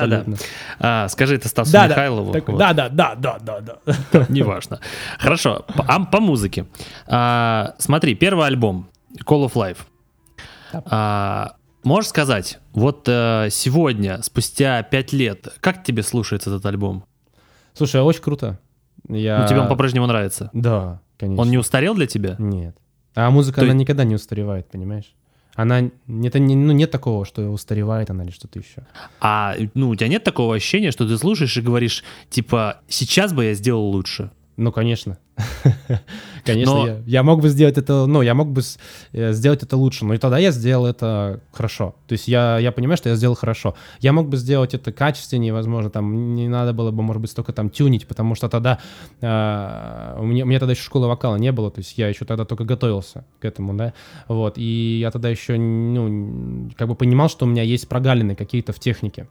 Да, да. А, скажи это Стасу Да, да, Михайлову. такой, вот. да, да, да, да, да, да. Неважно. Хорошо, по, а по музыке. А, смотри, первый альбом Call of Life. А, можешь сказать, вот э, сегодня, спустя пять лет, как тебе слушается этот альбом? Слушай, очень круто. Я... Ну, тебе он по-прежнему нравится? Да, конечно. Он не устарел для тебя? Нет. А музыка, То она никогда не устаревает, понимаешь? Она... Это не, ну, нет такого, что устаревает она или что-то еще. А ну, у тебя нет такого ощущения, что ты слушаешь и говоришь, типа, сейчас бы я сделал лучше? Ну, конечно. Конечно, Но- я, я мог бы сделать это, ну, я мог бы с- э, сделать это лучше, но и тогда я сделал это хорошо. То есть я, я понимаю, что я сделал хорошо. Я мог бы сделать это качественнее, возможно, там не надо было бы, может быть, столько там тюнить, потому что тогда э, у, меня, у меня тогда еще школы вокала не было, то есть я еще тогда только готовился к этому, да, вот, и я тогда еще, ну, как бы понимал, что у меня есть прогалины какие-то в технике.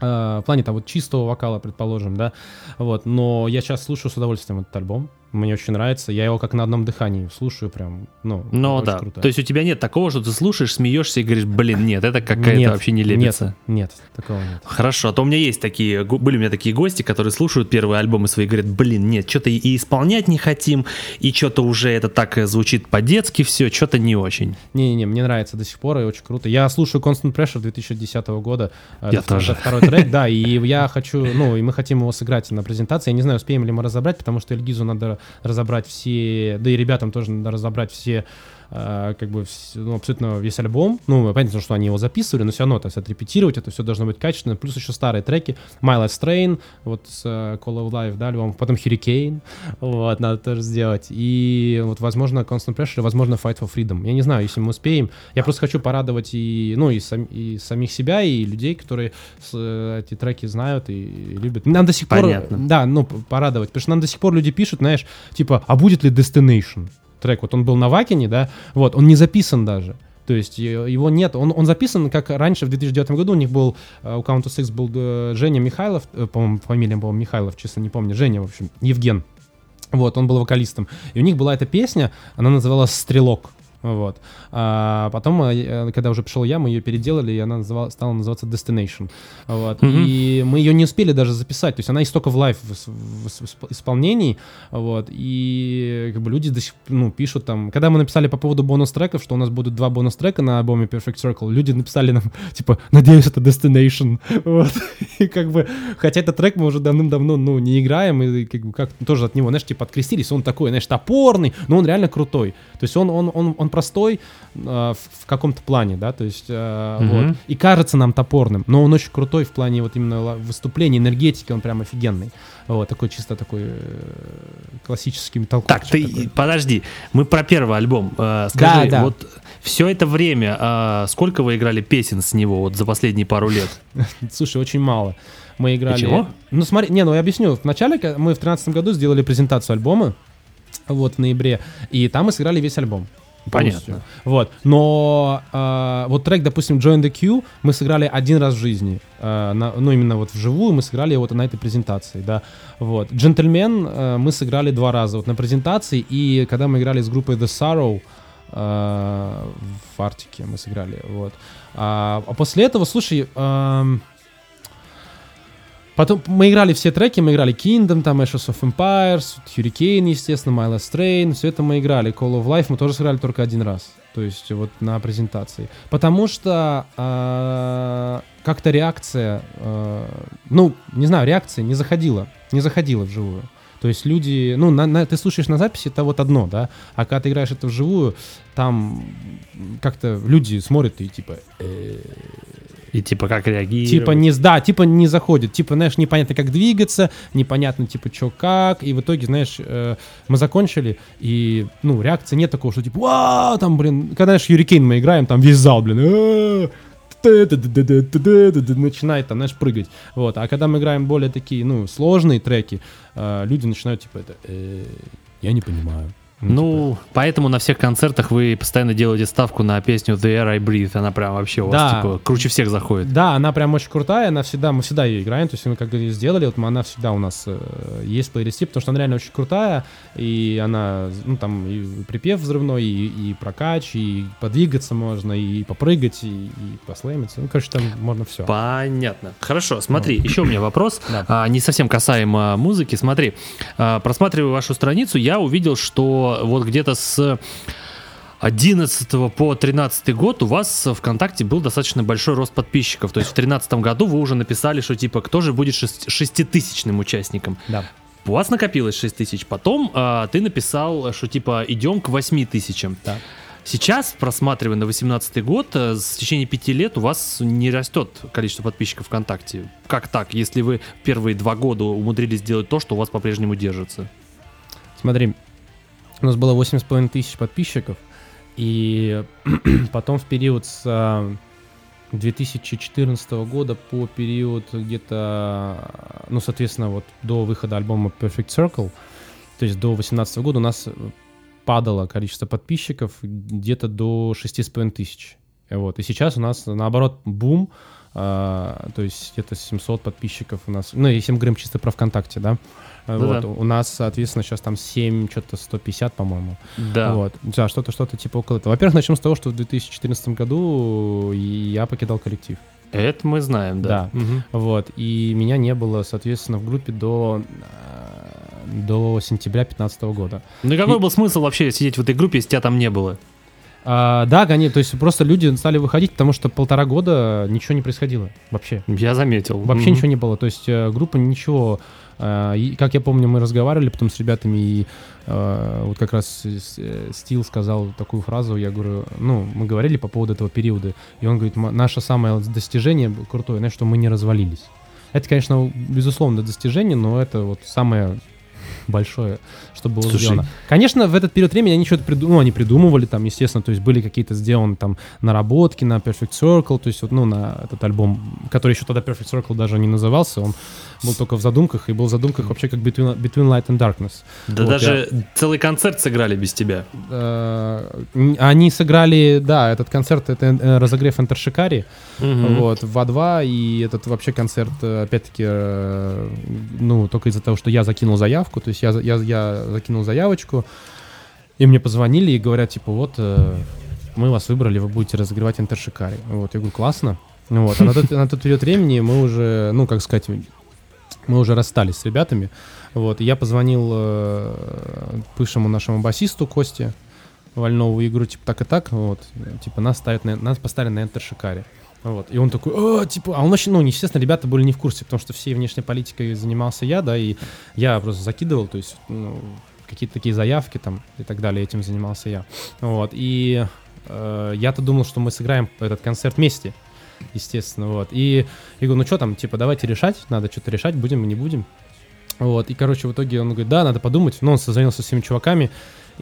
Э, в плане там вот чистого вокала, предположим, да, вот, но я сейчас слушаю с удовольствием этот альбом, мне очень нравится, я его как на одном дыхании слушаю прям, ну, Ну очень да. круто. То есть у тебя нет такого, что ты слушаешь, смеешься и говоришь, блин, нет, это какая-то вообще не лепится. Нет, нет, такого нет. Хорошо, а то у меня есть такие, были у меня такие гости, которые слушают первые альбомы свои и говорят, блин, нет, что-то и исполнять не хотим, и что-то уже это так э, звучит по-детски все, что-то не очень. Не-не-не, мне нравится до сих пор и очень круто. Я слушаю Constant Pressure 2010 года. э, Я это, тоже. второй трек, да, и я хочу, ну, и мы хотим его сыграть на презентации. Я не знаю, успеем ли мы разобрать, потому что Эльгизу надо разобрать все, да и ребятам тоже надо разобрать все э, как бы ну, абсолютно весь альбом. Ну, понятно, что они его записывали, но все равно, то есть отрепетировать, это все должно быть качественно. Плюс еще старые треки. My Last Train, вот с э, Call of Life, да, альбом. Потом Hurricane, вот, надо тоже сделать. И вот, возможно, Constant Pressure, возможно, Fight for Freedom. Я не знаю, если мы успеем. Я просто хочу порадовать и, ну, и, сам- и самих себя, и людей, которые с- э, эти треки знают и, и любят. Нам до сих Понятно. пор... Да, ну, порадовать. Потому что нам до сих пор люди пишут, знаешь, типа, а будет ли Destination? Трек, вот он был на Вакине, да, вот, он не записан даже. То есть его нет, он, он записан, как раньше, в 2009 году у них был, э, у Count to Six был э, Женя Михайлов, э, по-моему, фамилия, по-моему, Михайлов, честно не помню, Женя, в общем, Евген. Вот, он был вокалистом. И у них была эта песня, она называлась «Стрелок». Вот. А потом, э, когда уже пришел я, мы ее переделали, и она называла- стала называться Destination. Вот. Мгм. И мы ее не успели даже записать. То есть она есть только в лайв в, в в исп- исполнении. Вот. И как бы люди до сих ну, пишут там... Когда мы написали по поводу бонус-треков, что у нас будут два бонус-трека на альбоме Perfect Circle, люди написали нам, типа, надеюсь, это Destination. Вот. И как бы... Хотя этот трек мы уже давным-давно, ну, не играем, и как бы как тоже от него, знаешь, типа, открестились. Он такой, знаешь, топорный, но он реально крутой. То есть он, он, он, он простой э, в, в каком-то плане, да, то есть э, Мгм. вот. И кажется нам топорным, но он очень крутой в плане вот именно выступления, энергетики, он прям офигенный. Вот, такой чисто такой э, классический металкор. Так, ты, подожди, мы про первый альбом. Э, Да, скажи, да. вот все это время, э, сколько вы играли песен с него вот за последние пару лет? Слушай, очень мало. Мы играли... чего? Ну смотри, не, ну я объясню. Вначале мы в 2013 году сделали презентацию альбома, вот, в ноябре, и там мы сыграли весь альбом. Понятно. Вот. Но э, вот трек, допустим, Join the Queue мы сыграли один раз в жизни. Э, на- ну, именно вот вживую мы сыграли вот на этой презентации, да. Вот. Джентльмен э, мы сыграли два раза вот на презентации, и когда мы играли с группой The Sorrow, э, в Арктике мы сыграли, вот. А, а после этого, слушай, эм, Потом мы играли все треки, мы играли Kingdom, там Ashes of Empires, Hurricane, естественно, My Last Train, все это мы играли. Call of Life мы тоже сыграли только один раз, то есть вот на презентации. Потому что а, как-то реакция, а, ну, не знаю, реакция не заходила, не заходила вживую. То есть люди, ну, на- на- ты слушаешь на записи, это вот одно, да, а когда ты играешь это вживую, там как-то люди смотрят и типа, И типа как реагировать? Типа не, да, типа не заходит, типа, знаешь, непонятно, как двигаться, непонятно, типа, что как, и в итоге, знаешь, э, мы закончили, и, ну, реакции нет такого, что, типа, вау, там, блин, когда, знаешь, Юрикейн мы играем, там весь зал, блин, начинает, там, знаешь, прыгать, вот, а когда мы играем более такие, ну, сложные треки, э, люди начинают, типа, это, «Э, я не понимаю, Ну, поэтому на всех концертах вы постоянно делаете ставку на песню The Air I Breathe. Она прям вообще у вас, Да. типа, круче всех заходит. Да, она прям очень крутая, она всегда, мы всегда ее играем, то есть мы как ее сделали, вот она всегда у нас э, есть в плейлисте, потому что она реально очень крутая, и она, ну там и припев взрывной, и, и прокач, и подвигаться можно, и попрыгать, и, и послэмиться, ну, короче, там можно все. Понятно. Хорошо, смотри, еще у меня вопрос, Да. а, не совсем касаемо музыки. Смотри, а, просматривая вашу страницу, я увидел, что вот где-то с 11 по 13 год у вас в ВКонтакте был достаточно большой рост подписчиков. То есть в 13 году вы уже написали, что типа кто же будет шест- шеститысячным участником. Да. У вас накопилось 6 тысяч. Потом а, ты написал, что типа идем к 8 тысячам. Да. Сейчас, просматривая на 18 год, э, с течение пяти лет у вас не растет количество подписчиков ВКонтакте. Как так, если вы первые два года умудрились сделать то, что у вас по-прежнему держится? Смотри, у нас было 8,5 тысяч подписчиков, и потом в период с а, 2014 года по период где-то, ну, соответственно, вот до выхода альбома Perfect Circle, то есть до 2018 года у нас падало количество подписчиков где-то до 6,5 тысяч. Вот. И сейчас у нас, наоборот, бум, а, то есть где-то 700 подписчиков у нас, ну, если мы говорим чисто про ВКонтакте, да, Ну вот, да. у нас, соответственно, сейчас там 7, что-то 150, по-моему. Да. Вот. Да, что-то, что-то типа около этого. Во-первых, начнем с того, что в 2014 году я покидал коллектив. Это мы знаем, да. Да. Мгм. Вот. И меня не было, соответственно, в группе до, э, до сентября 2015 года. Ну и какой И- был смысл вообще сидеть в этой группе, если тебя там не было? А, да, конечно, то есть просто люди стали выходить, потому что полтора года ничего не происходило вообще. Я заметил. Вообще Мгм. ничего не было. То есть э, группа ничего. э, и, как я помню, мы разговаривали потом с ребятами, и э, вот как раз э, Стил сказал такую фразу, я говорю, ну, мы говорили по поводу этого периода, и он говорит, «М- наше самое достижение крутое, знаешь, что мы не развалились. Это, конечно, безусловно достижение, но это вот самое большое, что было Слушай. сделано. Конечно, в этот период времени они что-то придумали, ну, они придумывали там, естественно, то есть были какие-то сделаны там наработки на Perfect Circle, то есть вот, ну, на этот альбом, который еще тогда Perfect Circle даже не назывался, он был только в задумках, и был в задумках вообще как Between, Between Light and Darkness. Да Вот, даже целый концерт сыграли без тебя. Э, Они сыграли, да, этот концерт, это э, разогрев Интершикари, Мгм. вот, в А2, и этот вообще концерт, э, опять-таки, ну, только из-за того, что я закинул заявку, то есть я, за- я, я закинул заявочку, и мне позвонили и говорят, типа, вот, э, мы вас выбрали, вы будете разогревать Интершикари. Вот, я говорю, классно. Вот, а на тот, на тот период времени мы уже, ну, как сказать, мы уже расстались с ребятами, вот, я позвонил э, бывшему нашему басисту Косте Вольнову и говорю, типа, так и так, вот, типа, нас ставят на, нас поставили на Интершикаре. Вот. И он такой, «А, типа, а он вообще, ну, естественно, ребята были не в курсе, потому что всей внешней политикой занимался я, да, и я просто закидывал, то есть, ну, какие-то такие заявки там и так далее, этим занимался я. Вот. И э, я-то думал, что мы сыграем этот концерт вместе, естественно, вот. И я говорю, ну что там, типа, давайте решать, надо что-то решать, будем мы не будем. Вот, и, короче, в итоге он говорит, да, надо подумать. Ну, он созвонился со всеми чуваками,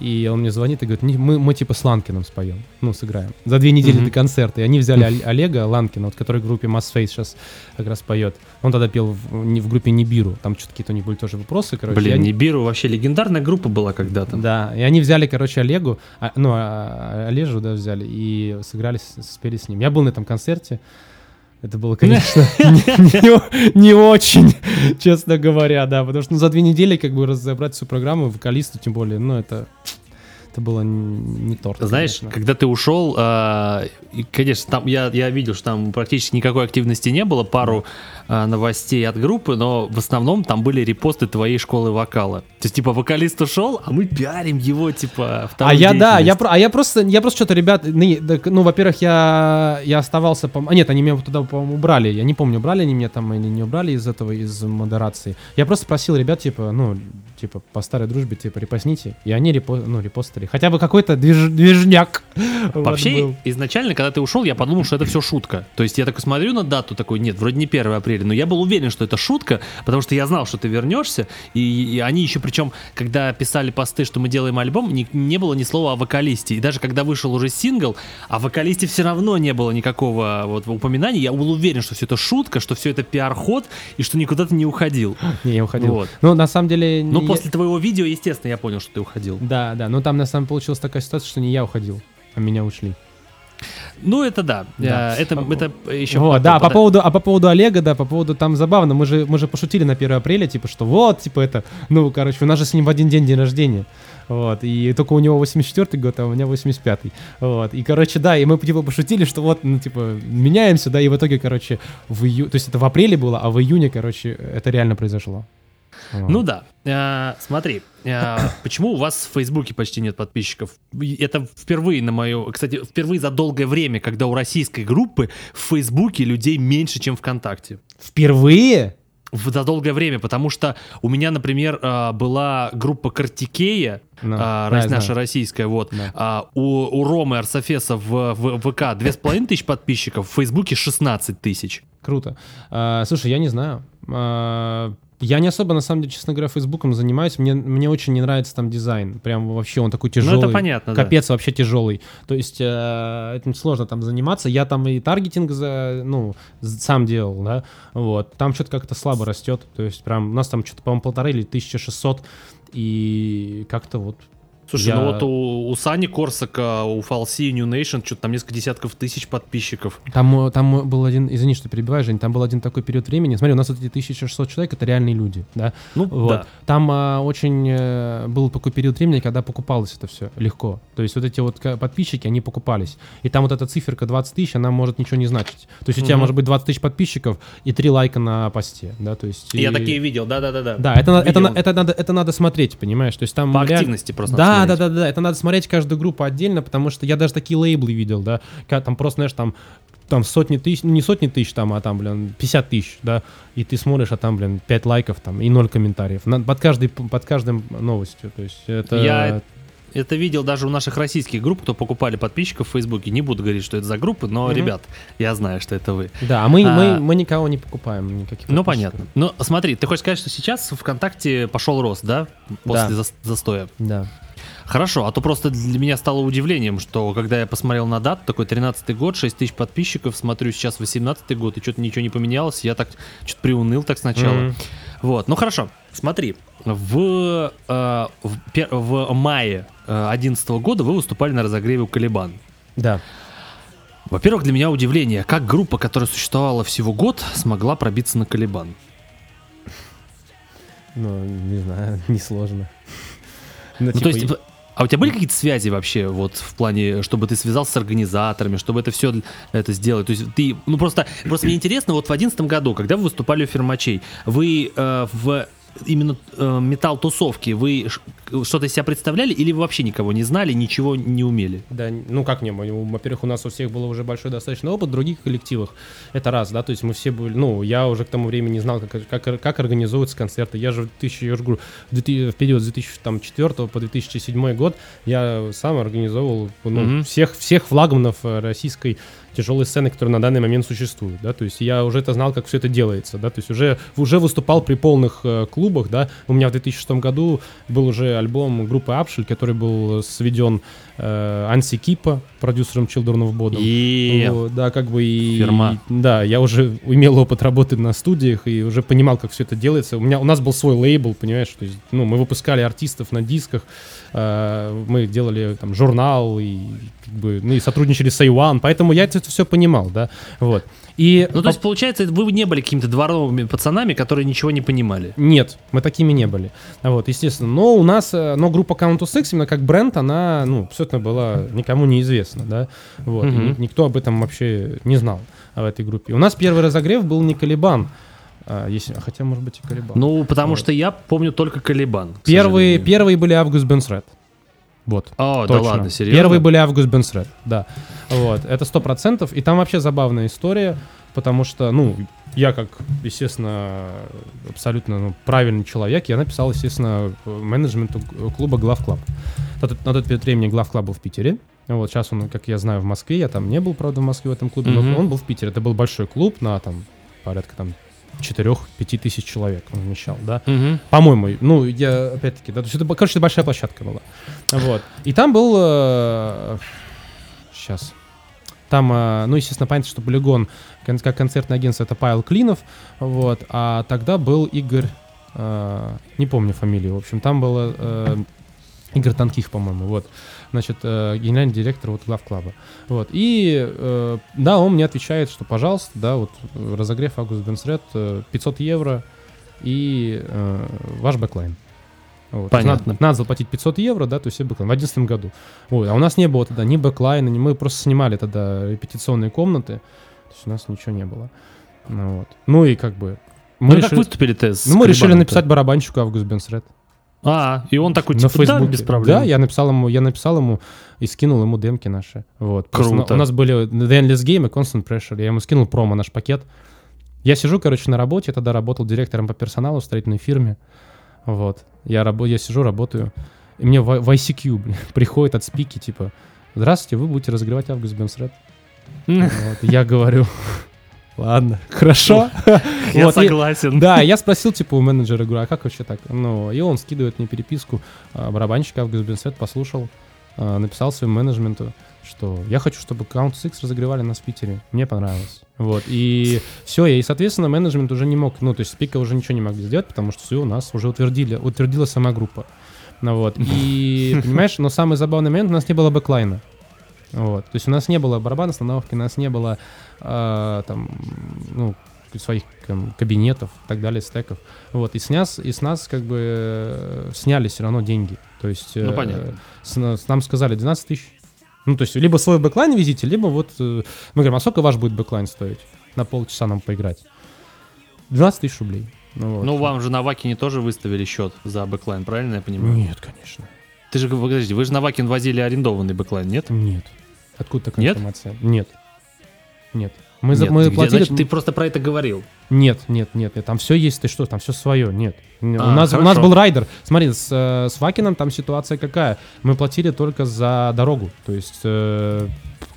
и он мне звонит и говорит, «Не, мы, мы типа с Ланкиным споем, ну, сыграем. За две недели Мгм. до концерта. И они взяли Ол- Олега Ланкина, вот, который в группе Mass Face сейчас как раз поет. Он тогда пел в, не, в группе Нибиру. Там что-то какие-то у них были тоже вопросы, короче. Блин, они- Нибиру вообще легендарная группа была когда-то. Да, и они взяли, короче, Олегу, а, ну, а, Олежу, да, взяли, и сыграли, спели с ним. Я был на этом концерте. Это было, конечно, не, очень, честно говоря, да, потому что ну, за две недели как бы разобрать всю программу, вокалисту тем более, ну, это, это было не торт. Знаешь, конечно. когда ты ушел, а, конечно, там я, я видел, что там практически никакой активности не было, пару а, новостей от группы, но в основном там были репосты твоей школы вокала. То есть, типа, вокалист ушел, а мы пиарим его, типа, А я, да, я, а я просто, я просто что-то, ребят, ну, ну, во-первых, я, я оставался, по а, нет, они меня туда, по-моему, убрали, я не помню, убрали они меня там или не убрали из этого, из модерации. Я просто просил ребят, типа, ну, типа, по старой дружбе, типа, репостните, и они репо, ну, репостили. Хотя бы какой-то движ- движняк. вот Вообще, был. изначально, когда ты ушел, я подумал, что это все шутка. То есть я такой смотрю на дату, такой, нет, вроде не 1 апреля, но я был уверен, что это шутка, потому что я знал, что ты вернешься, и, и они еще, причем, когда писали посты, что мы делаем альбом, не, не было ни слова о вокалисте. И даже когда вышел уже сингл, о вокалисте все равно не было никакого вот упоминания, я был уверен, что все это шутка, что все это пиар-ход, и что никуда ты не уходил. Не, я уходил. Вот. Ну, на самом деле... Ну, я- после твоего видео, естественно, я понял, что ты уходил. Да, да, но там на самом деле получилась такая ситуация, что не я уходил, а меня ушли. Ну, это да. Да. Э, Это, это еще вот, потом, да, по поводу, а по поводу Олега, да, по поводу там забавно, мы же, мы же пошутили на 1 апреля, типа, что вот, типа, это, ну, короче, у нас же с ним в один день день рождения. Вот, и только у него 84 год, а у меня 85-й. Вот, и, короче, да, и мы, типа, пошутили, что вот, ну, типа, меняемся, да, и в итоге, короче, в ию... то есть это в апреле было, а в июне, короче, это реально произошло. Ну да. Э, смотри, э, почему у вас в Фейсбуке почти нет подписчиков? Это впервые на мою... Кстати, впервые за долгое время, когда у российской группы в Фейсбуке людей меньше, чем ВКонтакте. Впервые? За долгое время, потому что у меня, например, э, была группа Картикея, Ну, а, да, наша знаю. российская, вот. Да. А, у, у Ромы Арсофеса в, в ВК 2500 подписчиков, в Фейсбуке 16 тысяч. Круто. А, слушай, я не знаю. А, я не особо, на самом деле, честно говоря, Фейсбуком занимаюсь. Мне, мне очень не нравится там дизайн. Прям вообще он такой тяжелый. Ну, это понятно, да. Капец вообще тяжелый. То есть э, этим сложно там заниматься. Я там и таргетинг за, ну, сам делал, да. Вот. Там что-то как-то слабо растет. То есть прям у нас там что-то, по-моему, полторы или 1600. И как-то вот Слушай, Я- ну вот у, у Сани Корсака, у Фалси, New Nation, что-то там несколько десятков тысяч подписчиков. Там, э, там был один, извини, что перебиваю, Жень, там был один такой период времени. Смотри, у нас вот эти 1600 человек, это реальные люди, да? Ну, Вот. да. Там а, очень э, был такой период времени, когда покупалось это все легко. То есть вот эти вот подписчики, они покупались. И там вот эта циферка 20 тысяч, она может ничего не значить. То есть у тебя Мгм. может быть 20 тысяч подписчиков и 3 лайка на посте, да, то есть... Я и- такие видел, да-да-да. Да, это, это, на- это, надо, это надо смотреть, понимаешь? То есть там По реаль- активности просто Да, да, смотреть. да, да, это надо смотреть каждую группу отдельно, потому что я даже такие лейблы видел, да, когда там просто, знаешь, там там сотни тысяч, ну не сотни тысяч там, а там, блин, 50 тысяч, да, и ты смотришь, а там, блин, 5 лайков там и 0 комментариев. На- под, каждой, под каждым новостью, то есть это... Я это видел даже у наших российских групп, кто покупали подписчиков в Фейсбуке. Не буду говорить, что это за группы, но, Мгм. ребят, я знаю, что это вы. Да, а мы, А- мы, мы никого не покупаем, никаких Ну, понятно. Но смотри, ты хочешь сказать, что сейчас ВКонтакте пошел рост, да? После Да. зас- застоя. Да. Хорошо, а то просто для меня стало удивлением, что когда я посмотрел на дату, такой 13-й год, 6 тысяч подписчиков, смотрю сейчас 18-й год, и что-то ничего не поменялось, я так что-то приуныл так сначала. Мгм. Вот, ну хорошо, смотри, в, э, в, пер- в мае 2011 года вы выступали на разогреве у Калибан. Да. Во-первых, для меня удивление, как группа, которая существовала всего год, смогла пробиться на Калибан. Ну, не знаю, несложно. Ну, Ну, типа, то есть, а у тебя были какие-то связи вообще, вот в плане, чтобы ты связался с организаторами, чтобы это все это сделать? То есть ты, ну просто, просто мне интересно, вот в одиннадцатом году, когда вы выступали у Фермачей, вы э, в именно э, металл-тусовке, вы ш- что-то из себя представляли или вы вообще никого не знали, ничего не умели? Да, ну как не, во-первых, у нас у всех был уже большой достаточно опыт в других коллективах. Это раз, да, то есть мы все были, ну, я уже к тому времени знал, как, как, как организуются концерты. Я же в 2000, я же говорю, в 2000 в период с 2004 по 2007 год я сам организовывал ну, Мгм. всех, всех флагманов э, российской тяжелой сцены, которые на данный момент существуют, да, то есть я уже это знал, как все это делается, да, то есть уже, уже выступал при полных э, клубах, да, у меня в 2006 году был уже альбом группы Апшель, который был сведен э, Анси Кипа, продюсером Children of Bodom. И Вот, да, как бы и... Фирма. Да, я уже имел опыт работы на студиях и уже понимал, как все это делается. У меня, у нас был свой лейбл, понимаешь, то есть, ну, мы выпускали артистов на дисках, э, мы делали там журнал и как бы, ну, и сотрудничали с A1, поэтому я это все понимал, да, вот. И ну то есть получается, вы не были какими-то дворовыми пацанами, которые ничего не понимали. Нет, мы такими не были. Вот, естественно. Но у нас, э, но группа Counter-Strike, именно как бренд, она, ну, абсолютно была никому неизвестна, да. Вот, Мгм. ни- никто об этом вообще не знал в этой группе. У нас первый разогрев был не Калибан, а, если, а хотя, может быть, и Калибан. Ну, потому Вот. что я помню только Калибан. к первые, первые были Август Бенсред. Вот. О, да Точно. ладно, серьезно? Первые были Август Бенсред, да. Вот, это сто процентов. И там вообще забавная история, потому что, ну, я как, естественно, абсолютно ну, правильный человек, я написал, естественно, менеджменту клуба Глав Клаб. На тот, период времени Глав Клаб был в Питере. Вот сейчас он, как я знаю, в Москве. Я там не был, правда, в Москве в этом клубе, Мгм. но он был в Питере. Это был большой клуб на там порядка там 4-5 тысяч человек он вмещал, да. Мгм. По-моему, ну, я, опять-таки, да, то есть это, короче, это большая площадка была. Вот. И там был... сейчас. Там, э, ну, естественно, понятно, что Полигон, как концертное агентство, это Павел Клинов, вот, а тогда был Игорь э, не помню фамилию, в общем, там было э, Игорь Танких, по-моему, вот, значит, э, генеральный директор вот главклаба, вот, и, э, да, он мне отвечает, что, пожалуйста, да, вот, разогрев August Burns Red, э, 500 евро и э, ваш бэклайн. Вот. Понятно. Надо, надо заплатить 500 евро, да, то есть и бэклайн в 2011 году. Вот. А у нас не было тогда ни бэклайна, ни мы просто снимали тогда репетиционные комнаты, то есть у нас ничего не было. Ну, вот. ну и как бы... Мы как решили, выступили-то с ну, мы решили написать барабанщику August Burns Red. А, и он такой, на типа, да, Фейсбуке. без проблем. Да, я написал ему, я написал ему и скинул ему демки наши. Вот. Круто. У нас были The Endless Game и Constant Pressure. Я ему скинул промо, наш пакет. Я сижу, короче, на работе. Я тогда работал директором по персоналу в строительной фирме. Вот. Я, рабо- я сижу, работаю. И мне в, в ICQ блин, приходит от спики, типа, здравствуйте, вы будете разогревать Август Бенсред. Вот. Я говорю, ладно, хорошо. Я Вот, и- согласен. да, я спросил, типа, у менеджера, говорю, а как вообще так? Ну, и он скидывает мне переписку, а, барабанщик Август Бенсет послушал, а, написал своему менеджменту, что я хочу, чтобы Counter-Strike разогревали нас в Питере. Мне понравилось. Вот, и все, и, соответственно, менеджмент уже не мог, ну, то есть Спика уже ничего не могли сделать, потому что все, у нас уже утвердили, утвердила сама группа. Ну вот, и, понимаешь, но самый забавный момент, у нас не было бэклайна. Вот, то есть у нас не было барабанной установки, у нас не было а, там, ну, своих там, кабинетов и так далее, стеков. Вот, и с нас, и с нас как бы э, сняли все равно деньги. То есть Ну, э, понятно. с, на- с нам сказали 12 тысяч. Ну, то есть либо свой бэклайн везите, либо вот... э, мы говорим, а сколько ваш будет бэклайн стоить? На полчаса нам поиграть. 12 тысяч рублей. Ну, вот. Ну, вам же на Вакине тоже выставили счет за бэклайн, правильно я понимаю? Нет, конечно. Ты же, подожди, вы же на Вакин возили арендованный бэклайн, нет? Нет. Откуда такая Нет? информация? Нет. Нет. Мы, за- Нет, мы ты где? платили... Значит, ты просто про это говорил. Нет, нет, нет, нет, там все есть, ты что, там все свое, нет. у, А, нас, у нас был райдер. Смотри, с, э, с Вакином там ситуация какая? Мы платили только за дорогу, то есть э,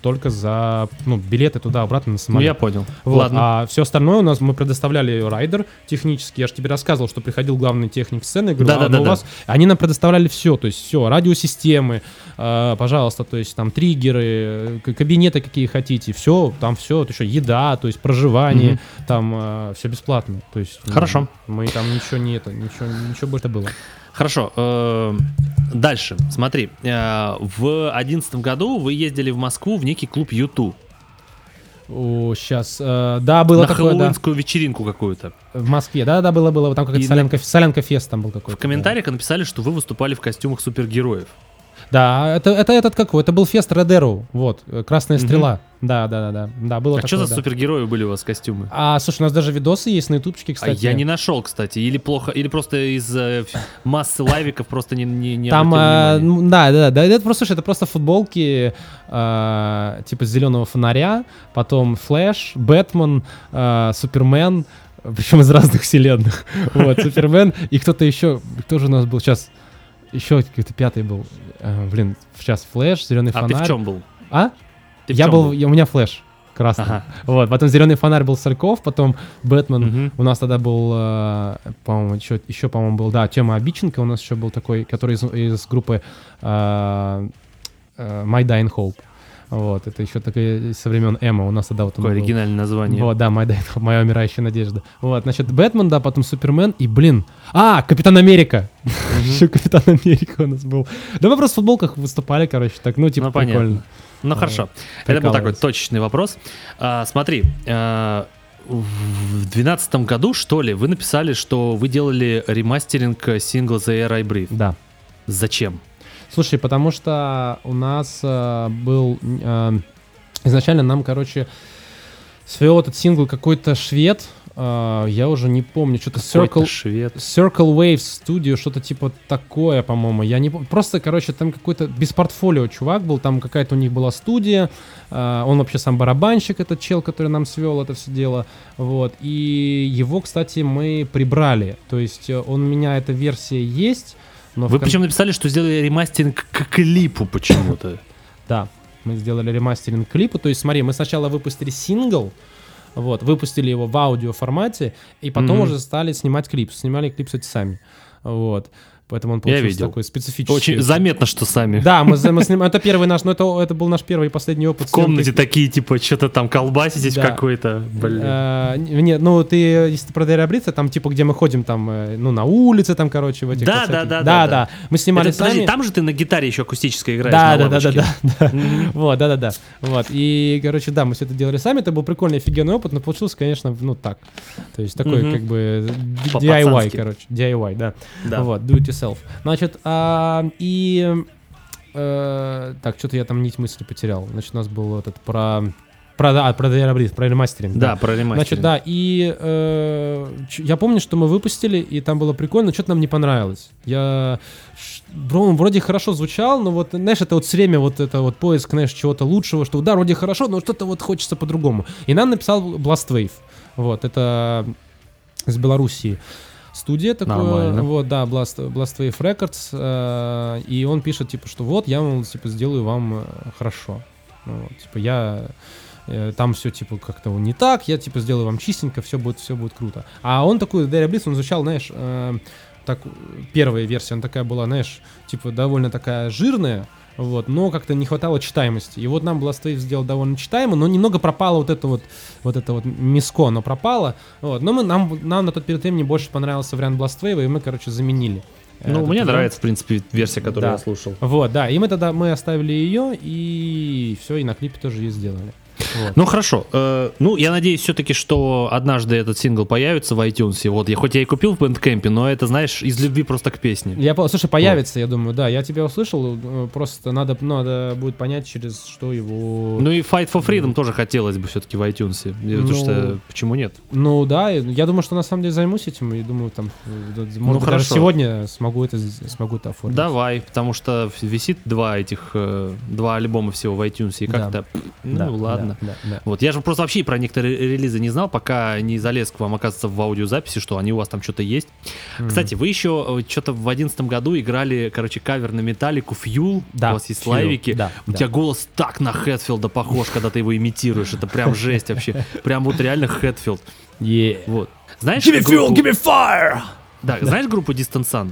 только за ну, билеты туда-обратно на Ну, самолет. я понял. Вот, Ладно. А все остальное у нас мы предоставляли райдер технический. Я же тебе рассказывал, что приходил главный техник сцены. Говорю, а, Да-да-да-да. ну, у вас... Они нам предоставляли все, то есть все, радиосистемы, э, пожалуйста, то есть там триггеры, кабинеты какие хотите, все, там все, еще еда, то есть проживание, там все бесплатно. То есть ну, Хорошо. мы там ничего не это, ничего, ничего больше было. Хорошо. э, Дальше. Смотри. э, В одиннадцатом году вы ездили в Москву в некий клуб Юту. О, сейчас, да, было на такое, да, хэллоуинскую вечеринку какую-то. в Москве, да, да, было, было, там какая-то И на- солянка, солянка фест там был какой-то. В да. комментариях написали, что вы выступали в костюмах супергероев. Да, это, это этот какой? Это был фест Red Arrow, вот, э, Красная Мгм. стрела. Да, да, да, да, да, было а такое, что за да. супергерои были у вас костюмы? А, слушай, у нас даже видосы есть на ютубчике, А кстати. я не нашел, кстати, или плохо, или просто из э, массы лайвиков просто не, не, не Там, а, ну, да, да, да, это просто, слушай, это просто футболки, а, типа зеленого фонаря, потом Флэш, Бэтмен, а, Супермен, причем из разных вселенных. Вот, Супермен и кто-то еще, кто же у нас был сейчас? Еще какой-то пятый был. А, блин, сейчас Флэш, зеленый А ты фонарь. в чем был? А? Ты в я чём был, я- у меня Флэш красный. Ага. Вот, потом зеленый фонарь был Сальков, потом Бэтмен. Мгм. У нас тогда был, э, по-моему, еще, еще, по-моему, был, да, Тема Обидченко у нас еще был такой, который из, из группы э, э, My Dying Hope. Вот, это еще такое со времен Эма у нас тогда вот он Какое был. оригинальное название. Вот, да, Dying Hope, моя умирающая надежда. Вот, значит, Бэтмен, да, потом Супермен и, блин, а, Капитан Америка. Еще Капитан Америка у нас был. Да мы просто в футболках выступали, короче, так, ну, типа, Ну, прикольно. Ну хорошо. Это был такой точечный вопрос. А, смотри, а, в 2012 году, что ли, вы написали, что вы делали ремастеринг сингла The Air I Breathe. Да. Зачем? Слушай, потому что у нас э, был э, изначально нам, короче, свел этот сингл какой-то швед, э, я уже не помню, что-то Circle, швед. Circle Waves Studio, что-то типа такое, по-моему. Я не помню. Просто, короче, там какой-то без портфолио чувак был, там какая-то у них была студия. э, он вообще сам барабанщик, этот чел, который нам свел это все дело. Вот. И его, кстати, мы прибрали. То есть э, он у меня эта версия есть. Но Вы кон- причем написали, что сделали ремастеринг к клипу почему-то. Да, мы сделали ремастеринг клипа. То есть, смотри, мы сначала выпустили сингл, вот, выпустили его в аудио формате, и потом Мгм. уже стали снимать клип. Снимали клип, кстати, сами. Вот. Поэтому он получился видел. такой специфический. Очень заметно, что сами. Да, мы, мы снимаем. Это первый наш, ну это, это был наш первый и последний опыт. В комнате съемки. такие, типа, что-то там колбаситесь Да. какой-то. Блин. А, не- Нет, ну ты, если ты про Дэйра Брица, там типа, где мы ходим, там, э, ну, на улице, там, короче, в этих Да, да, да, да, да, да. Мы снимали Это, подожди, сами. там же ты на гитаре еще акустической играешь Да, да, да, да, да, да. Вот, да, да, да. Вот. И, короче, да, мы все это делали сами. Это был прикольный, офигенный опыт, но получилось, конечно, ну так. То есть такой, как бы DIY, короче. DIY, да. Вот, do it yourself. Значит, а, и... э, так, что-то я там нить мысли потерял. Значит, у нас был этот про... Про, да, про Бриц, про ремастеринг. Да, про ремастеринг. Значит, да, и э, я помню, что мы выпустили, и там было прикольно, что-то нам не понравилось. Я... ш- бро, Он вроде хорошо звучал, но вот, знаешь, это вот все время вот это вот поиск, знаешь, чего-то лучшего, что да, вроде хорошо, но что-то вот хочется по-другому. И нам написал Blastwave. Вот, это из Белоруссии. Студия такое, Нормально. вот, да, Blast, Blastwave Records, э, и он пишет, типа, что вот, я, мол, типа, сделаю вам э, хорошо. Ну, вот, типа, я э, там все типа как-то не так, я типа сделаю вам чистенько, все будет, все будет круто. А он такой, Дэри Блиц, он звучал, знаешь, э, так, первая версия, она такая была, знаешь, типа довольно такая жирная, вот, но как-то не хватало читаемости. И вот нам Blastwave сделал довольно читаемо, но немного пропало вот это вот, вот это вот миско, оно пропало. Вот, но мы, нам, нам на тот период времени больше понравился вариант Blastwave, и мы, короче, заменили. э, Ну, мне вариант. нравится, в принципе, версия, которую Да. я слушал. Вот, да, и мы тогда, мы оставили ее, и все, и на клипе тоже ее сделали. Вот. Ну хорошо. Э, ну, я надеюсь все-таки, что однажды этот сингл появится в iTunes. Вот я хоть я и купил в Bandcamp, но это, знаешь, из любви просто к песне. Я, слушай, появится, я думаю, да, я тебя услышал, э, просто надо, надо будет понять, через что его... Ну и Fight for Freedom тоже хотелось бы все-таки в iTunes. Потому Ну, что почему нет? Ну да, я думаю, что на самом деле займусь этим, и думаю, там, э, да, может быть, даже сегодня смогу это, смогу это оформить. Давай, потому что висит два этих, э, два альбома всего в iTunes, и Да. как-то, ну Да, ладно. Да, да, да. Вот, я же просто вообще про некоторые релизы не знал, пока не залез к вам, оказывается, в аудиозаписи, что они у вас там что-то есть. Мгм. Кстати, вы еще что-то в одиннадцатом году играли, короче, кавер на металлику Fuel. Да, у вас есть Fuel, лайвики. да, у да. тебя голос так на Хэтфилда похож, когда ты его имитируешь. Это прям жесть вообще. Прям вот реально Хэтфилд. Вот. Знаешь, группу- me fire! Да, знаешь группу Distant Sun?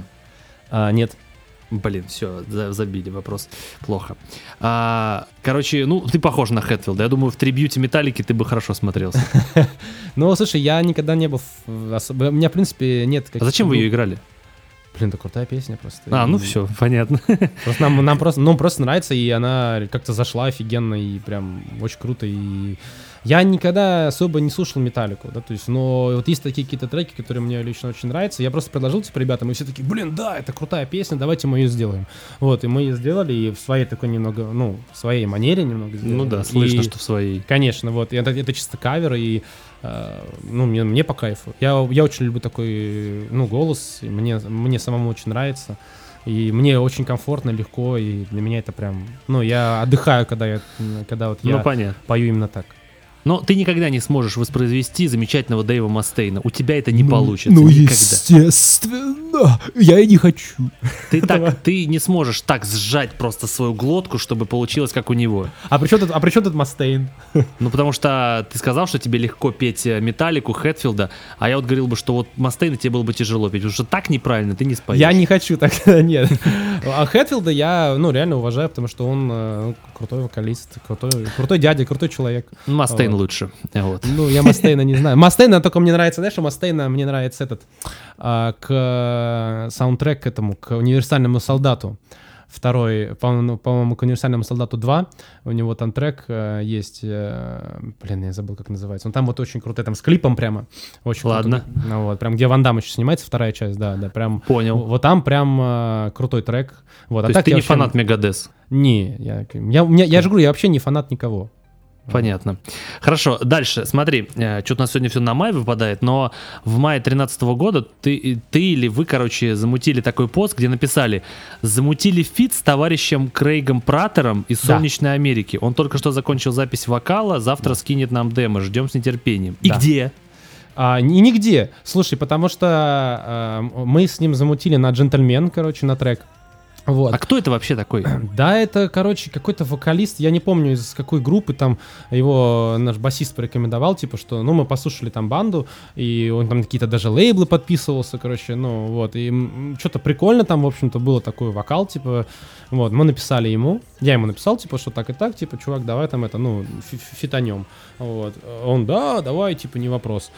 А, нет. Блин, все, забили вопрос. Плохо. А, короче, ну, ты похож на Хэтфилда. Я думаю, в трибьюте Металлики ты бы хорошо смотрелся. Ну, слушай, я никогда не был... У меня, в принципе, нет... А зачем вы ее играли? Блин, это крутая песня просто. А, ну все, понятно. Просто нам, нам просто, ну, просто нравится, и она как-то зашла офигенно, и прям очень круто, и я никогда особо не слушал металлику, да, то есть, но вот есть такие какие-то треки, которые мне лично очень нравятся, я просто предложил, типа, ребятам, и все такие, блин, да, это крутая песня, давайте мы ее сделаем. Вот, и мы ее сделали, и в своей такой немного, ну, в своей манере немного сделали. Ну да, слышно, И- что в своей. Конечно, вот, и это, это чисто кавер, и, э, ну, мне, мне по кайфу. Я, я очень люблю такой, ну, голос, и мне, мне самому очень нравится. И мне очень комфортно, легко, и для меня это прям, ну, я отдыхаю, когда я, когда вот я Ну, понятно. пою именно так. Но ты никогда не сможешь воспроизвести замечательного Дэйва Мастейна. У тебя это не Ну, получится. Ну, никогда. естественно, я и не хочу. Ты, так, ты не сможешь так сжать просто свою глотку, чтобы получилось как у него. А при чем тут, а при чем тут Мастейн? Ну, потому что ты сказал, что тебе легко петь э, Металлику, Хэтфилда, а я вот говорил бы, что вот Мастейна тебе было бы тяжело петь, потому что так неправильно ты не споешь. Я не хочу так, нет. А Хэтфилда я, ну, реально уважаю, потому что он э, крутой вокалист, крутой, крутой дядя, крутой человек. Ну, Мастейн лучше. Вот. Ну, я Мастейна не знаю. Мастейна только мне нравится, знаешь, у Мастейна мне нравится этот, а, к э, саундтрек к этому, к универсальному солдату. Второй, по-моему, к универсальному солдату 2. У него там трек э, есть. э, блин, я забыл, как называется. Он там вот очень крутой, там с клипом прямо. Очень Ладно. крутой. Ну, вот, прям где Ван Дам еще снимается, вторая часть, да, да, прям. Понял. Вот там прям э, крутой трек. Вот, а То есть так ты я не вообще- фанат Мегадес. Не, я, я, меня- я же говорю, я вообще не фанат никого. Понятно. Хорошо, дальше. Смотри, что-то у нас сегодня все на май выпадает, но в мае 2013 года ты, ты или вы, короче, замутили такой пост, где написали «Замутили feat с товарищем Крейгом Пратером из Да. Солнечной Америки. Он только что закончил запись вокала, завтра скинет нам демо, ждем с нетерпением». И Да. где? А, и нигде. Слушай, потому что а, мы с ним замутили на Gentleman, короче, на трек. Вот. А кто это вообще такой? Да, это, короче, какой-то вокалист, я не помню из какой группы, там его наш басист порекомендовал, типа, что, ну, мы послушали там банду, и он там какие-то даже лейблы подписывался, короче, ну, вот, и что-то прикольно там, в общем-то, было такой вокал, типа, вот, мы написали ему, я ему написал, типа, что так и так, типа, чувак, давай там это, ну, фитанем, вот, он, да, давай, типа, не вопрос.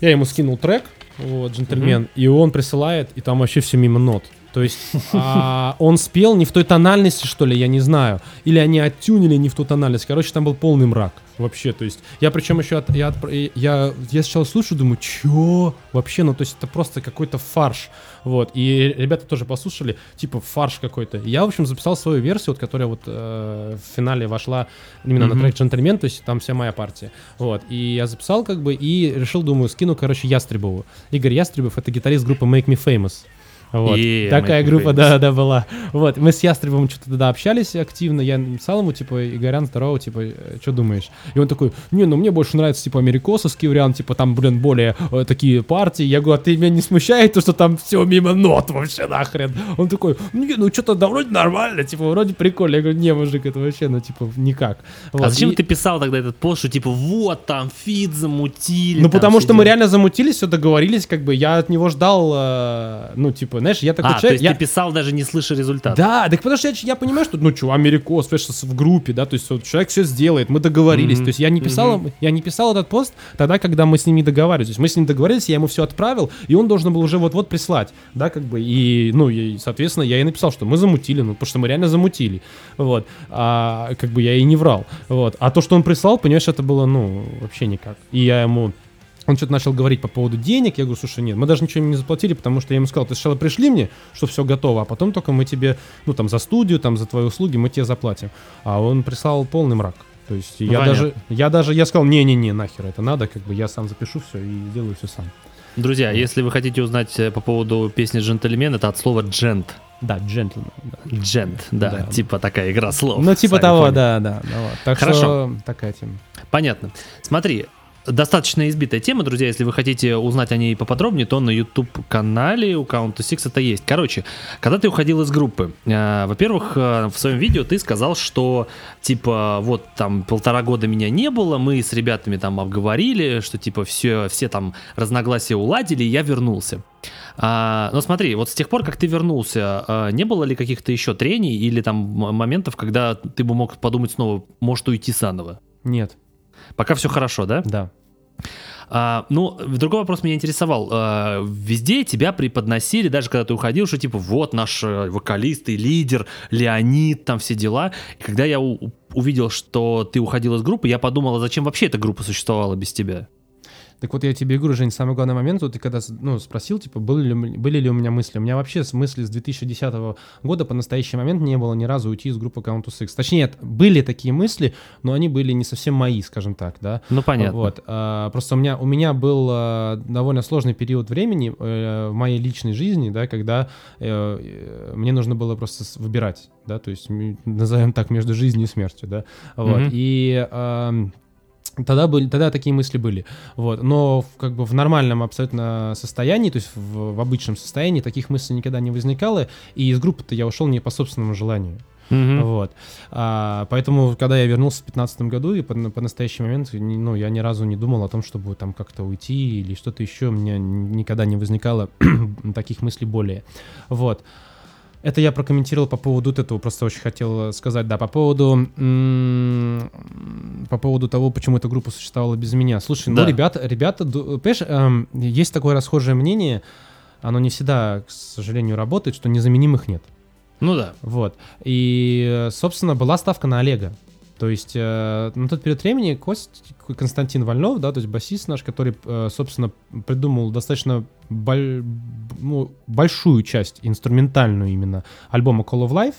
Я ему скинул трек, вот, джентльмен, mm-hmm. и он присылает, и там вообще все мимо нот. То есть а, он спел не в той тональности, что ли, я не знаю. Или они оттюнили не в ту тональность. Короче, там был полный мрак. Вообще, то есть, я причем еще, от, я, от, я, я сначала слушаю, думаю, чё? Вообще, ну, то есть, это просто какой-то фарш. Вот, и ребята тоже послушали, типа, фарш какой-то. Я, в общем, записал свою версию, вот, которая вот э, в финале вошла именно mm-hmm. на трек «Джентльмен», то есть, там вся моя партия. Вот, и я записал, как бы, и решил, думаю, скину, короче, Ястребову. Игорь Ястребов — это гитарист группы Make Me Famous. Вот. И Такая группа, да, да, была. Вот, мы с Ястребом что-то тогда общались активно, я написал ему, типа, Игорян, здорово, типа, «Э, что думаешь? И он такой, не, ну мне больше нравится, типа, америкосовский вариант, типа, там, блин, более э, такие партии. Я говорю, а ты меня не смущает то, что там все мимо нот вообще нахрен? Он такой, не, ну что-то да вроде нормально, типа, вроде прикольно. Я говорю, не, мужик, это вообще, ну, типа, никак. Вот. А зачем и... ты писал тогда этот пост, что, типа, вот, там, фид замутили? Ну, потому что мы реально замутились, все договорились, как бы, я от него ждал, э, ну, типа, знаешь, я такой а, человек, есть я... ты писал даже не слыша результат. Да, так потому что я, я понимаю, что, ну, что, Америкос, в группе, да, то есть вот, человек все сделает, мы договорились. Mm-hmm. То есть я не писал, mm-hmm. я не писал этот пост тогда, когда мы с ним не договаривались. То есть мы с ним договорились, я ему все отправил, и он должен был уже вот-вот прислать, да, как бы, и, ну, и, соответственно, я и написал, что мы замутили, ну, потому что мы реально замутили, вот, а, как бы я и не врал, вот. А то, что он прислал, понимаешь, это было, ну, вообще никак. И я ему он что-то начал говорить по поводу денег. Я говорю, слушай, нет, мы даже ничего не заплатили, потому что я ему сказал, ты сначала пришли мне, что все готово, а потом только мы тебе, ну там за студию, там за твои услуги мы тебе заплатим. А он прислал полный мрак. То есть я Понятно. даже, я даже, я сказал, не-не-не, нахер это надо, как бы я сам запишу все и сделаю все сам. Друзья, вот. если вы хотите узнать э, по поводу песни «Джентльмен», это от слова «джент». Да, джентльмен. Да. Джент, да, да, типа такая игра слов. Ну, типа того, поняли. да, да. да вот. Так Хорошо. что такая тема. Понятно. Смотри, достаточно избитая тема, друзья. Если вы хотите узнать о ней поподробнее, то на YouTube-канале у Count to Six это есть. Короче, когда ты уходил из группы, э, во-первых, э, в своем видео ты сказал, что типа вот там полтора года меня не было, мы с ребятами там обговорили, что типа все, все там разногласия уладили, и я вернулся. А, но смотри, вот с тех пор, как ты вернулся, а, не было ли каких-то еще трений или там моментов, когда ты бы мог подумать снова, может уйти заново? Нет. Пока все хорошо, да? Да. А, ну, другой вопрос меня интересовал. А, везде тебя преподносили, даже когда ты уходил, что типа вот наш э, вокалист и лидер, Леонид, там все дела. И когда я увидел, что ты уходил из группы, я подумал, а зачем вообще эта группа существовала без тебя? Так вот я тебе говорю, Жень, самый главный момент, вот ты когда ну, спросил, типа, были ли, были ли у меня мысли. У меня вообще с мысли с 2010 года по настоящий момент не было ни разу уйти из группы Countess X. Точнее, были такие мысли, но они были не совсем мои, скажем так, да. Ну, понятно. Вот. А, просто у меня, у меня был а, довольно сложный период времени а, в моей личной жизни, да, когда а, мне нужно было просто выбирать, да, то есть, назовем так, между жизнью и смертью, да. Вот. Mm-hmm. И... Тогда, были, тогда такие мысли были. Вот. Но в, как бы в нормальном абсолютно состоянии, то есть в, в обычном состоянии, таких мыслей никогда не возникало. И из группы-то я ушел не по собственному желанию. Mm-hmm. Вот. А, поэтому, когда я вернулся в 2015 году, и по, по настоящий момент, ну, я ни разу не думал о том, чтобы там как-то уйти или что-то еще. У меня никогда не возникало таких мыслей более. Вот. Это я прокомментировал по поводу этого, просто очень хотел сказать, да, по поводу по поводу того, почему эта группа существовала без меня. Слушай, ну, да. ну, ребята, ребята, понимаешь, эм, есть такое расхожее мнение, оно не всегда, к сожалению, работает, что незаменимых нет. Ну да. Вот. И, собственно, была ставка на Олега. То есть э, на тот период времени Кость, Константин Вольнов, да, то есть басист наш, который, э, собственно, придумал достаточно боль, ну, большую часть, инструментальную именно, альбома Call of Life,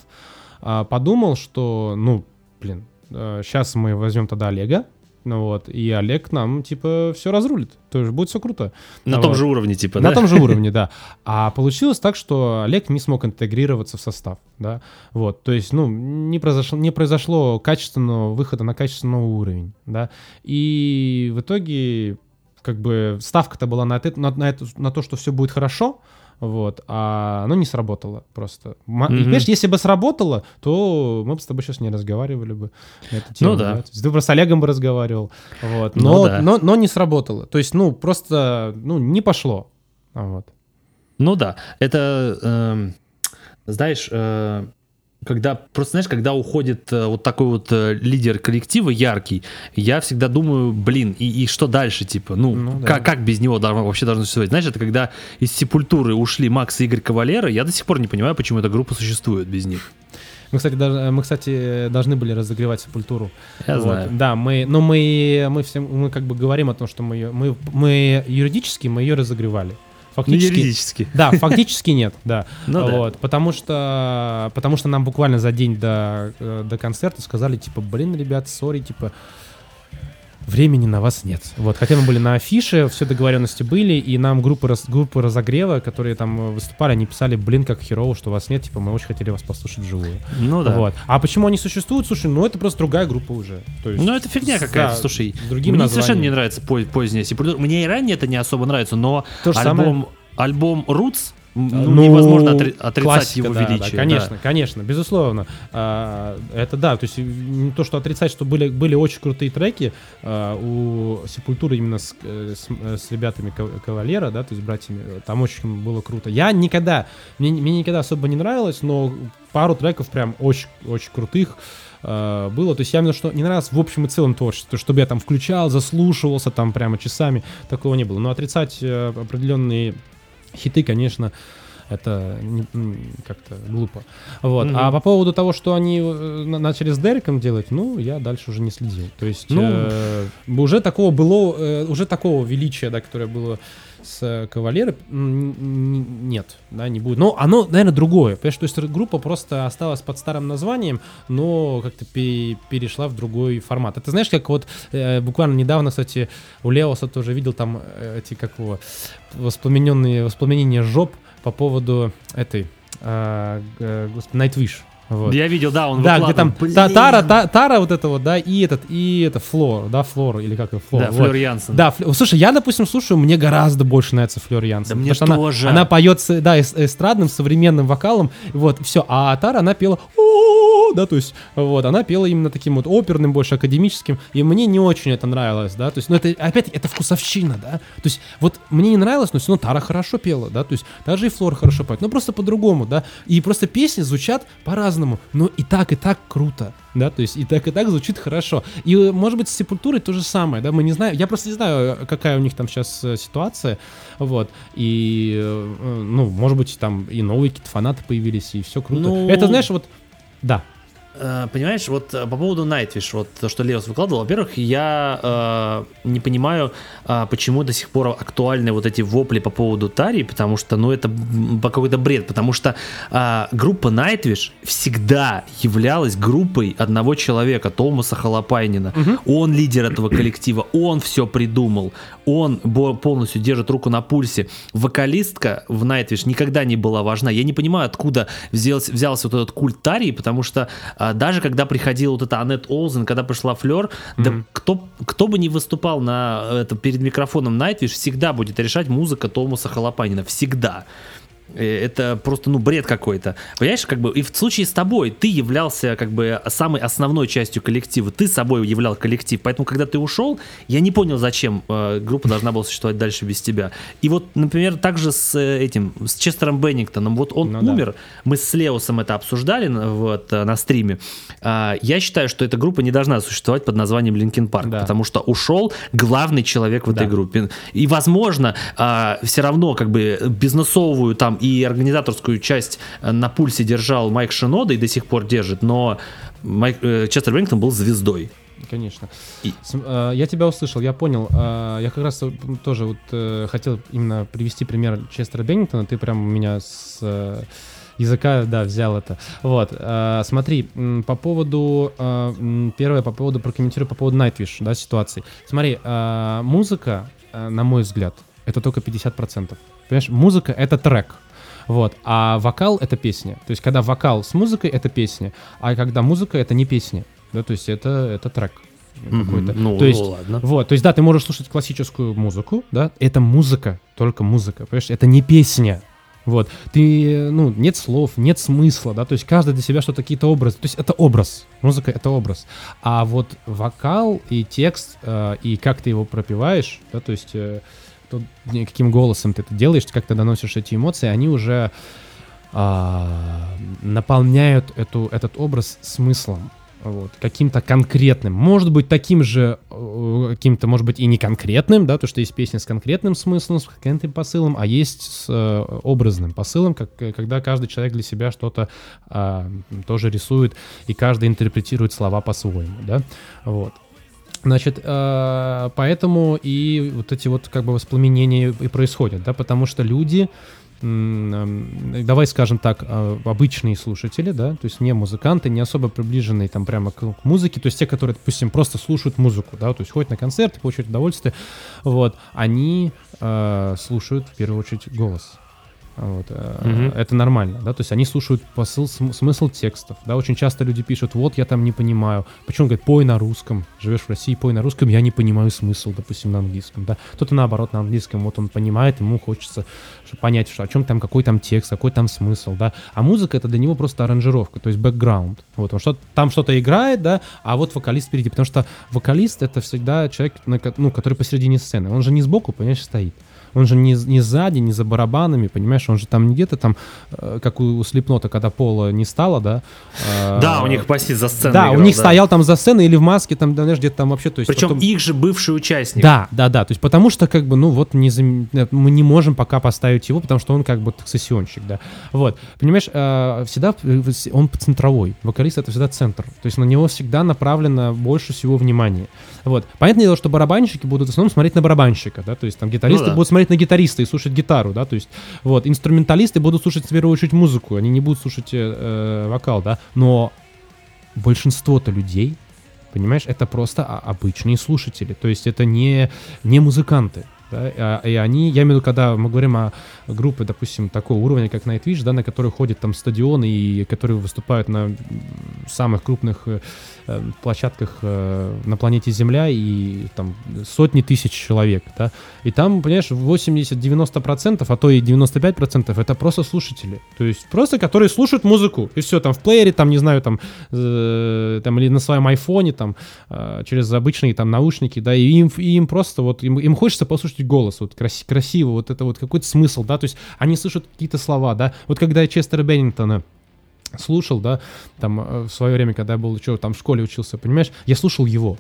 э, подумал, что, ну, блин, э, сейчас мы возьмем тогда Олега, ну вот, и Олег нам, типа, все разрулит. То есть будет все круто. На вот. том же уровне, типа, На да? том же уровне, да. А получилось так, что Олег не смог интегрироваться в состав, да. Вот, то есть, ну, не произошло, не произошло качественного выхода на качественный уровень, да. И в итоге, как бы, ставка-то была на, это, на, на, это, на то, что все будет хорошо, вот, а оно не сработало просто. И, Мгм. понимаешь, если бы сработало, то мы бы с тобой сейчас не разговаривали бы на эту тему. Ну да. То есть Ты бы с Олегом бы разговаривал, вот, Ну но, да. но, но не сработало. То есть, ну, просто, ну, не пошло. Вот. Ну да, это, эм, знаешь, э, когда, просто знаешь, когда уходит э, вот такой вот э, лидер коллектива яркий, я всегда думаю, блин, и, и что дальше, типа, ну, Ну да. как, как без него должно, вообще должно существовать? Знаешь, это когда из Сепультуры ушли Макс и Игорь Кавалера, я до сих пор не понимаю, почему эта группа существует без них. Мы, кстати, даже- мы, кстати, должны были разогревать сепультуру. Я Вот, знаю. Да, мы, но мы, мы, всем, мы как бы говорим о том, что мы ее, мы, мы юридически мы ее разогревали. Ну, Фактически, юридически. да, фактически нет, да. Ну да. вот, потому что, потому что нам буквально за день до, э, до концерта сказали, типа, блин, ребят, сори, типа, времени на вас нет. Вот, хотя мы были на афише, все договоренности были, и нам группы, раз- группы разогрева, которые там выступали, они писали, блин, как херово, что вас нет, типа, мы очень хотели вас послушать вживую. Ну да. Вот. А почему они существуют? Слушай, ну это просто другая группа уже. То есть, Ну, это фигня какая-то, да, слушай. другим мне названием. совершенно не нравится по- поздняя Сепультура. Мне и ранее это не особо нравится, но То же самое. альбом, альбом Roots, ну, Ну, невозможно отри- отрицать классика, его да, да, величие. конечно, конечно, безусловно. А, это да, то есть не то, что отрицать, что были, были очень крутые треки а, у Сепультуры именно с, э, с, э, с ребятами Кав- Кавалера, да, то есть братьями, э, там очень было круто. Я никогда, мне, мне никогда особо не нравилось, но пару треков прям очень, очень крутых было. То есть я именно что не нравилось в общем и целом творчество, чтобы я там включал, заслушивался там прямо часами, такого не было. Но отрицать э, определенные хиты, конечно, это как-то глупо. Вот. Мгм. А по поводу того, что они э, на- начали с Дереком делать, ну, я дальше уже не следил. То есть Ну. э, уже такого было, э, уже такого величия, да, которое было с э, н- нет, да, не будет. Но оно, наверное, другое. Понимаешь, то есть группа просто осталась под старым названием, но как-то пе- перешла в другой формат. Это знаешь, как вот э, буквально недавно, кстати, у Леоса тоже видел там э, эти, как его, воспламененные, воспламенение жоп по поводу этой, г- господи, Nightwish. Вот. Я видел, да, он Да, где там та-. Тара, та- Тара вот это вот, да, и этот, и это Флор, да, Флор, или как его, Флор. Да, вот. Флёр Янсен. Да, Флё- слушай, я, допустим, слушаю, мне гораздо больше нравится Флёр Янсен. Да мне что тоже. Она, она поет, с- да, эс- эстрадным, современным вокалом, вот, все. А Тара, она пела да, то есть, вот, она пела именно таким вот оперным, больше академическим, и мне не очень это нравилось, да, то есть, ну, это, опять, это вкусовщина, да, то есть, вот, мне не нравилось, но все равно Тара хорошо пела, да, то есть, даже и Флор хорошо поет, но просто по-другому, да, и просто песни звучат по-разному, но и так, и так круто, да, то есть, и так, и так звучит хорошо, и, э, может быть, с Сепультурой то же самое, да, мы не знаем, я просто не знаю, э, какая у них там сейчас ситуация, вот, и, э, э, ну, может быть, там и новые какие-то фанаты появились, и все круто. Ну- Это, знаешь, вот, да, Э, Понимаешь, вот э, по поводу Nightwish, вот то, что Леос выкладывал, во-первых, я э, не понимаю, э, почему до сих пор актуальны вот эти вопли по поводу Тари, потому что, ну, это какой-то бред, потому что э, группа Nightwish всегда являлась группой одного человека, Томаса Халапайнина. Он лидер этого коллектива, он все придумал, он полностью держит руку на пульсе. Вокалистка в Nightwish никогда не была важна. Я не понимаю, откуда взялся, взялся вот этот культ Тарии, потому что а, даже когда приходила вот эта Аннет Олзен, когда пришла Флер, да кто, кто бы ни выступал на э, это, перед микрофоном Nightwish, всегда будет решать музыка Томаса Халапанина. Всегда. Э, Это просто, ну, бред какой-то. Понимаешь, как бы, и в случае с тобой, ты являлся, как бы, самой основной частью коллектива, ты собой являл коллектив, поэтому, когда ты ушел, я не понял, зачем э, группа должна была существовать дальше без тебя. И вот, например, также с э, этим, с Честером Беннингтоном, вот он Ну да. умер, мы с Леосом это обсуждали вот, э, на стриме, А, я считаю, что эта группа не должна существовать под названием Linkin Park, Да. потому что ушел главный человек в этой Да. группе. И, возможно, все равно как бы бизнесовую там и организаторскую часть э, на пульсе держал Майк Шинода и до сих пор держит, но Майк, э, Честер Беннингтон был звездой. Конечно. И- э, я тебя услышал, я понял. Э, я как раз тоже вот хотел именно привести пример Честера Беннингтона. Ты прям у меня с языка, да, взял это. Вот. э, смотри, по поводу э, первое, по поводу прокомментирую по поводу Nightwish, да, ситуации. Смотри, э, музыка, э, на мой взгляд, это только 50%. Понимаешь, музыка это трек. Вот, а вокал это песня. То есть, когда вокал с музыкой это песня, а когда музыка это не песня. Да, то есть это, это трек какой-то. Ну, то есть, ладно. вот, то есть, да, ты можешь слушать классическую музыку, да, это музыка, только музыка, понимаешь, это не песня, Вот. Ты, ну, нет слов, нет смысла, да, то есть каждый для себя что-то, какие-то образы. То есть это образ. Музыка — это образ. А вот вокал и текст, э, и как ты его пропиваешь, да, то есть э, то, каким голосом ты это делаешь, как ты доносишь эти эмоции, они уже а, наполняют эту, этот образ смыслом вот, каким-то конкретным. Может быть, таким же, э, каким-то, может быть, и не конкретным, да, то, что есть песня с конкретным смыслом, с конкретным посылом, а есть с э, образным посылом, как, э, когда каждый человек для себя что-то э, тоже рисует, и каждый интерпретирует слова по-своему, да, вот. Значит, э, поэтому и вот эти вот как бы воспламенения и происходят, да, потому что люди, давай скажем так, а, обычные слушатели, да, то есть не музыканты, не особо приближенные там прямо к, музыке, то есть те, которые, допустим, просто слушают музыку, да, то есть ходят на концерты, получают удовольствие, вот, они э, слушают в первую очередь голос. Вот, угу. Это нормально, да, то есть они слушают посыл, смысл текстов, да, очень часто люди пишут, вот я там не понимаю, почему, говорит, пой на русском, живешь в России, пой на русском, я не понимаю смысл, допустим, на английском, да, кто-то наоборот на английском, вот он понимает, ему хочется понять, что, о чем там, какой там текст, какой там смысл, да, а музыка это для него просто аранжировка, то есть бэкграунд, вот, он что там что-то играет, да, а вот вокалист впереди, потому что вокалист это всегда человек, ну, который посередине сцены, он же не сбоку, понимаешь, стоит, он же не, не сзади, не за барабанами, понимаешь, он же там не где-то там, э, как у Слепнота, когда пола не стало, да. Э, да, у них почти за сценой Да, играл, у них да. стоял там за сценой или в маске, там, знаешь, где-то там вообще, то есть... Причем потом... их же бывший участник. Да, да, да, то есть потому что, как бы, ну вот, не мы не можем пока поставить его, потому что он как бы сессионщик, да. Вот, понимаешь, э, всегда он центровой, вокалист это всегда центр, то есть на него всегда направлено больше всего внимания. Вот, понятное дело, что барабанщики будут в основном смотреть на барабанщика, да, то есть там гитаристы ну, да. будут смотреть на гитариста и слушать гитару, да, то есть вот инструменталисты будут слушать в первую очередь музыку, они не будут слушать э, э вокал, да, но большинство-то людей, понимаешь, это просто обычные слушатели, то есть это не, не музыканты, да, а, и они, я имею в виду, когда мы говорим о группе, допустим, такого уровня, как Nightwish, да, на которые ходят там стадионы и которые выступают на самых крупных Э, площадках э, на планете Земля и там сотни тысяч человек, да, и там, понимаешь, 80-90%, а то и 95% это просто слушатели, то есть просто которые слушают музыку, и все, там в плеере, там, не знаю, там, э, там или на своем айфоне, там, э, через обычные там наушники, да, и им, и им просто вот, им, им хочется послушать голос, вот крас красиво, вот это вот какой-то смысл, да, то есть они слышат какие-то слова, да, вот когда Честера Беннингтона слушал, да, там э, в свое время, когда я был еще там в школе учился, понимаешь, я слушал его.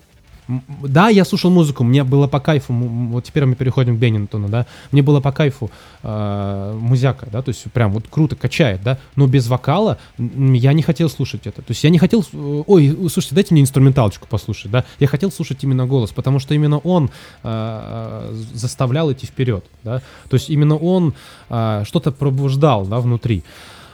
Да, я слушал музыку, мне было по кайфу, вот теперь мы переходим к Беннингтону, да, мне было по кайфу э, музяка, да, то есть прям вот круто качает, да, но без вокала я не хотел слушать это, то есть я не хотел, э, ой, слушайте, дайте мне инструменталочку послушать, да, я хотел слушать именно голос, потому что именно он э, заставлял идти вперед, да, то есть именно он э, что-то пробуждал, да, внутри.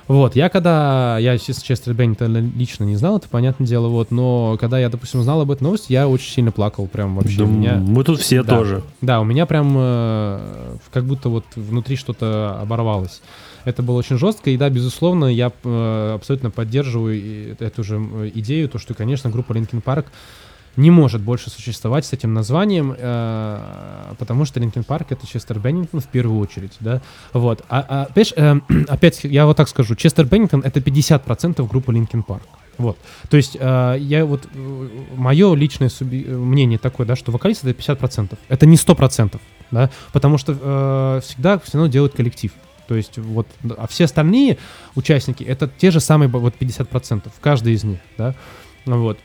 Вот, я когда, я, честно, Честер Беннингтона лично не знал, это понятное дело, вот, но когда я, допустим, узнал об этой новости, я очень сильно плакал, прям вообще. Да, меня... Мы тут все да, тоже. Да, у меня прям э, как будто вот внутри что-то оборвалось. Это было очень жестко, и да, безусловно, я э, абсолютно поддерживаю эту же э, идею, то, что, конечно, группа Linkin Park не может больше существовать с этим названием, э, потому что Linkin Park это Честер Беннингтон в первую очередь, да, вот. А, а опять, э, опять я вот так скажу, Честер Беннингтон это 50% группы Linkin Park. Вот. То есть э, я вот э, мое личное суби- мнение такое, да, что вокалист это 50%. Это не 100%, да, потому что э, всегда все равно делают коллектив. То есть вот, а все остальные участники это те же самые вот 50%, каждый из них, да, вот.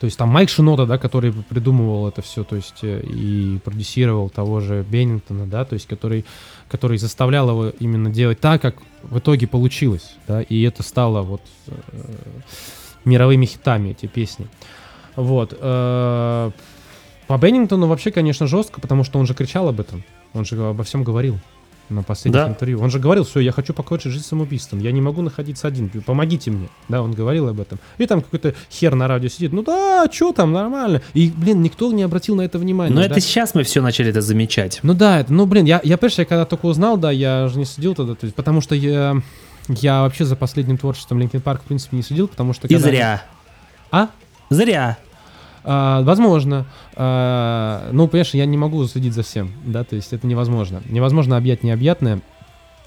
То есть там Майк Шинода, да, который придумывал это все, то есть э, и продюсировал того же Беннингтона, да, то есть который, который заставлял его именно делать так, как в итоге получилось, да, и это стало вот э, мировыми хитами эти песни. Вот. Э, по Беннингтону вообще, конечно, жестко, потому что он же кричал об этом, он же обо всем говорил на последних да. интервью. Он же говорил, все, я хочу покончить жизнь самоубийством, я не могу находиться один, помогите мне. Да, он говорил об этом. И там какой-то хер на радио сидит, ну да, что там, нормально. И, блин, никто не обратил на это внимания. Но да? это сейчас мы все начали это замечать. Ну да, это, ну блин, я, я, понимаешь, я когда только узнал, да, я же не сидел тогда, то есть, потому что я, я вообще за последним творчеством Линкен Парк, в принципе, не следил, потому что... И когда... зря. А? Зря. А, возможно. А, ну, понимаешь, я не могу следить за всем, да, то есть это невозможно. Невозможно объять необъятное.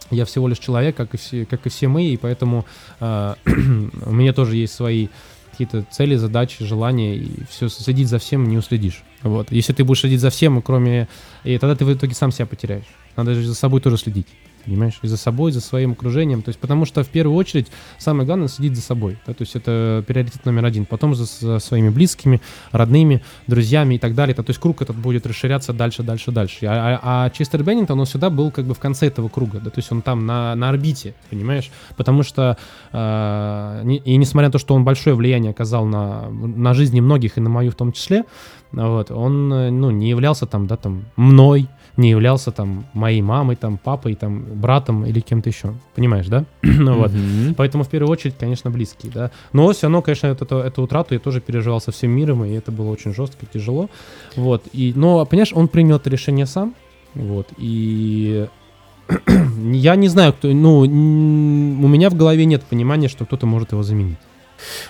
Я всего лишь человек, как и все, как и все мы, и поэтому э, у меня тоже есть свои какие-то цели, задачи, желания, и все следить за всем не уследишь. Вот. Если ты будешь следить за всем, кроме... И тогда ты в итоге сам себя потеряешь. Надо же за собой тоже следить. Понимаешь? И за собой, за своим окружением. То есть, потому что в первую очередь самое главное следить за собой. Да? То есть это приоритет номер один. Потом за, за своими близкими, родными, друзьями и так далее. То есть круг этот будет расширяться дальше, дальше, дальше. А, а, а Честер Беннингтон, он всегда был как бы в конце этого круга. Да? То есть он там на, на орбите, понимаешь? Потому что э, и несмотря на то, что он большое влияние оказал на, на жизни многих и на мою в том числе, вот, он ну, не являлся там, да, там, мной, не являлся там моей мамой, там, папой, там, братом или кем-то еще. Понимаешь, да? ну, вот. Мгм. Поэтому в первую очередь, конечно, близкие, да. Но все равно, конечно, это, эту утрату я тоже переживал со всем миром, и это было очень жестко, тяжело. Вот. И, но, понимаешь, он принял это решение сам. Вот. И я не знаю, кто, ну, у меня в голове нет понимания, что кто-то может его заменить.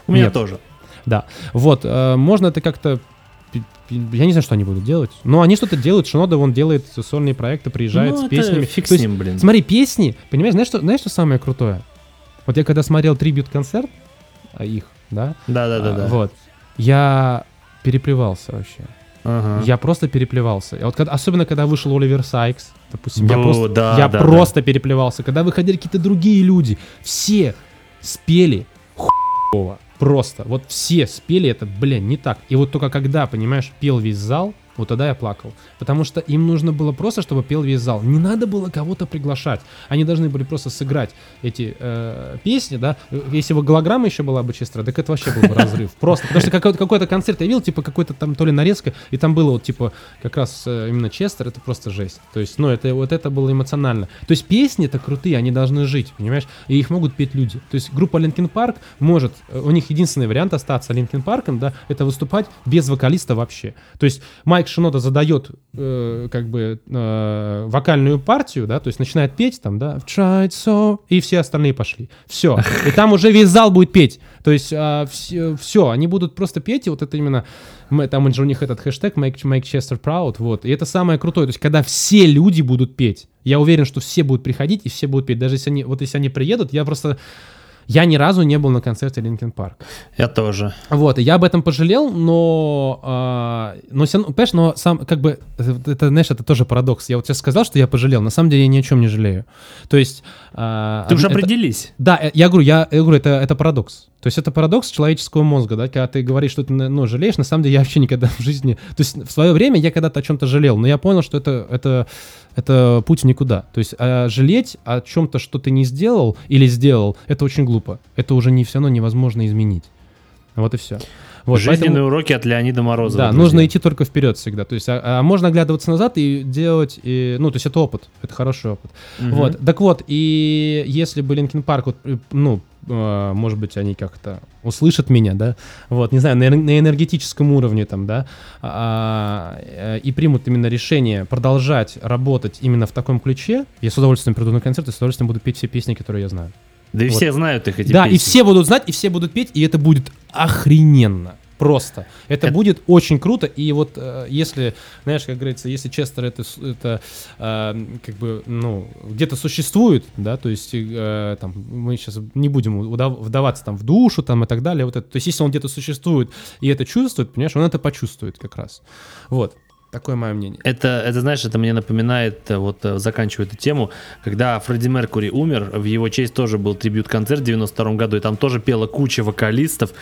У меня Нет. тоже. Да. Вот, э, можно это как-то... Я не знаю, что они будут делать. Но они что-то делают. Шинода, он делает сольные проекты, приезжает Ну, с песнями. Фиг с ним, блин. Смотри, песни, понимаешь, знаешь что, знаешь, что самое крутое? Вот я когда смотрел трибют-концерт а, их, да? Да, да, да, а, да. Вот. Я переплевался вообще. Ага. Я просто переплевался. И вот когда- особенно когда вышел Оливер Сайкс, допустим, я Бу, просто, да, я да, просто переплевался. Когда выходили какие-то другие люди, все спели хуево. Просто. Вот все спели это, блин, не так. И вот только когда, понимаешь, пел весь зал, вот тогда я плакал. Потому что им нужно было просто, чтобы пел весь зал. Не надо было кого-то приглашать. Они должны были просто сыграть эти э, песни, да. Если бы голограмма еще была бы чистая, так это вообще был бы разрыв. Просто. Потому что какой-то, какой-то концерт я видел, типа какой-то там то ли нарезка, и там было вот типа как раз э, именно Честер, это просто жесть. То есть, ну, это вот это было эмоционально. То есть песни это крутые, они должны жить, понимаешь? И их могут петь люди. То есть группа Linkin Park может, э, у них единственный вариант остаться Linkin Парком, да, это выступать без вокалиста вообще. То есть Майк Шинода задает э, как бы э, вокальную партию, да, то есть начинает петь там, да, «I've tried so, и все остальные пошли. Все. И там уже весь зал будет петь. То есть все, они будут просто петь, и вот это именно, там же у них этот хэштег make, make Chester proud, вот. И это самое крутое, то есть когда все люди будут петь, я уверен, что все будут приходить и все будут петь. Даже если они, вот если они приедут, я просто, я ни разу не был на концерте Linkin Park. Я тоже. Вот, и я об этом пожалел, но, а, но равно, понимаешь, но сам, как бы, это, знаешь, это тоже парадокс. Я вот сейчас сказал, что я пожалел, на самом деле я ни о чем не жалею. То есть... а, Ты уже это- определись. да, э, я говорю, я, я говорю, это, это парадокс. То есть это парадокс человеческого мозга, да, когда ты говоришь, что ты ну, жалеешь, на самом деле я вообще никогда в жизни... То есть в свое время я когда-то о чем-то жалел, но я понял, что это, это, это путь никуда. То есть а, жалеть о чем-то, что ты не сделал или сделал, это очень глупо. Это уже не все равно невозможно изменить. Вот и все. Вот, Жизненные поэтому- уроки от Леонида Морозова. да, друзья. нужно идти только вперед всегда. То есть, а, а можно оглядываться назад и делать, и, ну, то есть это опыт, это хороший опыт. Мгм. Вот, так вот, и если бы Линкен Парк, вот, э, ну, э, может быть, они как-то услышат меня, да, вот, не знаю, на, на энергетическом уровне там, да, а, э, и примут именно решение продолжать работать именно в таком ключе, я с удовольствием приду на концерт и с удовольствием буду петь все песни, которые я знаю. Да и Вот. все знают их, эти да, и песни. все будут знать, и все будут петь, и это будет охрененно. Просто. Это, Это- будет очень круто. И вот э, если, знаешь, как говорится, если Честер это, это э, как бы, ну, где-то существует, да, то есть э, там, мы сейчас не будем вдаваться там в душу там и так далее. Вот это. То есть если он где-то существует и это чувствует, понимаешь, он это почувствует как раз. Вот. Такое мое мнение. Это, это, знаешь, это мне напоминает, э, вот э, заканчивая эту тему, когда Фредди Меркури умер, в его честь тоже был трибют-концерт в 92 году, и там тоже пела куча вокалистов, э,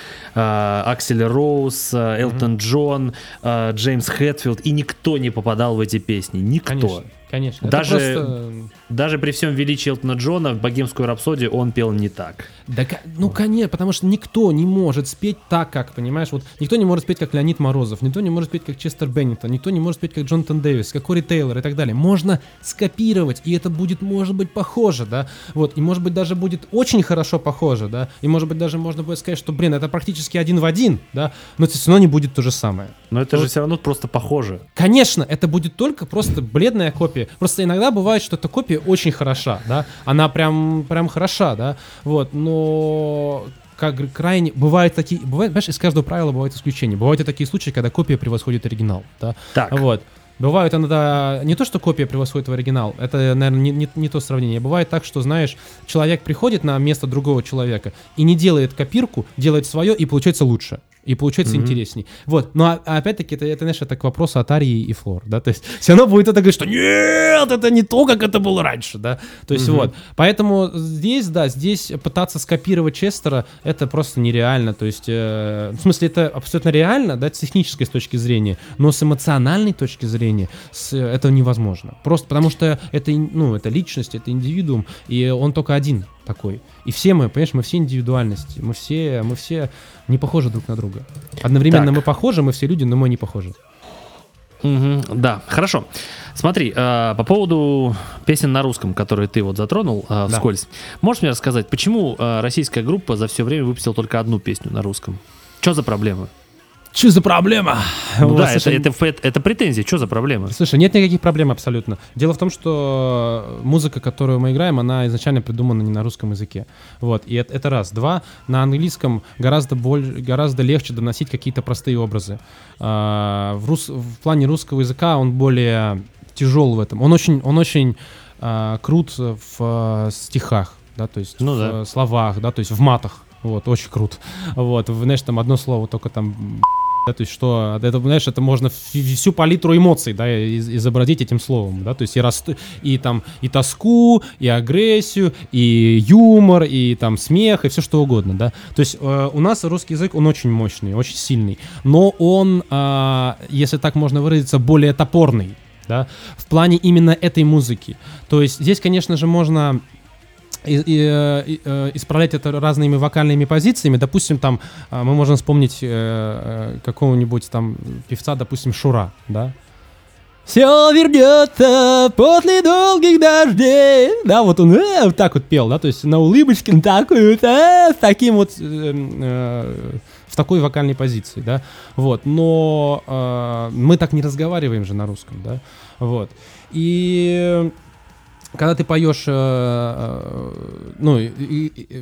Аксель Роуз, э, Элтон Джон, э, Джеймс Хэтфилд, и никто не попадал в эти песни, никто. Конечно. Конечно. Это Даже- просто- Даже при всем величии Элтона Джона в «Богемскую рапсодию» он пел не так. Да, ну, конечно, потому что никто не может спеть так, как, понимаешь, вот никто не может спеть, как Леонид Морозов, никто не может спеть, как Честер Беннингтон, никто не может спеть, как Джонатан Дэвис, как Кори Тейлор и так далее. Можно скопировать, и это будет, может быть, похоже, да, вот, и, может быть, даже будет очень хорошо похоже, да, и, может быть, даже можно будет сказать, что, блин, это практически один в один, да, но все равно не будет то же самое. Но это Вот. же все равно просто похоже. Конечно, это будет только просто бледная копия. Просто иногда бывает, что эта копия очень хороша, да. Она прям, прям хороша, да. Вот, но как крайне бывают такие, бывает, понимаешь, из каждого правила бывают исключения. Бывают и такие случаи, когда копия превосходит оригинал, да. Так, Вот. Бывает иногда не то, что копия превосходит в оригинал, это, наверное, не, не, не то сравнение. Бывает так, что, знаешь, человек приходит на место другого человека и не делает копирку, делает свое, и получается лучше. И получается Мгм. интересней. Вот. Но а- а опять-таки, это, это, знаешь, это к вопросу Арии и Флор, да, то есть все равно будет это говорить, что нет, это не то, как это было раньше, да. То есть Мгм. вот. Поэтому здесь, да, здесь пытаться скопировать Честера, это просто нереально. То есть, э, в смысле, это абсолютно реально, да, с технической с точки зрения, но с эмоциональной точки зрения с- это невозможно. Просто потому что это, ну, это личность, это индивидуум, и он только один такой. И все мы, понимаешь, мы все индивидуальности, мы все, мы все не похожи друг на друга. Одновременно Так. мы похожи, мы все люди, но мы не похожи. Мгм, да, хорошо. Смотри, э, по поводу песен на русском, которые ты вот затронул э, Да. вскользь, можешь мне рассказать, почему э, российская группа за все время выпустила только одну песню на русском? Что за проблема? Что за проблема? Ну да, это, это, это, это претензии, что за проблема? Слушай, нет никаких проблем абсолютно. Дело в том, что музыка, которую мы играем, она изначально придумана не на русском языке. Вот, и это, это раз. Два, на английском гораздо, боль, гораздо легче доносить какие-то простые образы. А, в, рус, в плане русского языка он более тяжел в этом. Он очень, он очень а, крут в а, стихах, да, то есть Ну в да. словах, да, то есть в матах. Вот, очень крут. Вот, знаешь, там одно слово только там да, то есть что, это, знаешь, это можно всю палитру эмоций, да, из- изобразить этим словом, да, то есть и, раст... и там и тоску, и агрессию, и юмор, и там смех, и все что угодно, да, то есть э, у нас русский язык, он очень мощный, очень сильный, но он, а, если так можно выразиться, более топорный, да, в плане именно этой музыки, то есть здесь, конечно же, можно и- и, э, и, э, исправлять это разными вокальными позициями. Допустим, там э, мы можем вспомнить какого-нибудь там певца, допустим, Шура, да? Все вернется после долгих дождей. Да, вот он э, вот так вот пел, да, то есть на улыбочке ну, такую, э, с таким вот, э, э, в такой вокальной позиции, да, вот. Но э, мы так не разговариваем же на русском, да, вот. И когда ты поешь, э, э, ну,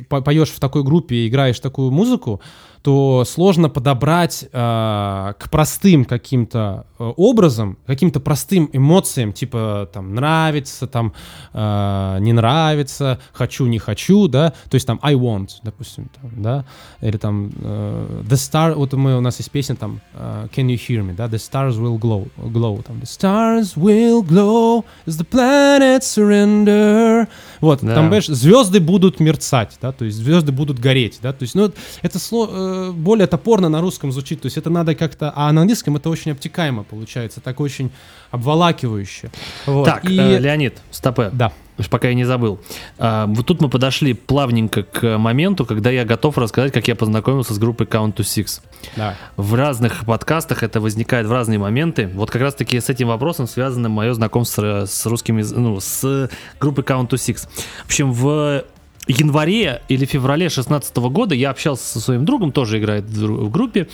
поешь в такой группе, играешь такую музыку, то сложно подобрать э, к простым каким-то э, образом, каким-то простым эмоциям, типа там нравится, там э, не нравится, хочу, не хочу, да, то есть там I want, допустим, там, да, или там э, The Star, вот мы, у нас есть песня там э, Can you hear me, да, The stars will glow, glow, там The stars will glow as the planets surrender, вот, Да. там, понимаешь, звезды будут мерцать, да, то есть звезды будут гореть, да, то есть, ну, это слово э, более топорно на русском звучит, то есть это надо как-то, а на английском это очень обтекаемо получается, так очень обволакивающе. Вот, Так, и... э, Леонид, стопе. Да. Пока я не забыл. А, вот тут мы подошли плавненько к моменту, когда я готов рассказать, как я познакомился с группой Count to Six. Да. В разных подкастах это возникает в разные моменты. Вот как раз-таки с этим вопросом связано мое знакомство с, с русским, яз- ну, с группой Count to Six. В общем, в январе или феврале 16 года я общался со своим другом, тоже играет в группе,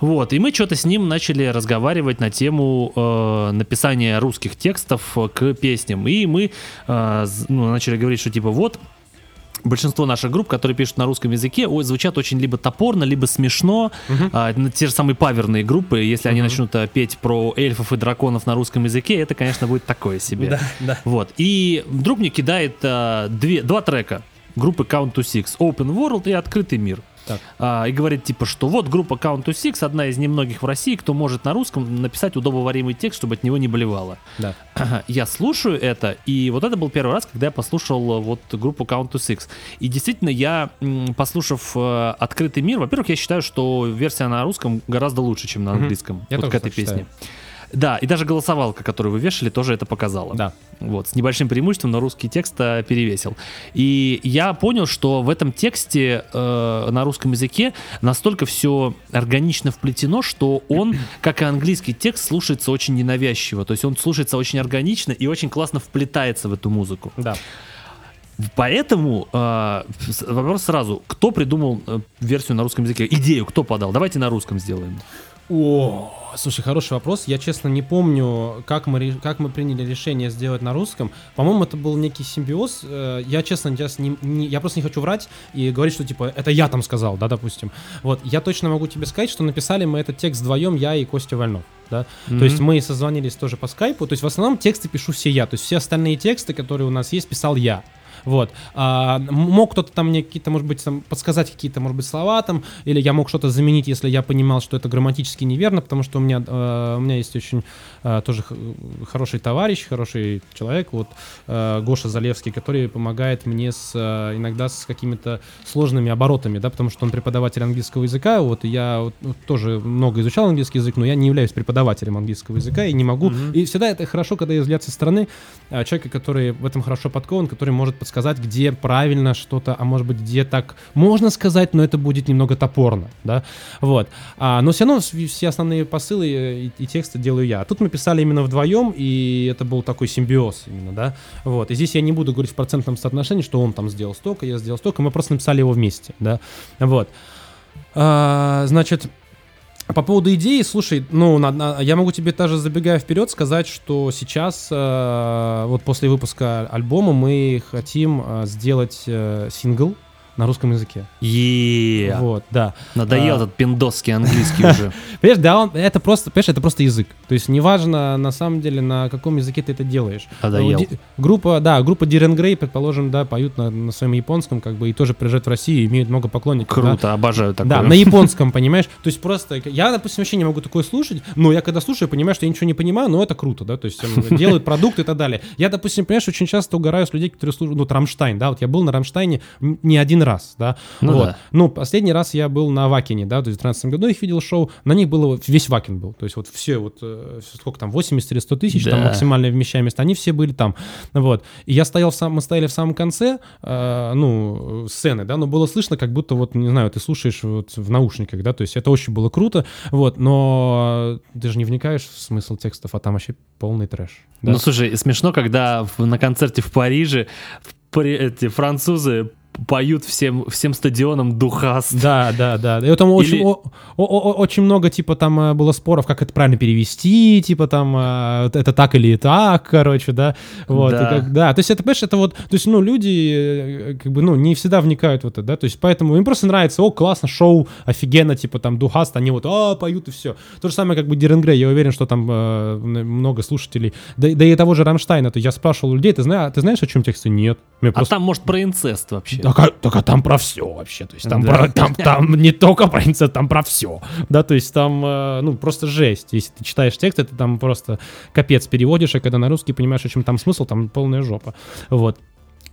вот, и мы что-то с ним начали разговаривать на тему э, написания русских текстов к песням, и мы э, ну, начали говорить, что типа вот большинство наших групп, которые пишут на русском языке, ой, звучат очень либо топорно, либо смешно. А, ну, те же самые паверные группы, если они начнут а, петь про эльфов и драконов на русском языке, это, конечно, будет такое себе. да. Вот. И вдруг мне кидает а, две, два трека группы Count to Six. Open World и Открытый мир. Так. А, и говорит, типа, что вот группа Count to Six, одна из немногих в России, кто может на русском написать удобоваримый текст, чтобы от него не болевало. Да. Я слушаю это, и вот это был первый раз, когда я послушал э, вот группу Count to Six. И действительно, я, послушав э, «Открытый мир», во-первых, я считаю, что версия на русском гораздо лучше, чем на английском. Я вот тоже к этой песне. считаю. Да, и даже голосовалка, которую вы вешали, тоже это показала. Да. Вот, с небольшим преимуществом, но русский текст перевесил. И я понял, что в этом тексте э, на русском языке настолько все органично вплетено, что он, как и английский текст, слушается очень ненавязчиво. То есть он слушается очень органично и очень классно вплетается в эту музыку. Да. Поэтому э, вопрос сразу: кто придумал э, версию на русском языке? Идею кто подал? Давайте на русском сделаем. О, слушай, хороший вопрос. Я, честно, не помню, как мы, как мы приняли решение сделать на русском. По-моему, это был некий симбиоз. Э, Я, честно, я, с ним не- я просто не хочу врать и говорить, что, типа, это я там сказал, да, допустим. Вот, я точно могу тебе сказать, что написали мы этот текст вдвоем, я и Костя Вольнов. Да? То есть мы созвонились тоже по скайпу. То есть в основном тексты пишу все я. То есть все остальные тексты, которые у нас есть, писал я. Вот. А, мог кто-то там мне какие-то, может быть, там, подсказать какие-то, может быть, слова там, или я мог что-то заменить, если я понимал, что это грамматически неверно, потому что у меня, э, у меня есть очень э, тоже хороший товарищ, хороший человек, вот э, Гоша Залевский, который помогает мне с, э, иногда с какими-то сложными оборотами, да, потому что он преподаватель английского языка, вот, и я вот, ну, тоже много изучал английский язык, но я не являюсь преподавателем английского языка и не могу, и всегда это хорошо, когда есть взгляд со стороны э, человека, который в этом хорошо подкован, который может подсказать, где правильно что-то, а может быть, где так можно сказать, но это будет немного топорно, да, вот. А, но все равно вс- все основные посылы э, и, и тексты делаю я. Тут мы писали именно вдвоем, и это был такой симбиоз именно, да, вот. И здесь я не буду говорить в процентном соотношении, что он там сделал столько, я сделал столько, мы просто написали его вместе, да, вот. А, значит, по поводу идеи, слушай, ну, на- на- я могу тебе даже забегая вперед сказать, что сейчас, э, вот после выпуска альбома, мы хотим э, сделать э, сингл на русском языке. Е, Вот, да. надоел А. этот пиндосский английский уже. Понимаешь, да, он, это просто, понимаешь, это просто язык. То есть неважно, на самом деле, на каком языке ты это делаешь. Надоел. Ди- группа, да, группа Дирен Грей, предположим, да, поют на, на своем японском, как бы, и тоже приезжают в Россию, имеют много поклонников. да. Круто, обожаю такое. Да, на японском, понимаешь? То есть просто, я, допустим, вообще не могу такое слушать, но я когда слушаю, понимаю, что я ничего не понимаю, но это круто, да, то есть делают продукт и так далее. Я, допустим, понимаешь, очень часто угораю с людей, которые слушают, ну, Рамштайн, да, вот я был на Рамштайне не один раз, да, Ну вот. да. Ну, последний раз я был на Вакине, да, то есть в 2013 году их видел шоу, на них было, весь Вакин был, то есть вот все, вот, э, сколько там, 80 или 100 тысяч, там Да. максимальная вмещаемость, они все были там, вот. И я стоял в самом, мы стояли в самом конце, э, ну, сцены, да, но было слышно, как будто вот, не знаю, ты слушаешь вот в наушниках, да, то есть это очень было круто, вот, но ты же не вникаешь в смысл текстов, а там вообще полный трэш. да. Ну слушай, смешно, когда на концерте в Париже эти французы поют всем, всем стадионам Духаст. Да, да, да. И там очень, Или- о- о- о- очень много, типа, там э, было споров, как это правильно перевести, типа, там, э, это так или так, короче, да. Вот, Да. Как- да. То есть, это, понимаешь, это вот, то есть, ну, люди, э, как бы, ну, не всегда вникают в это, да, то есть, поэтому им просто нравится, о, классно, шоу, офигенно, типа, там, Духаст, они вот, а, поют и все. То же самое, как бы, Дирен Грей, я уверен, что там э, много слушателей, да, да и того же Рамштайна, то я спрашивал людей, ты, зна- ты знаешь, о чем тексты? Нет. Мне А просто там, может, про инцест вообще. Так, а, там про все вообще. То есть там, Да. про- там, там не только про инцест, там про все. Да, то есть там, э, ну, просто жесть. Если ты читаешь текст, это там просто капец переводишь, а когда на русский понимаешь, о чем там смысл, там полная жопа. Вот.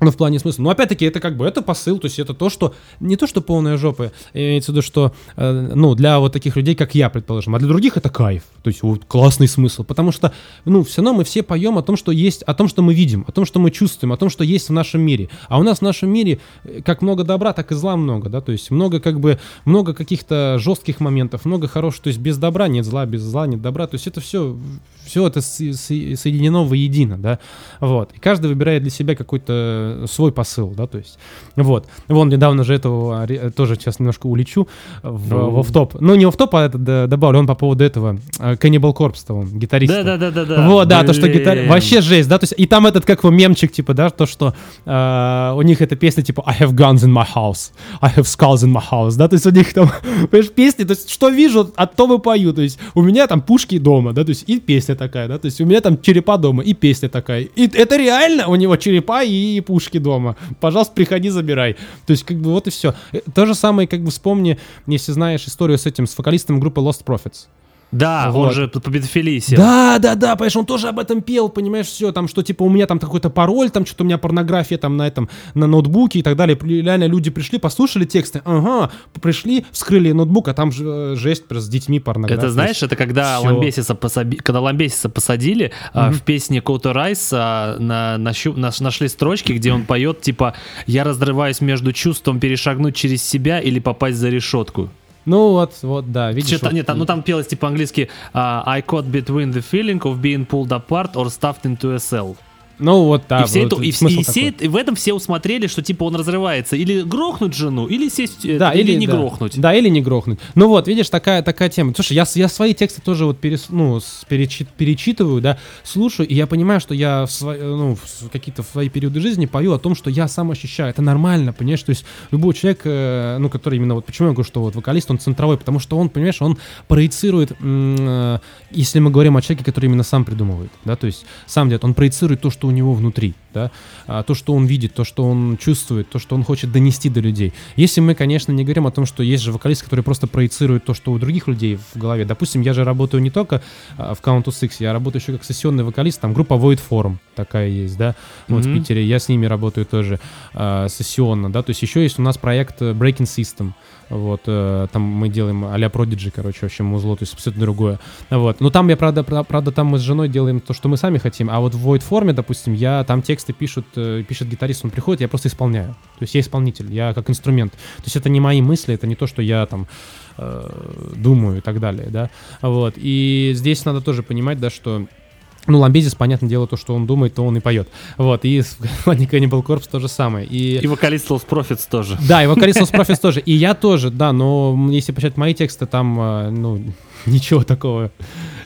Ну, в плане смысла. Но опять-таки, это как бы, это посыл, то есть это то, что, не то, что полная жопа, имеется в виду, что, э, ну, для вот таких людей, как я, предположим, а для других это кайф, то есть вот классный смысл, потому что, ну, все равно мы все поем о том, что есть, о том, что мы видим, о том, что мы чувствуем, о том, что есть в нашем мире. А у нас в нашем мире э, как много добра, так и зла много, да, то есть много как бы, много каких-то жестких моментов, много хорошего, то есть без добра нет зла, без зла нет добра, то есть это все, все это со- со- соединено воедино, да, вот. И каждый выбирает для себя какой-то свой посыл, да, то есть, вот. Вон недавно же этого, ре- тоже сейчас немножко улечу в, Ну. в топ Ну, не в топ а это д- добавлю, он по поводу этого, э, Cannibal Corpse-то он, гитарист. Да-да-да-да-да. Вот, да, то, что Блин. гитара... Вообще жесть, да, то есть, и там этот, как его, мемчик, типа, да, то, что э, у них эта песня, типа, I have guns in my house, I have skulls in my house, да, то есть у них там, понимаешь, песни, то есть, что вижу, о том и пою, то есть, у меня там пушки дома, да, то есть, и песня такая, да, то есть, у меня там черепа дома, и песня такая, и это реально, у него черепа и пушки дома, пожалуйста, приходи, забирай, то есть, как бы, вот и все. То же самое, как бы, вспомни, если знаешь историю с этим, с вокалистом группы Lost Prophets, Да, Вот. он же по педофилии сел. да, да, да, понимаешь, он тоже об этом пел, понимаешь, все, там, что, типа, у меня там какой-то пароль, там, что-то у меня порнография там на этом, на ноутбуке и так далее. Реально люди пришли, послушали тексты, ага, пришли, вскрыли ноутбук, а там же э, жесть просто с детьми порнография. Это знаешь, это когда Всё. Ламбесиса, посаби- когда Ламбесиса посадили, а, в песне Коута Райса на, нащу- наш- нашли строчки, где он поет, типа, я разрываюсь между чувством перешагнуть через себя или попасть за решетку. Ну, вот, вот, да, видишь. Чё-то- вот. нет, там- ну там пелось типа английски а, I caught between the feeling of being pulled apart or stuffed into a cell. Ну вот, да. и все вот это, и, и все и в этом все усмотрели, что типа он разрывается или грохнуть жену, или сесть, э, Да, или, или, не да. грохнуть. Да, или не грохнуть. Ну вот, видишь, такая, такая тема. Слушай, я, я свои тексты тоже вот перес, ну, перечит- перечитываю, да, слушаю, и я понимаю, что я в, сво- ну, в какие-то свои периоды жизни пою о том, что я сам ощущаю. Это нормально, понимаешь? То есть любой человек, э, ну, который именно вот, почему я говорю, что вот вокалист, он центровой, потому что он, понимаешь, он проецирует, э, если мы говорим о человеке, который именно сам придумывает, да, то есть сам делает, он проецирует то, что у него внутри, да, а, то, что он видит, то, что он чувствует, то, что он хочет донести до людей. Если мы, конечно, не говорим о том, что есть же вокалист, который просто проецирует то, что у других людей в голове. Допустим, я же работаю не только а, в Count to Six, я работаю еще как сессионный вокалист, там группа Void Forum такая есть, да, вот в Мгм. Питере, я с ними работаю тоже а, сессионно, да, то есть еще есть у нас проект э, Breaking System, вот, э, там мы делаем а-ля Prodigy, короче, вообще музло, то есть абсолютно другое. Вот. Но там я, правда, пра- правда, там мы с женой делаем то, что мы сами хотим, а вот в Void форме, допустим, я там тексты пишут, э, пишет гитарист, он приходит, я просто исполняю. То есть я исполнитель, я как инструмент. То есть это не мои мысли, это не то, что я там э, думаю и так далее, да. Вот. И здесь надо тоже понимать, да, что ну, Ламбезис, понятное дело, то, что он думает, то он и поет. Вот, и с Cannibal Corpse то же самое. И, И вокалист Lost Profits тоже. да, и вокалист Lost Profits тоже. И я тоже, да, но если почитать мои тексты, там, э, ну, ничего такого,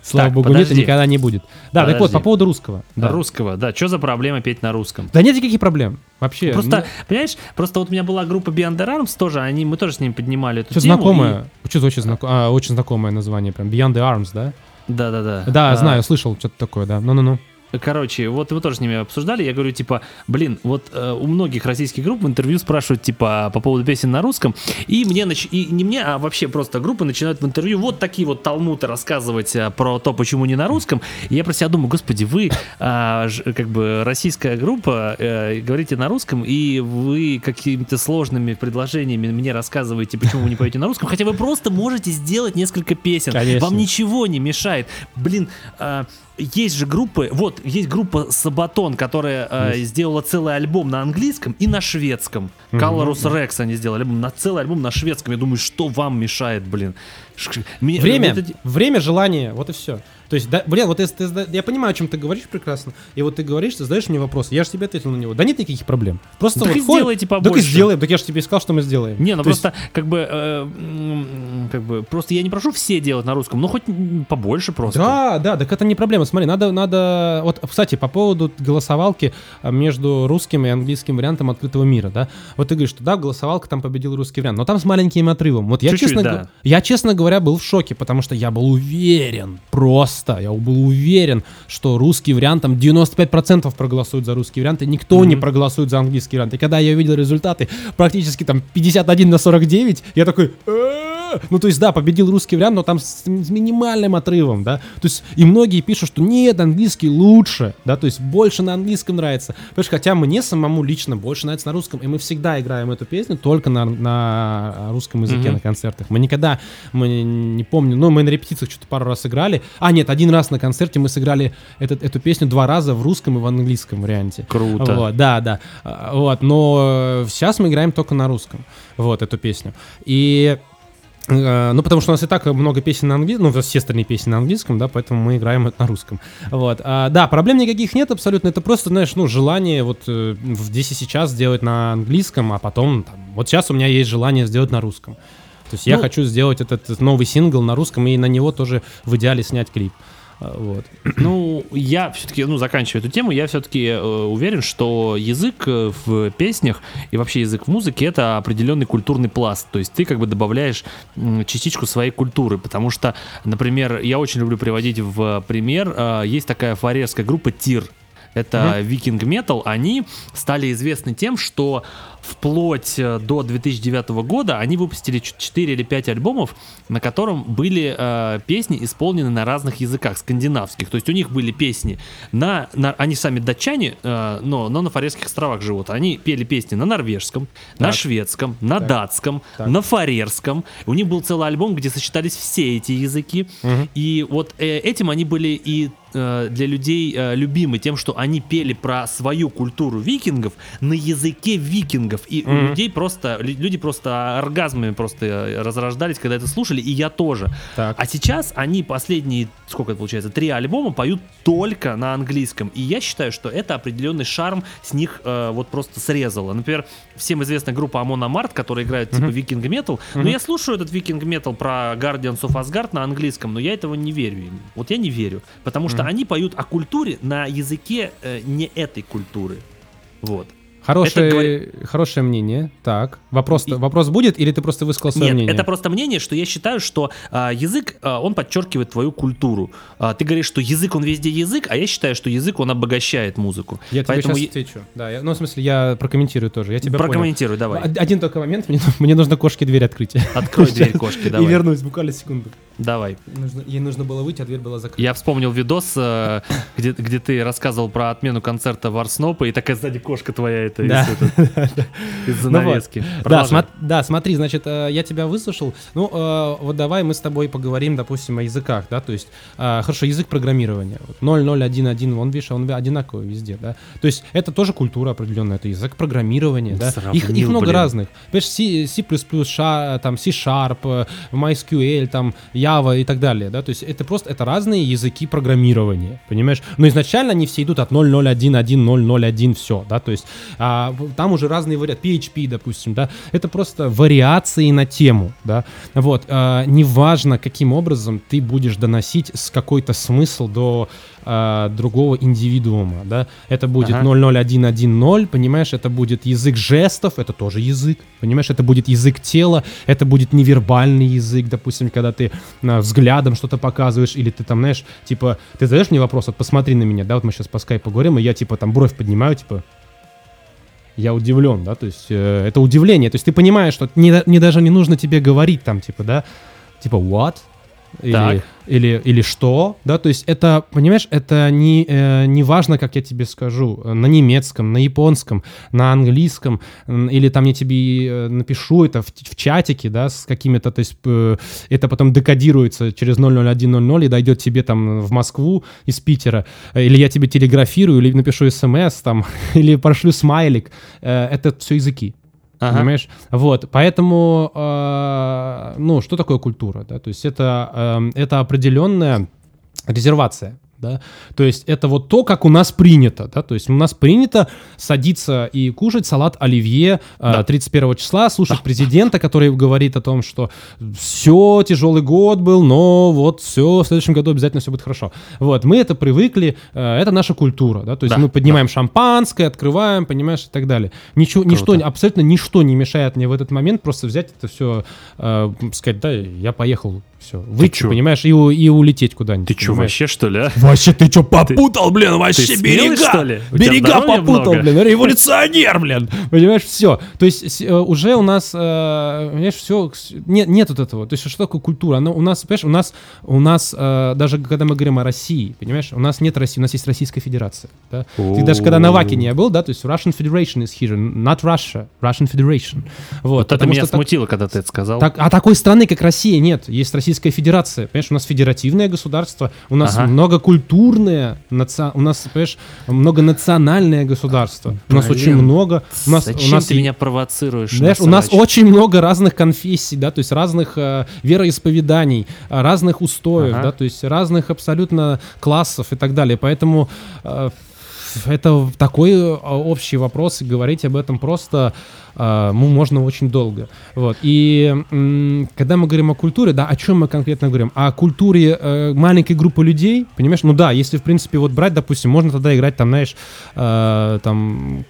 слава Так, богу, нет подожди. и никогда не будет. Да, так вот, Подожди. по поводу русского. Да. Русского, да. Что за проблема петь на русском? Да нет никаких проблем. Вообще. Просто, понимаешь, просто вот у меня была группа Beyond the Arms тоже, они, мы тоже с ними поднимали эту что тему. знакомое, что очень, знако- а, очень знакомое название, прям Beyond the Arms, да? Да-да-да. Да, А, знаю, слышал что-то такое, да. Ну-ну-ну. Короче, вот вы тоже с ними обсуждали, я говорю, типа, блин, вот э, у многих российских групп в интервью спрашивают, типа, по поводу песен на русском, и мне, нач... и не мне, а вообще просто группы начинают в интервью вот такие вот талмуты рассказывать э, про то, почему не на русском, и я про себя думаю, господи, вы, ж- как бы, российская группа, э, говорите на русском, и вы какими-то сложными предложениями мне рассказываете, почему вы не поете на русском, хотя вы просто можете сделать несколько песен, Конечно. вам ничего не мешает. Блин, а, есть же группы, вот, есть группа Сабатон, которая а, сделала целый альбом на английском и на шведском. Colorus Rex они сделали альбом, на целый альбом на шведском. Я думаю, что вам мешает, блин? Мне- Время, эти- время, желание, вот и все. То есть, да, блин, вот если ты я понимаю, о чем ты говоришь прекрасно, и вот ты говоришь, ты задаешь мне вопрос, я же тебе ответил на него. Да нет никаких проблем. Просто Так вот и ходим- сделайте Так и побольше. сделаем. Так я же тебе сказал, что мы сделаем. Не, ну То есть- просто, как бы, э, как бы, просто я не прошу все делать на русском, но хоть побольше просто. Да, да, так это не проблема. Смотри, надо, надо. Вот, кстати, по поводу голосовалки а, между русским и английским вариантом открытого мира, да. Вот ты говоришь, что да, голосовалка там победил русский вариант, но там с маленьким отрывом. Вот я Чуть-чуть, честно, да. я честно говоря был в шоке, потому что я был уверен, просто, я был уверен, что русский вариант там 95% проголосуют за русский вариант, и никто не Мгм. проголосует за английский вариант. И когда я увидел результаты практически там 51 на 49, я такой. «Э-э-э». Ну, то есть, да, победил русский вариант, но там с, с минимальным отрывом, да. То есть, и многие пишут, что нет, английский лучше, да, то есть больше на английском нравится. Понимаешь, хотя мне самому лично больше нравится на русском, и мы всегда играем эту песню только на, на русском языке Мгм. на концертах. Мы никогда, мы не помню, ну, мы на репетициях что-то пару раз играли. А, нет, один раз на концерте мы сыграли этот, эту песню два раза в русском и в английском варианте. Круто. Вот, да, да. А, Вот, но сейчас мы играем только на русском. Вот эту песню. И ну, потому что у нас и так много песен на английском, ну, все остальные песни на английском, да, поэтому мы играем это на русском. Вот. А, да, проблем никаких нет абсолютно. Это просто, знаешь, ну, желание вот э, здесь и сейчас сделать на английском, а потом, там, вот сейчас у меня есть желание сделать на русском. То есть я Ну- хочу сделать этот новый сингл на русском и на него тоже в идеале снять клип. А, Вот. Ну, я все-таки, ну, заканчивая эту тему, я все-таки уверен, что язык э, в песнях и вообще язык в музыке это определенный культурный пласт. То есть ты как бы добавляешь м, частичку своей культуры. Потому что, например, я очень люблю приводить в пример, э, есть такая фарерская группа Тир. Это Викинг Метал. Они стали известны тем, что вплоть э, до 2009 года они выпустили 4 или 5 альбомов, на котором были э, песни исполнены на разных языках, скандинавских. То есть у них были песни на... на- они сами датчане, э, но, но на Фарерских островах живут. Они пели песни на норвежском, на Так. шведском, на Так. датском, Так. на фарерском. У них был целый альбом, где сочетались все эти языки. Мгм. И вот э, этим они были и для людей э, любимый тем, что они пели про свою культуру викингов на языке викингов. И у Мгм. людей просто, лю- люди просто оргазмами просто э, разрождались, когда это слушали, и я тоже. Так. А сейчас они последние, сколько это получается, три альбома поют только на английском. И я считаю, что это определенный шарм с них э, вот просто срезало. Например, всем известна группа Amon Amarth, которая играет типа Мгм. viking metal. Но я слушаю этот viking metal про Guardians of Asgard на английском, но я этого не верю им. Вот я не верю. Потому что Мгм. они поют о культуре на языке э, не этой культуры. Вот. Хорошее, это говорит- хорошее мнение. Так. Вопрос, И- вопрос будет, или ты просто высказал свое Нет, мнение? это просто мнение, что я считаю, что а, язык, а, он подчеркивает твою культуру. А, ты говоришь, что язык, он везде язык, а я считаю, что язык, он обогащает музыку. Я тебе Поэтому сейчас я- отвечу. Да, я- ну, в смысле, я прокомментирую тоже. Я тебя понял. Прокомментируй, давай. Од- Один только момент, мне, мне нужно кошке дверь открыть. Открой дверь кошки, И давай. вернусь, буквально секунду. Давай. Нужно- ей нужно было выйти, а дверь была закрыта. Я вспомнил видос, э, где, где ты рассказывал про отмену концерта Варснопа, и такая сзади кошка твоя это Да. из, это- из Ну вот. занавески. Да, Продолжай. смо- да, смотри, значит, э, я тебя выслушал. Ну, э, вот давай мы с тобой поговорим, допустим, о языках, да, то есть, э, хорошо, язык программирования. Вот 0.0.1.1, он, видишь, он одинаковый везде, да. То есть, это тоже культура определенная, это язык программирования, да. Сравнил, Их, их много блин. разных. Понимаешь, C, C++, Sha- там, C-Sharp, MySQL, там, Java и так далее, да, то есть, это просто, это разные языки программирования, понимаешь. Но изначально они все идут от 0.0.1.1.0.0.1, все, да, то есть, а, там уже разные варианты, PHP, допустим, да, это просто вариации на тему, да, вот, а, неважно, каким образом ты будешь доносить с какой-то смысл до а, другого индивидуума, да, это будет Ага. 00110, понимаешь, это будет язык жестов, это тоже язык, понимаешь, это будет язык тела, это будет невербальный язык, допустим, когда ты а, взглядом что-то показываешь, или ты там, знаешь, типа, ты задаешь мне вопрос, вот посмотри на меня, да, вот мы сейчас по скайпу говорим, и я типа там бровь поднимаю, типа, я удивлен, да, то есть э, это удивление, то есть ты понимаешь, что не, не даже не нужно тебе говорить там, типа, да, типа, what? Или, Так. или, или что, да, то есть это, понимаешь, это не, э, не важно, как я тебе скажу, на немецком, на японском, на английском, или там я тебе э, напишу это в, в чатике, да, с какими-то, то есть э, это потом декодируется через 00100 и дойдет тебе там в Москву из Питера, Э, или я тебе телеграфирую, или напишу смс там, или пошлю смайлик, Э, это все языки. Ага. Понимаешь? Вот, поэтому, э, ну, что такое культура, да? То есть это, эм, это определенная резервация, да? То есть это вот то, как у нас принято, да? То есть у нас принято садиться и кушать салат оливье э, Да. 31 числа, слушать президента, который говорит о том, что все, тяжелый год был, но вот все, в следующем году обязательно все будет хорошо. Вот, мы это привыкли, э, это наша культура, да? То есть Да, мы поднимаем шампанское, открываем, понимаешь, и так далее. Ничего, ничто, Круто. абсолютно ничто не мешает мне в этот момент просто взять это все, сказать, да, я поехал, все, выйти, понимаешь, и, и улететь куда-нибудь. Ты что, вообще что ли, а? Вообще, ты что, попутал, блин, вообще ты смелый, берега, что ли? У берега попутал, много? блин, революционер, блин, понимаешь, все. То есть э, уже у нас, э, понимаешь, все, нет, нет вот этого. То есть что такое культура? Она у нас, понимаешь, у нас, у нас э, даже когда мы говорим о России, понимаешь, у нас нет России, у нас есть Российская Федерация. Да? Ты даже когда на Ваке не был, да, то есть Russian Federation is here, not Russia, Russian Federation. Вот, Вот это меня смутило, когда ты это сказал. так, а такой страны, как Россия, нет. Есть Российская Федерация. Понимаешь, у нас федеративное государство, у нас Ага. Многокультурное, наци- у нас, понимаешь, многонациональное государство. У нас Блин, очень много. У нас, Зачем у нас ты меня провоцируешь? знаешь, на у нас очень много разных конфессий, да, то есть разных э, вероисповеданий, разных устоев, Ага. да, то есть разных абсолютно классов и так далее. Поэтому э, это такой э, общий вопрос, и говорить об этом просто э, ну, можно очень долго. Вот. И м, когда мы говорим о культуре, да, о чем мы конкретно говорим? О культуре э, маленькой группы людей, понимаешь? Ну да, если, в принципе, вот брать, допустим, можно тогда играть, там, знаешь, э, там,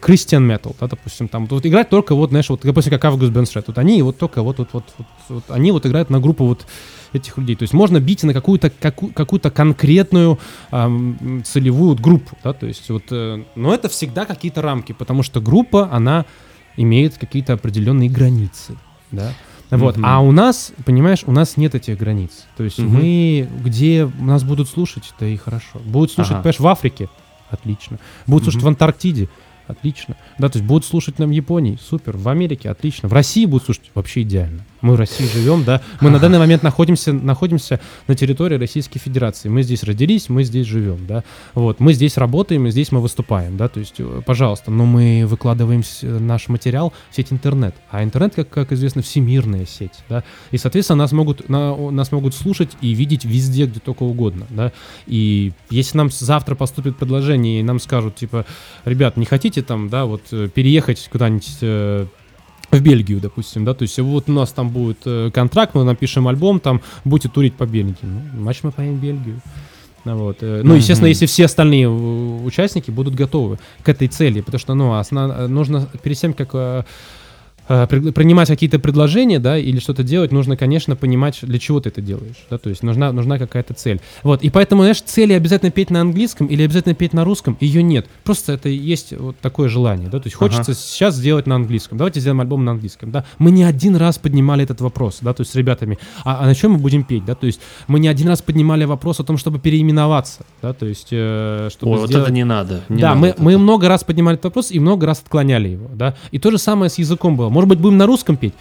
к- Christian Metal, да, допустим, там, вот играть только вот, знаешь, вот, допустим, как Август Беншред, вот они вот только вот, вот, вот, вот, вот, они вот играют на группу вот этих людей, то есть можно бить на какую-то какую, какую-то конкретную ам, целевую вот группу, да, то есть вот, э, но это всегда какие-то рамки, потому что группа, она имеет какие-то определенные границы, да, вот, Мгм. а у нас, понимаешь, у нас нет этих границ, то есть Мгм. мы, где нас будут слушать, да и хорошо, будут слушать, Ага. понимаешь, в Африке, отлично, будут слушать Мгм. в Антарктиде, Отлично. Да, то есть будут слушать нам в Японии, супер. В Америке, отлично. В России будут слушать, вообще идеально. Мы в России живем, да. Мы на данный момент находимся, находимся на территории Российской Федерации. Мы здесь родились, мы здесь живем, да. Вот, мы здесь работаем, и здесь мы выступаем, да. То есть, э, пожалуйста, но мы выкладываем с- наш материал в сеть интернет. А интернет, как, как известно, всемирная сеть, да. И, соответственно, нас могут, на- нас могут слушать и видеть везде, где только угодно, да. И если нам завтра поступит предложение, и нам скажут, типа, ребят, не хотите там, да, вот э, переехать куда-нибудь э, в Бельгию, допустим, да, то есть вот у нас там будет э, контракт, мы напишем альбом, там будете турить по Бельгии, ну, значит мы поедем в Бельгию. Ну, вот. э, ну, естественно, Мгм. если все остальные э, участники будут готовы к этой цели, потому что, ну, основ- нужно перед тем, как принимать какие-то предложения, да, или что-то делать, нужно, конечно, понимать, для чего ты это делаешь, да, то есть нужна, нужна какая-то цель. Вот, и поэтому, знаешь, цели обязательно петь на английском или обязательно петь на русском, ее нет. Просто это есть вот такое желание, да, то есть Ага. хочется сейчас сделать на английском, давайте сделаем альбом на английском, да. Мы не один раз поднимали этот вопрос, да, то есть с ребятами, а, а на чем мы будем петь, да, то есть мы не один раз поднимали вопрос о том, чтобы переименоваться, да, то есть э, чтобы Ой, вот сделать... это не надо. не да, надо мы, это. мы много раз поднимали этот вопрос и много раз отклоняли его, да. И то же самое с языком было. Может быть, будем на русском петь?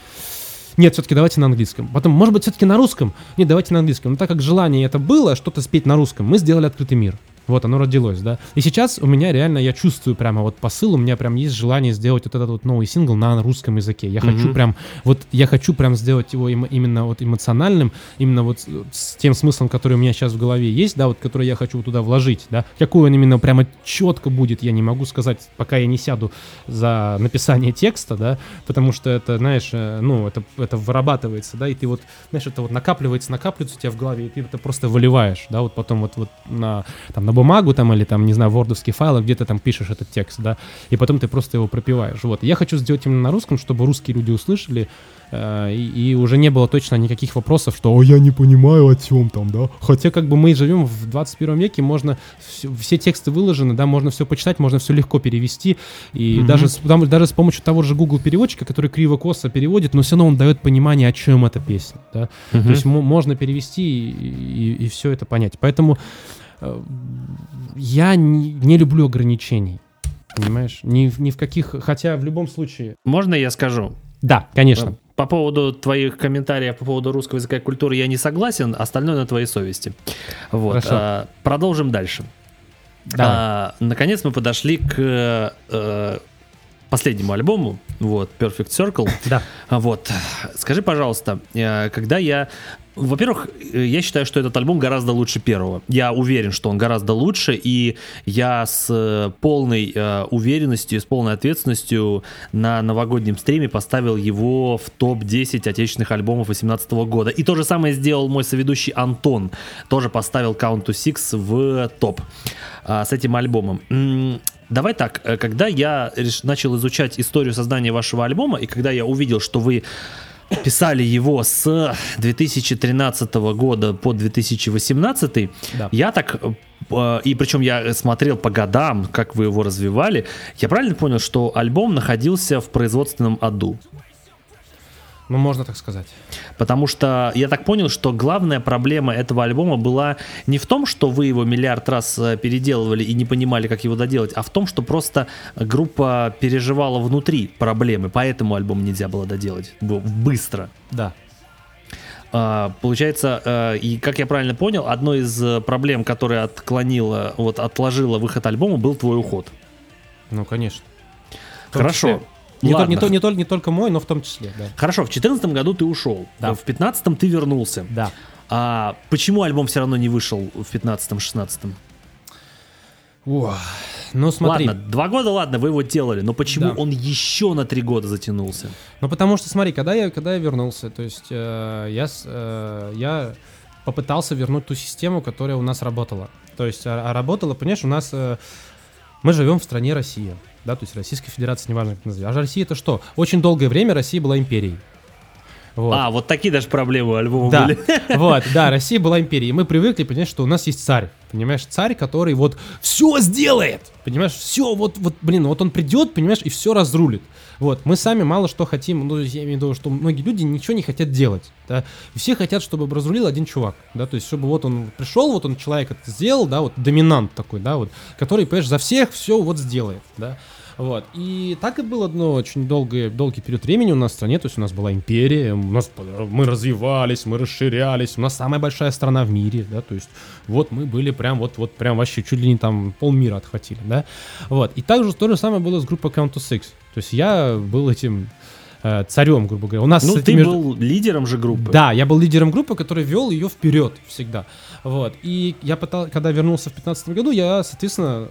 Нет, все-таки давайте на английском. Потом, может быть, все-таки на русском? Нет, давайте на английском. Но так как желание это было, что-то спеть на русском, мы сделали открытый мир. Вот оно родилось, да. И сейчас у меня реально, я чувствую прямо вот посыл, у меня прям есть желание сделать вот этот вот новый сингл на русском языке. Я хочу Мгм. прям, вот я хочу прям сделать его им- именно вот эмоциональным, именно вот с, с тем смыслом, который у меня сейчас в голове есть, да, вот который я хочу туда вложить, да. Какой он именно прямо четко будет, я не могу сказать, пока я не сяду за написание текста, да, потому что это, знаешь, э, ну, это, это вырабатывается, да, и ты вот, знаешь, это вот накапливается, накапливается у тебя в голове, и ты это просто выливаешь, да, вот потом вот, вот на, там, на бумагу там или там, не знаю, вордовский файл, где ты там пишешь этот текст, да, и потом ты просто его пропиваешь, вот. Я хочу сделать именно на русском, чтобы русские люди услышали, э, и, и уже не было точно никаких вопросов, что «О, я не понимаю, о чем там, да?» Хотя как бы мы живем в 21 веке, можно, всё- все тексты выложены, да, можно все почитать, можно все легко перевести, и Мгм. даже, с, там- даже с помощью того же Google переводчика, который криво-косо переводит, но все равно он дает понимание, о чем эта песня, да. Мгм. То есть мо- можно перевести и, все это понять. Поэтому я не, не люблю ограничений. Понимаешь? Ни, в- ни в каких. Хотя в любом случае. Можно я скажу? Да, конечно. По поводу твоих комментариев по поводу русского языка и культуры я не согласен, остальное на твоей совести. Вот. Хорошо. а, продолжим дальше. Давай. А, наконец мы подошли к э, последнему альбому, вот, Perfect Circle. Да. Вот. Скажи, пожалуйста, э, когда я... Во-первых, э, я считаю, что этот альбом гораздо лучше первого. Я уверен, что он гораздо лучше, и я с э, полной э, уверенностью, с полной ответственностью на новогоднем стриме поставил его в топ-10 отечественных альбомов 2018 года. И то же самое сделал мой соведущий Антон. Тоже поставил Count to Six в топ а, с этим альбомом. Давай так, э, когда я начал изучать историю создания вашего альбома, и когда я увидел, что вы писали его с 2013 года по 2018, Да. я так, э, и причем я смотрел по годам, как вы его развивали, я правильно понял, что альбом находился в производственном аду? Ну, можно так сказать. Потому что я так понял, что главная проблема этого альбома была не в том, что вы его миллиард раз э, переделывали и не понимали, как его доделать, а в том, что просто группа переживала внутри проблемы, поэтому альбом нельзя было доделать быстро. Да. А, Получается, э, и как я правильно понял, одной из э, проблем, которая отклонила, вот отложила выход альбома, был твой уход. Ну, конечно. Хорошо. числе. Не, то- Ладно. не, то- не, только- не только мой, но в том числе, да. Хорошо, в 2014 году ты ушел, Да. в 2015 ты вернулся. Да. А почему альбом все равно не вышел в 15-16? О, ну, смотри. Ладно, два года, ладно, вы его делали, но почему Да. он еще на три года затянулся? Ну, потому что, смотри, когда я, когда я вернулся, то есть э, я, э, я попытался вернуть ту систему, которая у нас работала. То есть, а, а работала, понимаешь, у нас... э, мы живем в стране Россия, да, то есть Российская Федерация, неважно как назовем. А же Россия это что? Очень долгое время Россия была империей. Вот. А, вот такие даже проблемы у альбома Да, были. вот, да, Россия была империей. И мы привыкли, понимаешь, что у нас есть царь. Понимаешь, царь, который вот все сделает. Понимаешь, все, вот, вот, блин, вот он придет, понимаешь, и все разрулит. Вот, мы сами мало что хотим, ну, я имею в виду, что многие люди ничего не хотят делать, да, и все хотят, чтобы разрулил один чувак, да, то есть, чтобы вот он пришел, вот он человек это сделал, да, вот доминант такой, да, вот, который, понимаешь, за всех все вот сделает, да, Вот. И так и было, ну, очень долгий, долгий период времени у нас в стране, то есть у нас была империя, у нас, мы развивались, мы расширялись, у нас самая большая страна в мире, да, то есть вот мы были прям, вот, вот прям вообще чуть ли не там полмира отхватили, да. Вот. И также то же самое было с группой Count to Six. То есть я был этим э, царем, грубо говоря. У нас Ну, кстати, ты между- был лидером же группы. да, я был лидером группы, который вел ее вперед всегда. Вот. И я пытал, когда вернулся в 2015 году, я, соответственно,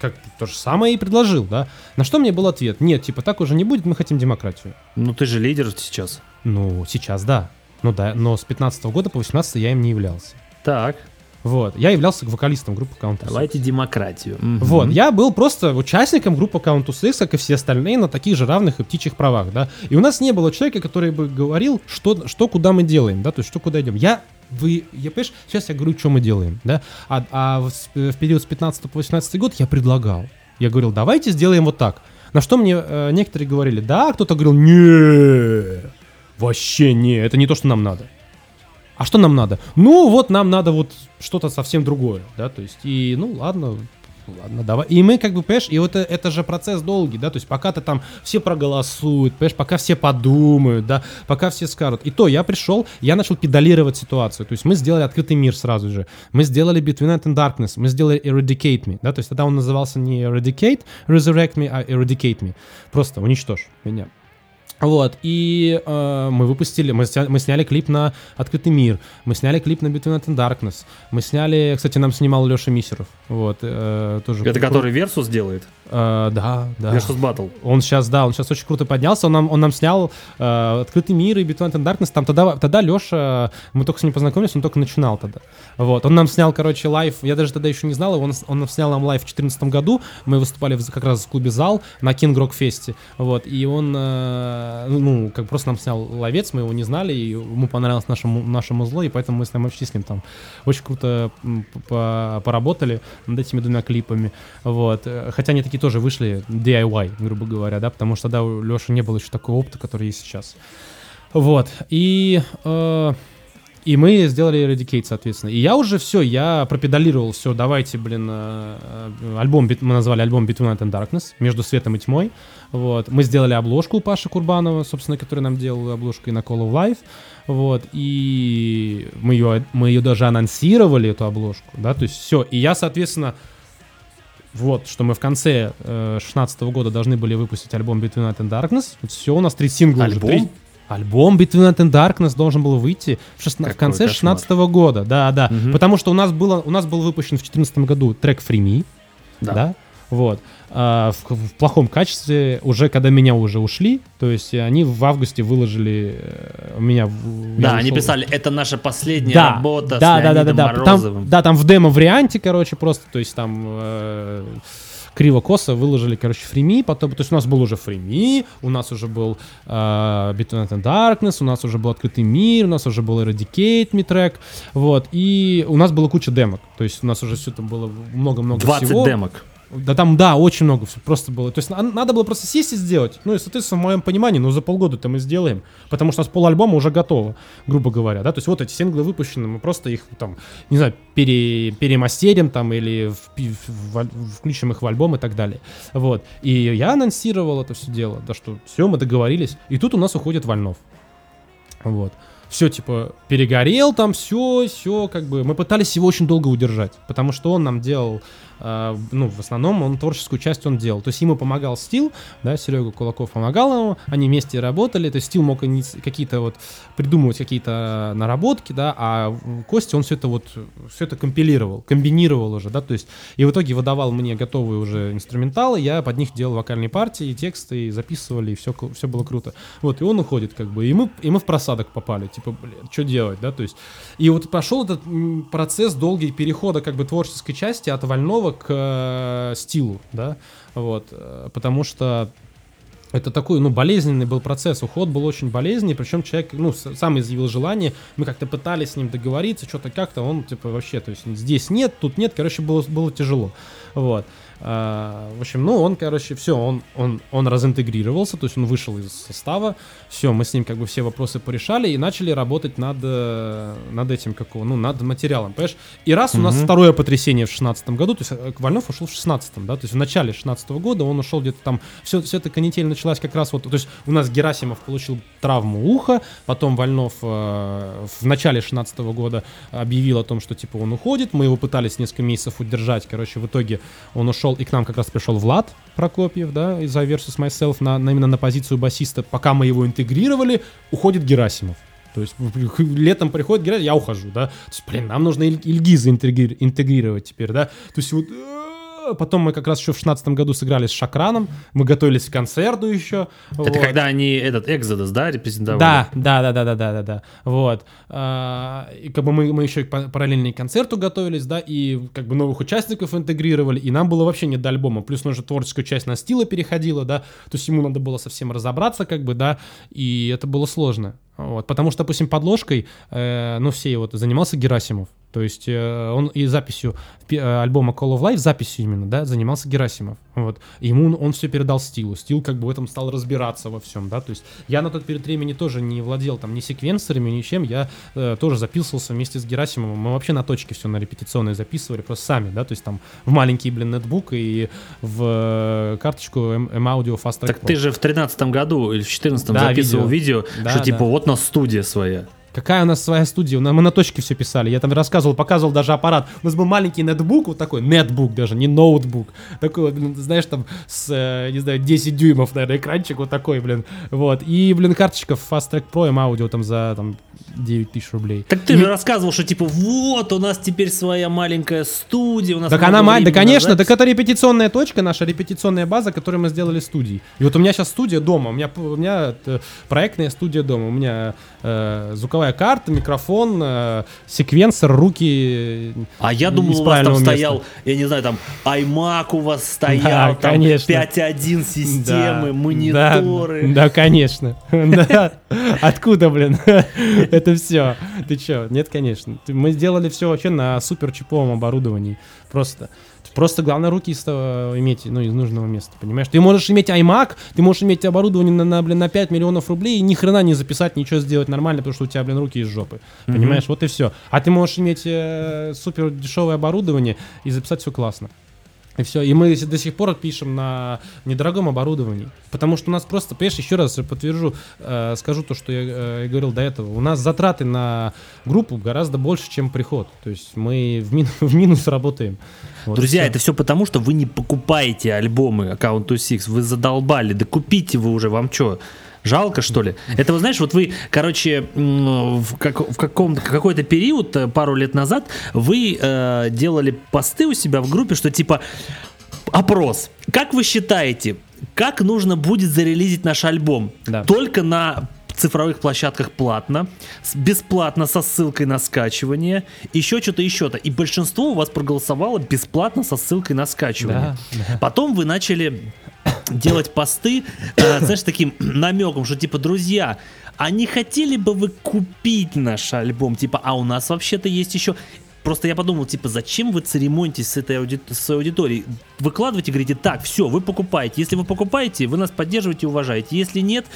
как то же самое и предложил, да. На что мне был ответ? Нет, типа, так уже не будет, мы хотим демократию. Ну, ты же лидер сейчас. Ну, сейчас да. Ну да, но с 15 года по 18 я им не являлся. Так, Вот. Я являлся вокалистом группы Counter давайте демократию. Вот, я был просто участником группы Countess X, как и все остальные, на таких же равных и птичьих правах, да. И у нас не было человека, который бы говорил, что, что куда мы делаем, да, то есть что куда идем. Я, вы, я, понимаешь, сейчас я говорю, что мы делаем, да, а, а в, с- в период с 15 по 18 год я предлагал. Я говорил, давайте сделаем вот так. На что мне э, некоторые говорили, да, а кто-то говорил, не, вообще не, это не то, что нам надо. А что нам надо? Ну, вот нам надо вот что-то совсем другое, да, то есть, и, ну, ладно, ладно, давай. И мы, как бы, понимаешь, и вот это, это же процесс долгий, да, то есть, пока ты там все проголосуют, понимаешь, пока все подумают, да, пока все скажут. И то, я пришел, я начал педалировать ситуацию, то есть, мы сделали открытый мир сразу же, мы сделали Between Night and Darkness, мы сделали Eradicate Me, да, то есть, тогда он назывался не Eradicate, Resurrect Me, а Eradicate Me, просто уничтожь меня. Вот, и э, мы выпустили, мы, мы сняли клип на «Открытый мир», мы сняли клип на «Between Night and Darkness», мы сняли, кстати, нам снимал Леша Мисеров, вот, э, тоже. Это который Versus делает? Э, да, да. Versus Battle. Он сейчас, да, он сейчас очень круто поднялся. Он нам, он нам снял э, «Открытый мир» и «Between Night and Darkness». Там тогда, тогда Леша, мы только с ним познакомились, он только начинал тогда. Вот, он нам снял, короче, live, я даже тогда еще не знал его, он, он нам снял нам лайв в 2014 году, мы выступали в- как раз в клубе «Зал» на King Rock Фесте, вот, и он, э, ну, как просто нам снял ловец, мы его не знали, и ему понравилось наше, му- наше музло, и поэтому мы с ним вообще с ним там очень круто поработали над этими двумя клипами, вот, Э, хотя они такие тоже вышли DIY, грубо говоря, да, потому что тогда у Леши не было еще такого опыта, который есть сейчас. Вот, и... э, и мы сделали Eradicate, соответственно. И я уже все, я пропедалировал все, давайте, блин, э, э, альбом, мы назвали альбом Between Night and Darkness, между светом и тьмой. Вот. Мы сделали обложку у Паши Курбанова, собственно, который нам делал обложку и на Call of Life. Вот. И мы ее, мы ее даже анонсировали, эту обложку, да, то есть все. И я, соответственно, вот, что мы в конце э, 16 года должны были выпустить альбом Between Night and Darkness. все, у нас три сингла уже. Альбом? Три- Альбом Between Night and Darkness должен был выйти в, шестна- в конце кошмар. 16 года. Да, да. Мгм. Потому что у нас, было, у нас был выпущен в 2014 году трек Free Me. Да. Да. Вот. А, в, в плохом качестве, уже когда меня уже ушли, то есть они в августе выложили э, меня. Да, они писали, это наша последняя да, работа да, с да, да, да, да. Там, да, там в демо-варианте, короче, просто, то есть там э, криво-косо выложили, короче, фрими, потом, то есть у нас был уже фрими, у нас уже был э, Between and Darkness, у нас уже был Открытый мир, у нас уже был Eradicate Me трек, вот, и у нас была куча демок, то есть у нас уже все там было много-много 20 всего. демок. Да там, да, очень много всё просто было. То есть на- надо было просто сесть и сделать. Ну и, соответственно, в моем понимании, ну за полгода-то мы сделаем. Потому что у нас полальбома уже готово, грубо говоря, да. То есть вот эти синглы выпущены, мы просто их там, не знаю, пере, перемастерим там или впи- в- в- включим их в альбом и так далее. Вот. И я анонсировал это все дело, да, что все, мы договорились. И тут у нас уходит Вольнов. Вот. Все, типа, перегорел там, все, все, как бы. Мы пытались его очень долго удержать, потому что он нам делал, ну, в основном он творческую часть он делал. То есть ему помогал Стил, да, Серега Кулаков помогал ему, они вместе работали, то есть Стил мог какие-то вот придумывать какие-то наработки, да, а Костя, он все это вот, все это компилировал, комбинировал уже, да, то есть и в итоге выдавал мне готовые уже инструменталы, я под них делал вокальные партии, тексты, и записывали, и все, все было круто. Вот, и он уходит, как бы, и мы, и мы в просадок попали, типа, блин, что делать, да, то есть, и вот пошел этот процесс долгий перехода, как бы, творческой части от Вольного к э, стилу, да, вот, э, потому что это такой, ну, болезненный был процесс. Уход был очень болезненный, причем человек, ну, сам изъявил желание. Мы как-то пытались с ним договориться, что-то как-то, он, типа, вообще, то есть здесь нет, тут нет, короче, было, было тяжело. Вот. А, в общем, ну, он, короче, все, он, он, он разинтегрировался, то есть он вышел из состава, все, мы с ним как бы все вопросы порешали и начали работать над, э, над этим, какого, ну, над материалом, понимаешь? И раз у нас второе потрясение в шестнадцатом году, то есть э, Вольнов ушел в шестнадцатом, да, то есть в начале шестнадцатого года он ушел где-то там, все, все эта канитель началась как раз вот, то есть у нас Герасимов получил травму уха, потом Вольнов э, в начале шестнадцатого года объявил о том, что типа он уходит, мы его пытались несколько месяцев удержать, короче, в итоге он ушел, и к нам как раз пришел Влад Прокопьев, да, из Versus Myself, на, на- именно на позицию басиста, пока мы его интегрировали, уходит Герасимов. То есть летом приходит Герасимов, я ухожу, да. То есть, блин, нам нужно Иль- Ильгиза интегри- интегрировать теперь, да. То есть вот э, потом мы как раз еще в шестнадцатом году сыграли с Шакраном, мы готовились к концерту еще. Это вот. когда они этот Экзодус, да, репрезентовали? Да, да, да, да, да, да, да, да. Вот. А, И как бы мы, мы еще параллельно и к концерту готовились, да, и как бы новых участников интегрировали, и нам было вообще не до альбома. Плюс уже творческую часть на стила переходила, да, то есть ему надо было совсем разобраться, как бы, да, и это было сложно. Вот. Потому что, допустим, подложкой, э, ну, все вот занимался Герасимов. То есть э, он и записью э, альбома Call of Life, записью именно, да, занимался Герасимов. Вот. Ему он все передал Стилу. Стил как бы в этом стал разбираться во всем, да. То есть я на тот период времени тоже не владел там ни секвенсорами, ничем. Я э, тоже записывался вместе с Герасимовым. Мы вообще на точке все на репетиционной записывали, просто сами, да. То есть там в маленький, блин, нетбук и в э, карточку M-Audio Fast Track Так Pro. ты же в тринадцатом году или в четырнадцатом Да, записывал видео, Да, что типа да. вот у нас студия своя. Какая у нас своя студия? Мы на точке все писали. Я там рассказывал, показывал даже аппарат. У нас был маленький нетбук, вот такой, нетбук даже, не ноутбук. Такой, вот, блин, знаешь, там с, э, не знаю, 10 дюймов, наверное, экранчик вот такой, блин. Вот. И, блин, карточка в Fast Track Pro, аудио там за там 9 тысяч рублей. Так ты же рассказывал, что типа вот у нас теперь своя маленькая студия, у нас Так она маленькая, да конечно, запись. так это репетиционная точка, наша репетиционная база, которую мы сделали студией. И вот у меня сейчас студия дома, у меня, у меня э, проектная студия дома, у меня э, звуковая карта, микрофон, э, секвенсор, руки. А я думал, у вас там места. стоял, я не знаю, там iMac у вас стоял, Да, там конечно. 5.1 системы, Да, мониторы. Да, да, конечно. Да. Откуда, блин, это все? Ты чё? Нет, конечно. Мы сделали все вообще на супер чиповом оборудовании. Просто. Просто главное руки из того иметь, ну, из нужного места, понимаешь? Ты можешь иметь iMac, ты можешь иметь оборудование на, на, блин, на 5 миллионов рублей и ни хрена не записать, ничего сделать нормально, потому что у тебя, блин, руки из жопы. Понимаешь? Вот и все. А ты можешь иметь э, супер дешевое оборудование и записать все классно. И все. И мы до сих пор пишем на недорогом оборудовании. Потому что у нас просто, понимаешь, еще раз подтвержу, э, скажу то, что я э, говорил до этого. У нас затраты на группу гораздо больше, чем приход. То есть мы в, мин- в минус работаем. Вот Друзья, всё. это все потому, что вы не покупаете альбомы Account to Six. Вы задолбали. Да купите вы уже, вам что? Жалко, что ли? Это, вы знаешь, вот вы, короче, в, как, в каком-то какой-то период, э, пару лет назад, вы э, делали посты у себя в группе, что типа опрос. Как вы считаете, как нужно будет зарелизить наш альбом? Да. Только на цифровых площадках платно, бесплатно со ссылкой на скачивание, еще что-то, еще-то. И большинство у вас проголосовало бесплатно со ссылкой на скачивание. Да, Потом вы начали делать посты, э, знаешь, таким намеком, что типа, друзья, а не хотели бы вы купить наш альбом? Типа, а у нас вообще-то есть еще... Просто я подумал, типа, зачем вы церемонитесь с этой ауди- с аудиторией? Выкладывайте, говорите, так, все, вы покупаете. Если вы покупаете, вы нас поддерживаете и уважаете. Если нет,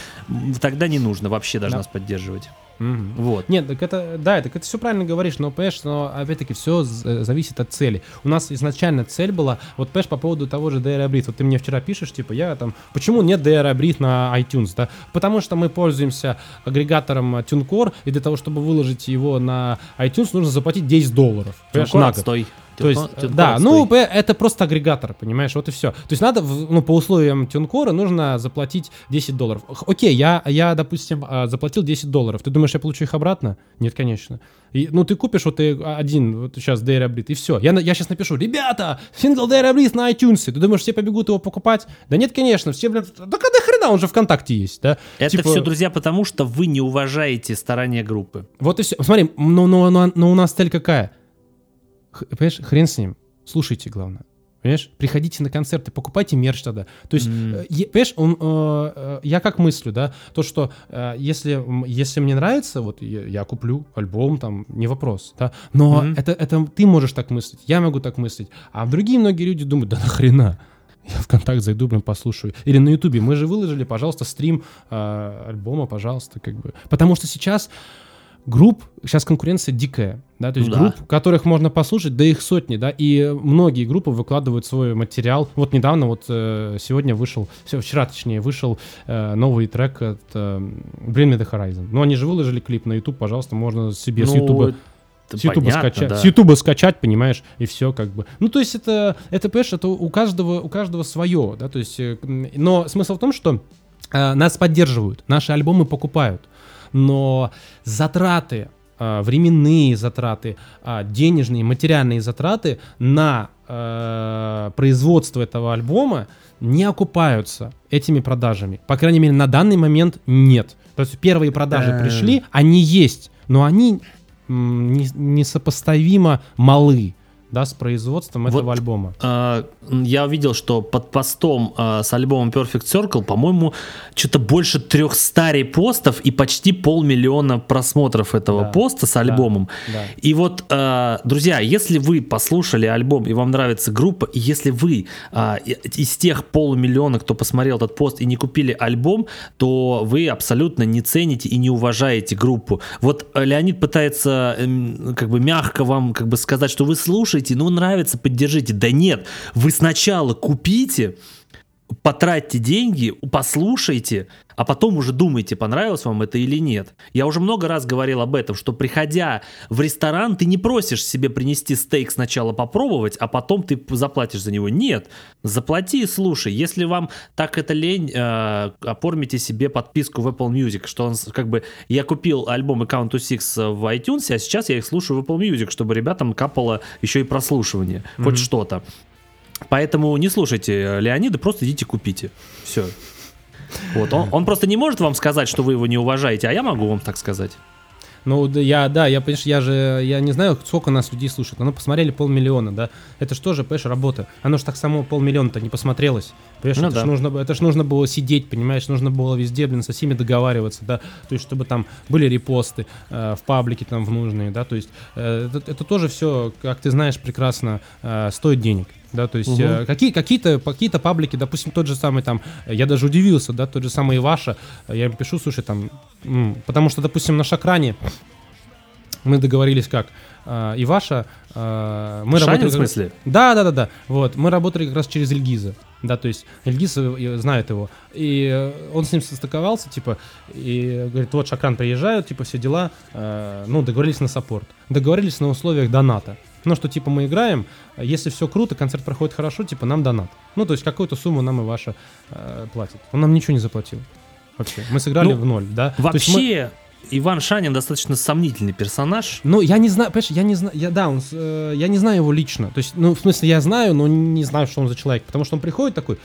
тогда не нужно вообще даже Да. нас поддерживать. Мгм. Вот. Нет, так это, да, так это все правильно говоришь, но, понимаешь, но опять-таки все зависит от цели. У нас изначально цель была, вот, понимаешь, по поводу того же DR Breed, вот ты мне вчера пишешь, типа, я там, почему нет DR Breed на iTunes, да? Потому что мы пользуемся агрегатором TuneCore, и для того, чтобы выложить его на iTunes, нужно заплатить 10 долларов, на год. отстой. То есть, Тюнкор да, ну, п- это просто агрегатор, понимаешь, вот и все. То есть надо, ну, по условиям Тюнкора нужно заплатить 10 долларов. Окей, я, я, допустим, а, заплатил 10 долларов. Ты думаешь, я получу их обратно? Нет, конечно. И, ну, ты купишь вот ты один, вот сейчас Dare Breed, и все. Я, я сейчас напишу, ребята, сингл Dare Breed на iTunes. Ты думаешь, все побегут его покупать? Да нет, конечно, все, блин, да когда хрена, он же ВКонтакте есть, да? Это Типа, все, друзья, потому что вы не уважаете старания группы. Вот и все. Смотри, но, но, но, но у нас цель какая? Понимаешь, хрен с ним. Слушайте, главное. Понимаешь? Приходите на концерты, покупайте мерч тогда. То есть, mm. э, понимаешь, он, э, э, я как мыслю, да, то, что э, если, если мне нравится, вот я, я куплю альбом, там, не вопрос, да, но mm-hmm. это, это ты можешь так мыслить, я могу так мыслить, а другие многие люди думают, да нахрена, я в контакт зайду, блин, послушаю. Или на Ютубе. Мы же выложили, пожалуйста, стрим э, альбома, пожалуйста, как бы. Потому что сейчас групп, сейчас конкуренция дикая, да, то есть ну, групп, да. которых можно послушать, да их сотни, да, и многие группы выкладывают свой материал. Вот недавно, вот э, сегодня вышел, вчера точнее, вышел э, новый трек от э, Bring Me The Horizon. Ну, они же выложили клип на YouTube, пожалуйста, можно себе ну, с YouTube с Ютуба скачать, да. с Ютуба скачать, понимаешь, и все как бы. Ну то есть это, это понимаешь, это у каждого, у каждого свое, да, то есть, э, но смысл в том, что э, нас поддерживают, наши альбомы покупают, но затраты э, временные затраты, э, денежные, материальные затраты на э, производство этого альбома не окупаются этими продажами. По крайней мере, на данный момент нет. То есть первые продажи пришли, они есть, но они несопоставимо малы да, с производством вот, этого альбома. Э, я увидел, что под постом э, с альбомом Perfect Circle, по-моему, что-то больше 300 репостов и почти полмиллиона просмотров этого да, поста с альбомом. Да, да. И вот, э, друзья, если вы послушали альбом и вам нравится группа, и если вы э, из тех полумиллиона, кто посмотрел этот пост и не купили альбом, то вы абсолютно не цените и не уважаете группу. Вот Леонид пытается э, как бы мягко вам как бы сказать, что вы слушаете слушайте, ну нравится, поддержите. Да нет, вы сначала купите, потратьте деньги, послушайте, а потом уже думайте, понравилось вам это или нет. Я уже много раз говорил об этом, что приходя в ресторан, ты не просишь себе принести стейк сначала попробовать, а потом ты заплатишь за него. Нет, заплати и слушай. Если вам так это лень, э, оформите себе подписку в Apple Music, что он как бы... Я купил альбом Account to Six в iTunes, а сейчас я их слушаю в Apple Music, чтобы ребятам капало еще и прослушивание, mm-hmm. хоть что-то. Поэтому не слушайте Леонида, просто идите купите. Все. Вот, он, он просто не может вам сказать, что вы его не уважаете, а я могу вам так сказать. Ну, я, да, я, понимаешь, я же, я не знаю, сколько нас людей слушает. Ну, посмотрели полмиллиона, да. Это что же, понимаешь, работа. Оно же так само полмиллиона-то не посмотрелось. Понимаешь, ну, это, да. ж нужно, это ж нужно было сидеть, понимаешь, нужно было везде, блин, со всеми договариваться, да. То есть, чтобы там были репосты э, в паблике там в нужные, да. То есть, э, это, это тоже все, как ты знаешь прекрасно, э, стоит денег да, то есть угу. э, какие, какие-то какие паблики, допустим, тот же самый там, я даже удивился, да, тот же самый Ваша, я им пишу, слушай, там, потому что, допустим, на Шакране мы договорились как, э, Иваша, э, мы Шанин, работали... в смысле? Да, да, да, да, вот, мы работали как раз через Эльгиза, да, то есть Эльгиз э, знает его, и э, он с ним состыковался, типа, и говорит, вот Шакран приезжают, типа, все дела, э, ну, договорились на саппорт, договорились на условиях доната, ну, что, типа, мы играем, если все круто, концерт проходит хорошо, типа, нам донат. Ну, то есть какую-то сумму нам и ваша э, платит. Он нам ничего не заплатил. Вообще. Мы сыграли ну, в ноль, да? Вообще. Иван Шанин достаточно сомнительный персонаж. Ну, я не знаю, понимаешь, я не знаю, я, да, он, э, я не знаю его лично. То есть, ну, в смысле, я знаю, но не знаю, что он за человек. Потому что он приходит такой,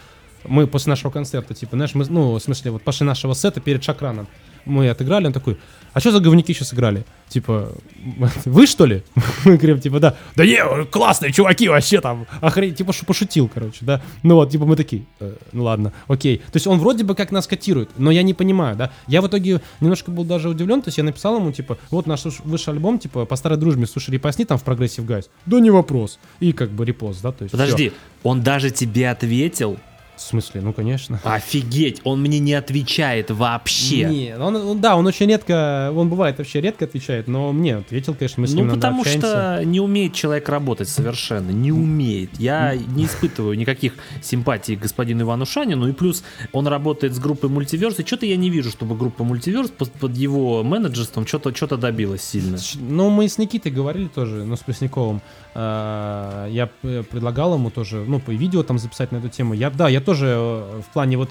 мы после нашего концерта, типа, знаешь, мы, ну, в смысле, вот после нашего сета перед Шакраном мы отыграли, он такой, а что за говнюки сейчас играли? Типа, вы что ли? Мы говорим, типа, да. Да не, классные чуваки вообще там. Охренеть, типа, пошутил, короче, да. Ну вот, типа, мы такие, э, ну ладно, окей. То есть он вроде бы как нас котирует, но я не понимаю, да. Я в итоге немножко был даже удивлен, то есть я написал ему, типа, вот наш высший альбом, типа, по старой дружбе, слушай, репостни там в Progressive Guys. Да не вопрос. И как бы репост, да, то есть Подожди, все. он даже тебе ответил, в смысле? Ну, конечно. Офигеть, он мне не отвечает вообще. Не, он, он, да, он очень редко, он бывает вообще редко отвечает, но мне ответил, конечно, мы с ним Ну, потому что не умеет человек работать совершенно, не умеет. Я не испытываю никаких симпатий к господину Ивану Шанину, и плюс он работает с группой Мультиверс, и что-то я не вижу, чтобы группа Мультиверс под, под его менеджерством что-то что добилась сильно. Ну, мы с Никитой говорили тоже, ну, с Плесниковым, я предлагал ему тоже, ну, по видео там записать на эту тему. Я, да, я тоже э, в плане вот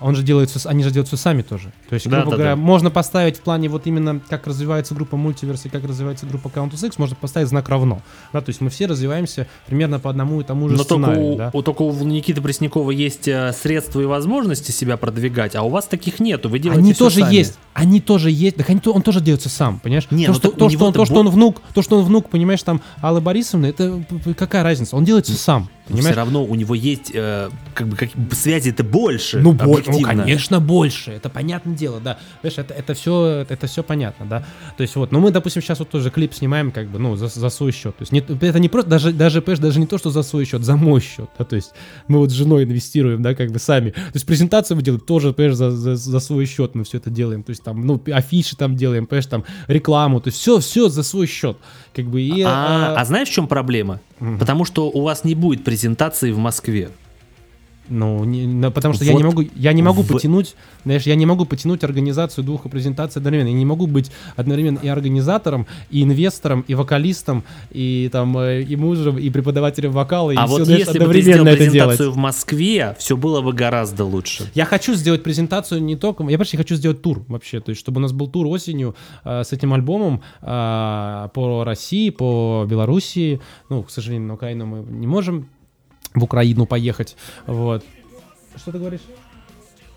он же делает все, они же делают все сами тоже. То есть, грубо да, говоря, да. можно поставить в плане вот именно как развивается группа мультиверс и как развивается группа Countess X, можно поставить знак равно. Да, то есть мы все развиваемся примерно по одному и тому же Но сценарию. Только у, да? у, только у Никиты Преснякова есть э, средства и возможности себя продвигать, а у вас таких нету. Вы делаете Они тоже сами. есть. Они тоже есть. Так они, он тоже делается сам, понимаешь? Не, то, ну, что, то, что, он, то, что он внук, то, что он внук, понимаешь, там, Аллы Борисовны, это какая разница? Он делает все сам. Все равно у него есть э, как бы как, связи это больше. Ну, бо- ну, конечно, больше. Это понятное дело, да. Знаешь, это, это все, это все понятно, да. То есть вот, ну мы, допустим, сейчас вот тоже клип снимаем, как бы, ну, за, за свой счет. То есть не, это не просто, даже, даже, понимаешь, даже не то, что за свой счет, за мой счет, да, то есть мы вот с женой инвестируем, да, как бы сами. То есть презентацию мы делаем тоже, понимаешь, за, за, за свой счет мы все это делаем. То есть там, ну, афиши там делаем, понимаешь, там рекламу, то есть все, все за свой счет. Как бы, и, а, а, а знаешь, в чем проблема? Угу. Потому что у вас не будет презентации в Москве. Ну, не, ну, потому что вот я не могу, я не могу в... потянуть, знаешь, я не могу потянуть организацию двух презентаций одновременно. Я не могу быть одновременно и организатором, и инвестором, и вокалистом, и там э, и мужем, и преподавателем вокала, и а все, вот знаешь, если бы ты сделал презентацию в Москве, все было бы гораздо лучше. Я хочу сделать презентацию не только, я почти хочу сделать тур вообще, то есть чтобы у нас был тур осенью э, с этим альбомом э, по России, по Белоруссии. Ну, к сожалению, на Украину мы не можем в Украину поехать. Вот. Что ты говоришь?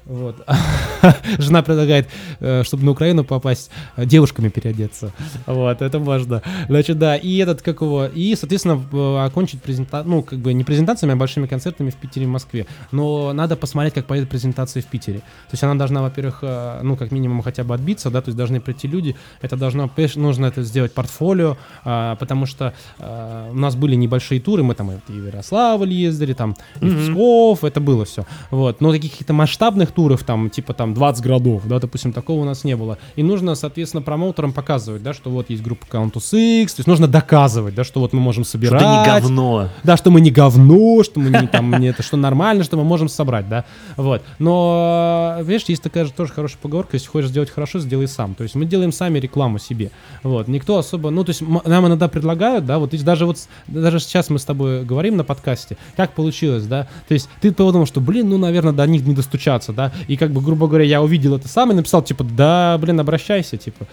Вот. Жена предлагает, э, чтобы на Украину попасть, э, девушками переодеться. Вот, это можно. Значит, да, и этот, как его, и, соответственно, окончить презентацию, ну, как бы не презентациями, а большими концертами в Питере и Москве. Но надо посмотреть, как поедет презентация в Питере. То есть она должна, во-первых, э, ну, как минимум хотя бы отбиться, да, то есть должны прийти люди, это должно, нужно это сделать портфолио, потому что у нас были небольшие туры, мы там и в Ярославль ездили, там, и в Псков, это было все. Вот, но таких каких-то масштабных туров, там, типа там 20 городов, да, допустим, такого у нас не было. И нужно, соответственно, промоутерам показывать, да, что вот есть группа Countess X, то есть нужно доказывать, да, что вот мы можем собирать. Что не говно. Да, что мы не говно, что мы не там, не это, что нормально, что мы можем собрать, да, вот. Но, видишь, есть такая же тоже хорошая поговорка, если хочешь сделать хорошо, сделай сам. То есть мы делаем сами рекламу себе, вот. Никто особо, ну, то есть нам иногда предлагают, да, вот даже вот, даже сейчас мы с тобой говорим на подкасте, как получилось, да, то есть ты подумал, что, блин, ну, наверное, до них не достучаться, да, да, и как бы, грубо говоря, я увидел это сам и написал, типа, да, блин, обращайся, типа,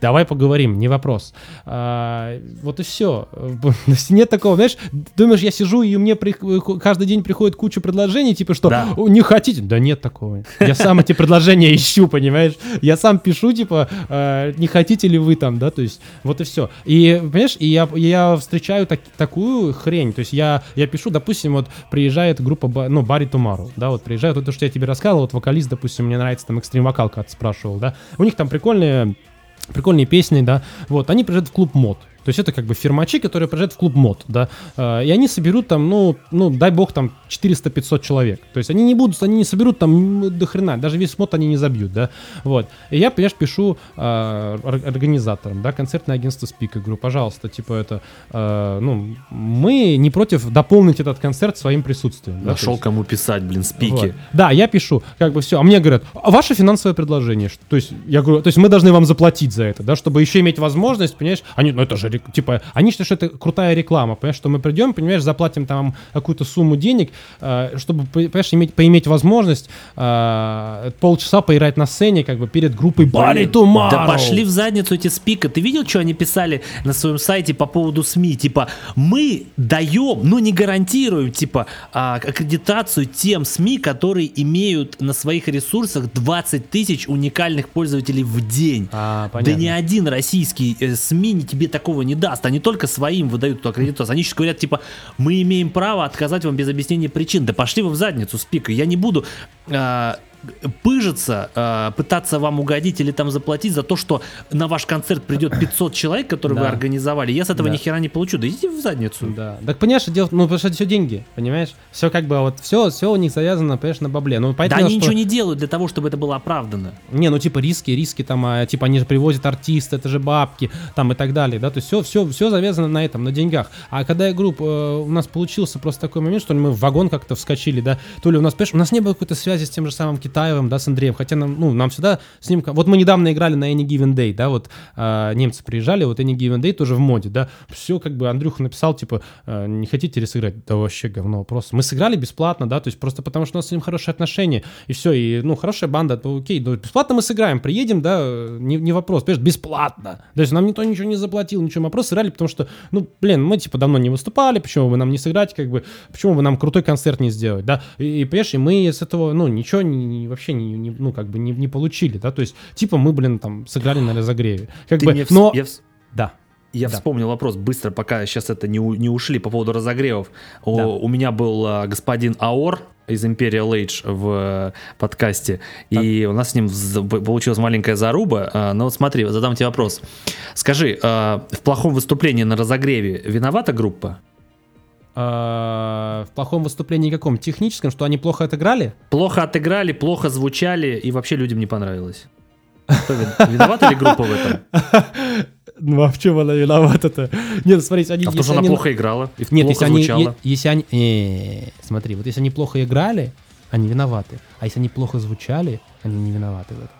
давай поговорим, не вопрос. А, вот и все. Нет такого, знаешь, думаешь, я сижу, и мне при... каждый день приходит куча предложений, типа, что, да. не хотите? Да нет такого. Я сам эти предложения ищу, понимаешь? Я сам пишу, типа, «А, не хотите ли вы там, да, то есть, вот и все. И, понимаешь, и я, я встречаю так, такую хрень, то есть я, я пишу, допустим, вот приезжает группа, ну, Барри Тумару, да, вот приезжает, вот то, что я тебе рассказывал, вот вокалист, допустим, мне нравится там экстрим вокал, как спрашивал, да, у них там прикольные прикольные песни, да, вот, они приезжают в клуб мод, то есть это как бы фирмачи, которые приезжают в клуб мод, да, э, и они соберут там, ну, ну, дай бог, там 400-500 человек. То есть они не будут, они не соберут там до хрена, даже весь мод они не забьют, да, вот. И я, понимаешь, пишу э, организаторам, да, концертное агентство Спика, говорю, пожалуйста, типа это, э, ну, мы не против дополнить этот концерт своим присутствием. Нашел есть, кому писать, блин, Спики. Вот. Да, я пишу, как бы все, а мне говорят, а ваше финансовое предложение, то есть я говорю, то есть мы должны вам заплатить за это, да, чтобы еще иметь возможность, понимаешь, они, ну это же типа, они считают, что это крутая реклама, понимаешь, что мы придем, понимаешь, заплатим там какую-то сумму денег, э, чтобы, понимаешь, иметь, поиметь возможность э, полчаса поиграть на сцене, как бы перед группой Body Tomorrow. Да пошли в задницу эти спика. Ты видел, что они писали на своем сайте по поводу СМИ? Типа, мы даем, но не гарантируем, типа, а, аккредитацию тем СМИ, которые имеют на своих ресурсах 20 тысяч уникальных пользователей в день. А, да ни один российский э, СМИ тебе такого не даст. Они только своим выдают эту аккредитацию. Они сейчас говорят, типа, мы имеем право отказать вам без объяснения причин. Да пошли вы в задницу, спика. Я не буду... Э, пыжиться, э, пытаться вам угодить или там заплатить за то, что на ваш концерт придет 500 человек, которые да. вы организовали, я с этого да. ни хера не получу. Да идите в задницу. Да. Так понимаешь, дело, ну потому что это все деньги, понимаешь? Все как бы вот все, все у них завязано, понимаешь, на бабле. Ну, да они что... ничего не делают для того, чтобы это было оправдано. Не, ну типа риски, риски там, а, типа они же привозят артиста, это же бабки, там и так далее, да, то есть все, все, все завязано на этом, на деньгах. А когда я групп, э, у нас получился просто такой момент, что ли мы в вагон как-то вскочили, да, то ли у нас, понимаешь, у нас не было какой-то связи с тем же самым Китаевым, да, с Андреем, хотя нам, ну, нам всегда с ним, вот мы недавно играли на Any Given Day, да, вот э, немцы приезжали, вот Any Given Day тоже в моде, да, все как бы Андрюха написал, типа, э, не хотите ли сыграть? Да вообще говно просто. Мы сыграли бесплатно, да, то есть просто потому что у нас с ним хорошие отношения, и все, и, ну, хорошая банда, то окей, ну, бесплатно мы сыграем, приедем, да, не, не вопрос, понимаешь, бесплатно. То есть нам никто ничего не заплатил, ничего, мы просто сыграли, потому что, ну, блин, мы, типа, давно не выступали, почему бы нам не сыграть, как бы, почему бы нам крутой концерт не сделать, да, и, и понимаешь, и мы с этого, ну, ничего не, вообще не, не, ну, как бы не, не получили, да, то есть, типа, мы, блин, там, сыграли на разогреве. Как Ты бы, но... Я... Да. Я Да. вспомнил вопрос быстро, пока сейчас это не, не ушли по поводу разогревов. У, Да. у меня был а, господин Аор из Imperial Age в э, подкасте, и у нас с ним получилась маленькая заруба. А, но вот смотри, задам тебе вопрос. Скажи, а, в плохом выступлении на разогреве виновата группа? А, в плохом выступлении каком? Техническом, что они плохо отыграли? Плохо отыграли, плохо звучали, и вообще людям не понравилось. Кто вин- Виновата ли группа в этом? Ну, а в чем она виновата-то? Нет, смотрите, они... А потому что она плохо играла и Нет, плохо если они, если они, э, смотри, вот если они плохо играли, они виноваты. А если они плохо звучали, они не виноваты в этом.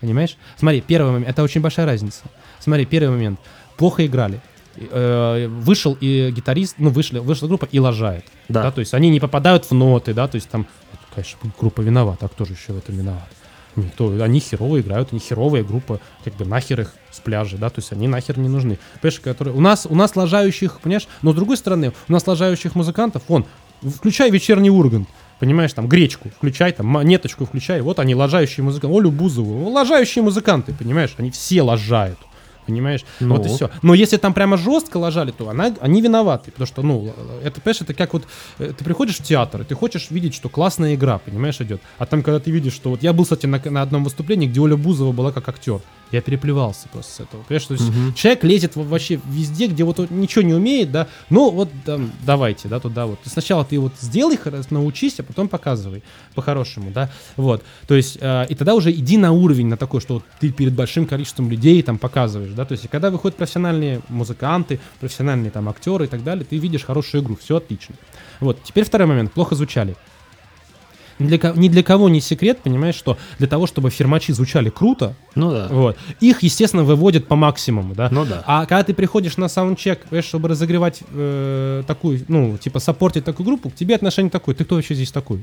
Понимаешь? Смотри, первый момент, это очень большая разница. Смотри, первый момент, плохо играли. Э, Вышел и гитарист, ну вышли, вышла группа и лажает. Да. Да. то есть они не попадают в ноты, да, то есть там, конечно, группа виновата, а кто же еще в этом виноват? Никто, они херово играют, они херовая группа, как бы нахер их с пляжа, да, то есть они нахер не нужны. Понимаешь, которые... У нас, у нас лажающих, понимаешь, но с другой стороны, у нас лажающих музыкантов, вон, включай вечерний Ургант, понимаешь, там, гречку включай, там, монеточку включай, вот они, лажающие музыканты, Олю Бузову, лажающие музыканты, понимаешь, они все лажают. Понимаешь? Ну. Вот и все. Но если там прямо жестко ложали, то она, они виноваты. Потому что, ну, это, понимаешь, это как вот э, ты приходишь в театр, и ты хочешь видеть, что классная игра, понимаешь, идет. А там, когда ты видишь, что вот я был, кстати, на, на одном выступлении, где Оля Бузова была как актер. Я переплевался просто с этого. Понимаешь, то есть Мгм. человек лезет во- вообще везде, где вот он ничего не умеет, да. Ну, вот там, давайте, да, туда вот. Сначала ты вот сделай, научись, а потом показывай по-хорошему, да. Вот. То есть, э, и тогда уже иди на уровень, на такой, что вот ты перед большим количеством людей там показываешь, да. То есть, когда выходят профессиональные музыканты, профессиональные там актеры и так далее, ты видишь хорошую игру, все отлично. Вот. Теперь второй момент. Плохо звучали. Ни для, ни для кого не секрет, понимаешь, что для того, чтобы фермачи звучали круто, Ну да. вот. Их, естественно, выводят по максимуму, да. Ну да. А когда ты приходишь на саундчек, понимаешь, чтобы разогревать э, такую, ну, типа, саппортить такую группу, к тебе отношение такое. Ты кто вообще здесь такой?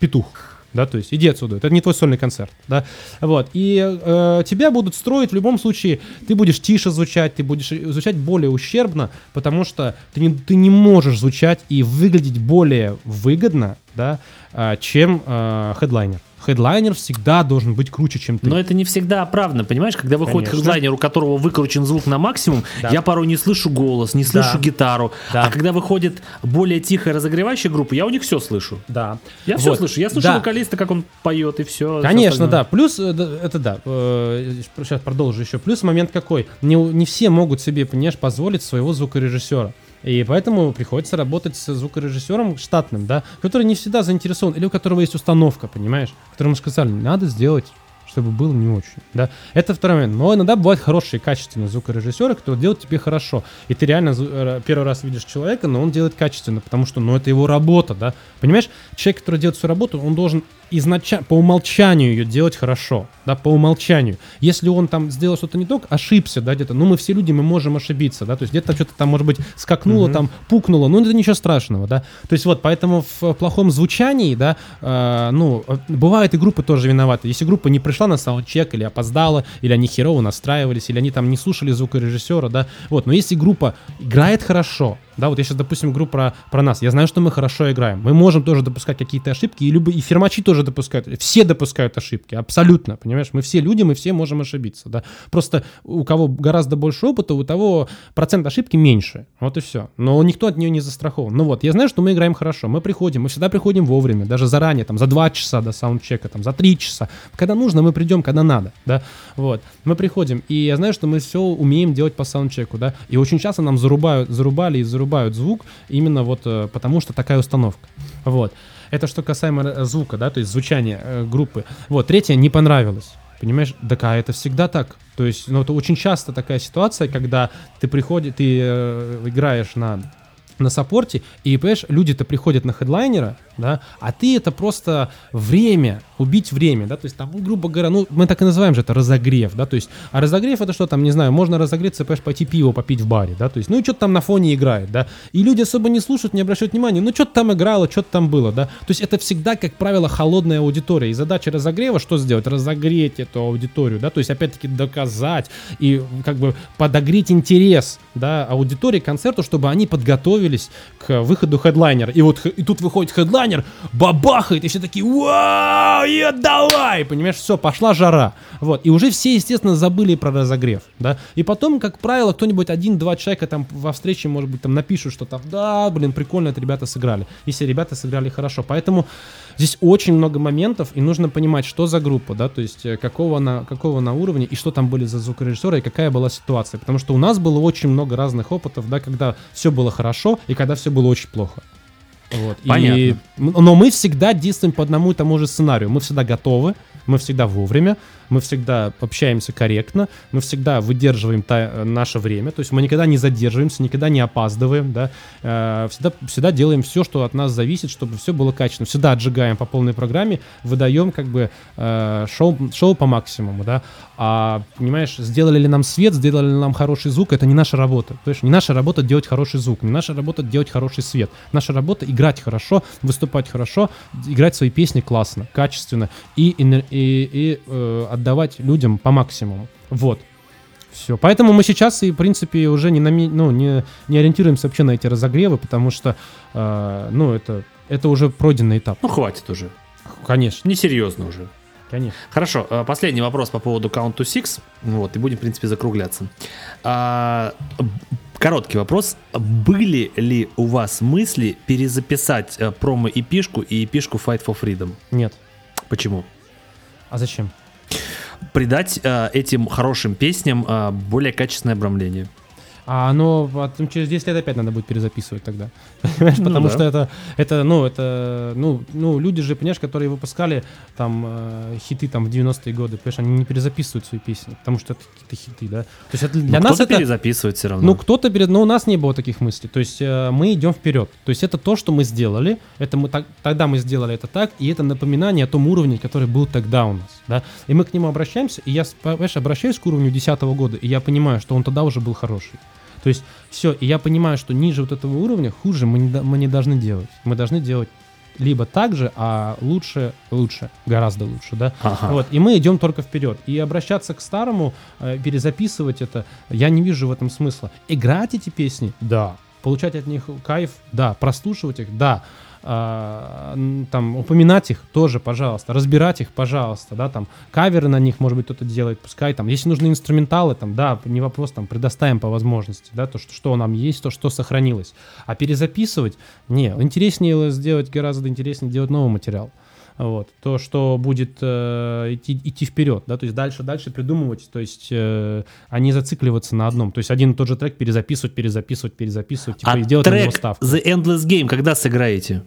Петух. Да, то есть иди отсюда, это не твой сольный концерт, да, вот, и э, тебя будут строить в любом случае, ты будешь тише звучать, ты будешь звучать более ущербно, потому что ты не, ты не можешь звучать и выглядеть более выгодно, да, а, чем э, хедлайнер. Хедлайнер всегда должен быть круче, чем ты. Но это не всегда оправдано, понимаешь? Когда выходит Конечно. хедлайнер, у которого выкручен звук на максимум, Да. я порой не слышу голос, не слышу Да. гитару. Да. А когда выходит более тихая разогревающая группа, я у них все слышу. да. Я все Вот. слышу. Я слышу Да. вокалиста, как он поет, и все. Конечно, да. Плюс, э, это да, сейчас продолжу еще. Плюс момент какой. Не, не все могут себе, понимаешь, позволить своего звукорежиссера. И поэтому приходится работать с звукорежиссером штатным, да, который не всегда заинтересован, или у которого есть установка, понимаешь, которому сказали, надо сделать чтобы было не очень, да. Это второй момент. Но иногда бывают хорошие, качественные звукорежиссеры, которые делают тебе хорошо. И ты реально э, первый раз видишь человека, но он делает качественно, потому что, ну, это его работа, да. Понимаешь, человек, который делает свою работу, он должен изначально, по умолчанию ее делать хорошо, да, по умолчанию. Если он там сделал что-то не так, ошибся, да, где-то, ну, мы все люди, мы можем ошибиться, да, то есть где-то что-то там, может быть, скакнуло, там, пукнуло, ну, это ничего страшного, да. То есть вот, поэтому в плохом звучании, да, э, ну, э, бывает и группы тоже виноваты. Если группа не пришла на саундчек или опоздала, или они херово настраивались, или они там не слушали звукорежиссера, да, вот, но если группа играет хорошо, да, вот я сейчас, допустим, говорю про, про нас. Я знаю, что мы хорошо играем. Мы можем тоже допускать какие-то ошибки, и, любые, и фермачи тоже допускают. Все допускают ошибки, абсолютно, понимаешь? Мы все люди, мы все можем ошибиться, да. Просто у кого гораздо больше опыта, у того процент ошибки меньше. Вот и все. Но никто от нее не застрахован. Ну вот, я знаю, что мы играем хорошо. Мы приходим, мы всегда приходим вовремя, даже заранее, там, за 2 часа до саундчека, там, за 3 часа. Когда нужно, мы придем, когда надо, да. Вот. Мы приходим, и я знаю, что мы все умеем делать по саундчеку, да. И очень часто нам зарубают, зарубали и зарубают звук именно вот э, потому, что такая установка. Вот. Это что касаемо э, звука, да, то есть звучания э, группы. Вот. Третье, не понравилось. Понимаешь, так а это всегда так. То есть, ну, это очень часто такая ситуация, когда ты приходишь, ты э, играешь на на саппорте, и, понимаешь, люди-то приходят на хедлайнера, да, а ты это просто время, убить время, да, то есть там, ну, грубо говоря, ну, мы так и называем же это разогрев, да, то есть, а разогрев это что там, не знаю, можно разогреться, понимаешь, пойти пиво попить в баре, да, то есть, ну, и что-то там на фоне играет, да, и люди особо не слушают, не обращают внимания, ну, что-то там играло, что-то там было, да, то есть, это всегда, как правило, холодная аудитория, и задача разогрева что сделать? Разогреть эту аудиторию, да, то есть, опять-таки, доказать и, как бы, подогреть интерес, да, аудитории к концерту, чтобы они подготовились к выходу хедлайнера, и вот и тут выходит хедлайнер, лайнер, бабахает, и все такие, вау, и давай, понимаешь, все, пошла жара. Вот, и уже все, естественно, забыли про разогрев, да. И потом, как правило, кто-нибудь один-два человека там во встрече, может быть, там напишут, что там, да, блин, прикольно это ребята сыграли. Если ребята сыграли хорошо. Поэтому здесь очень много моментов, и нужно понимать, что за группа, да, то есть э, какого на, какого на уровне, и что там были за звукорежиссеры, и какая была ситуация. Потому что у нас было очень много разных опытов, да, когда все было хорошо, и когда все было очень плохо. Вот. Понятно. И, но мы всегда действуем по одному и тому же сценарию. Мы всегда готовы, мы всегда вовремя, мы всегда общаемся корректно, мы всегда выдерживаем та- э, наше время, то есть мы никогда не задерживаемся, никогда не опаздываем, да, Э, всегда, всегда делаем все, что от нас зависит, чтобы все было качественно, всегда отжигаем по полной программе, выдаем как бы э, шоу, шоу по максимуму, да, а, понимаешь, сделали ли нам свет, сделали ли нам хороший звук, это не наша работа, понимаешь, не наша работа делать хороший звук, не наша работа делать хороший свет, наша работа играть хорошо, выступать хорошо, играть свои песни классно, качественно и, и, и, и, э, отдавать людям по максимуму, вот. Все. Поэтому мы сейчас и, в принципе, уже не, нами- ну, не, не ориентируемся вообще на эти разогревы, потому что, э, ну, это, это уже пройденный этап. Ну, хватит уже. Конечно, Несерьезно уже. конечно. Хорошо, э, последний вопрос по поводу Count to Six. Вот, и будем, в принципе, закругляться. А, Короткий вопрос. Были ли у вас мысли перезаписать э, промо-эпишку и эпишку Fight for Freedom? Нет. Почему? А зачем? Придать э, этим хорошим песням э, более качественное обрамление. А оно потом через 10 лет опять надо будет перезаписывать тогда. Понимаешь, Ну потому да. что это, это, ну, это, ну, ну, люди же, понимаешь, которые выпускали там э, хиты там в 90-е годы, понимаешь, они не перезаписывают свои песни, потому что это какие-то хиты, да. То есть это для Но нас кто-то это... перезаписывает все равно. Ну, кто-то перед... Но у нас не было таких мыслей. То есть э, мы идем вперед. То есть это то, что мы сделали. Это мы так... Тогда мы сделали это так. И это напоминание о том уровне, который был тогда у нас. Да? И мы к нему обращаемся. И я, понимаешь, обращаюсь к уровню 2010 года. И я понимаю, что он тогда уже был хороший. То есть все. И я понимаю, что ниже вот этого уровня хуже мы не, мы не должны делать. Мы должны делать либо так же, а лучше, лучше, гораздо лучше, да. Ага. Вот, и мы идем только вперед. И обращаться к старому, э, перезаписывать это, я не вижу в этом смысла. Играть эти песни, да. Получать от них кайф, да. Прослушивать их, да. А, там упоминать их тоже, пожалуйста, разбирать их, пожалуйста, да, там каверы на них, может быть, кто-то делает, пускай там, если нужны инструменталы, там, да, не вопрос, там, предоставим по возможности, да, то, что, что нам есть, то, что сохранилось. А перезаписывать, не, интереснее сделать, гораздо интереснее делать новый материал. Вот. То, что будет э, идти, идти вперед, да, то есть дальше, дальше придумывать, то есть, э, а не зацикливаться на одном. То есть один и тот же трек перезаписывать, перезаписывать, перезаписывать, типа, а и делать на него трек ставку. The Endless Game когда сыграете?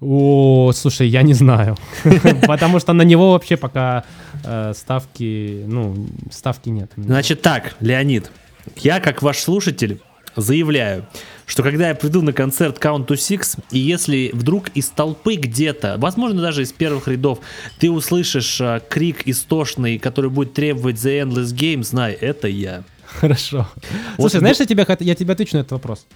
О, слушай, я не знаю. Потому что на него вообще пока э, ставки, ну, ставки нет. Значит так, Леонид, я как ваш слушатель заявляю, что когда я приду на концерт Count to Six, и если вдруг из толпы где-то, возможно даже из первых рядов, ты услышишь а, крик истошный, который будет требовать The Endless Game, знай, это я. Хорошо. Вот Слушай, знаешь, я тебе, хот- я тебе отвечу на этот вопрос.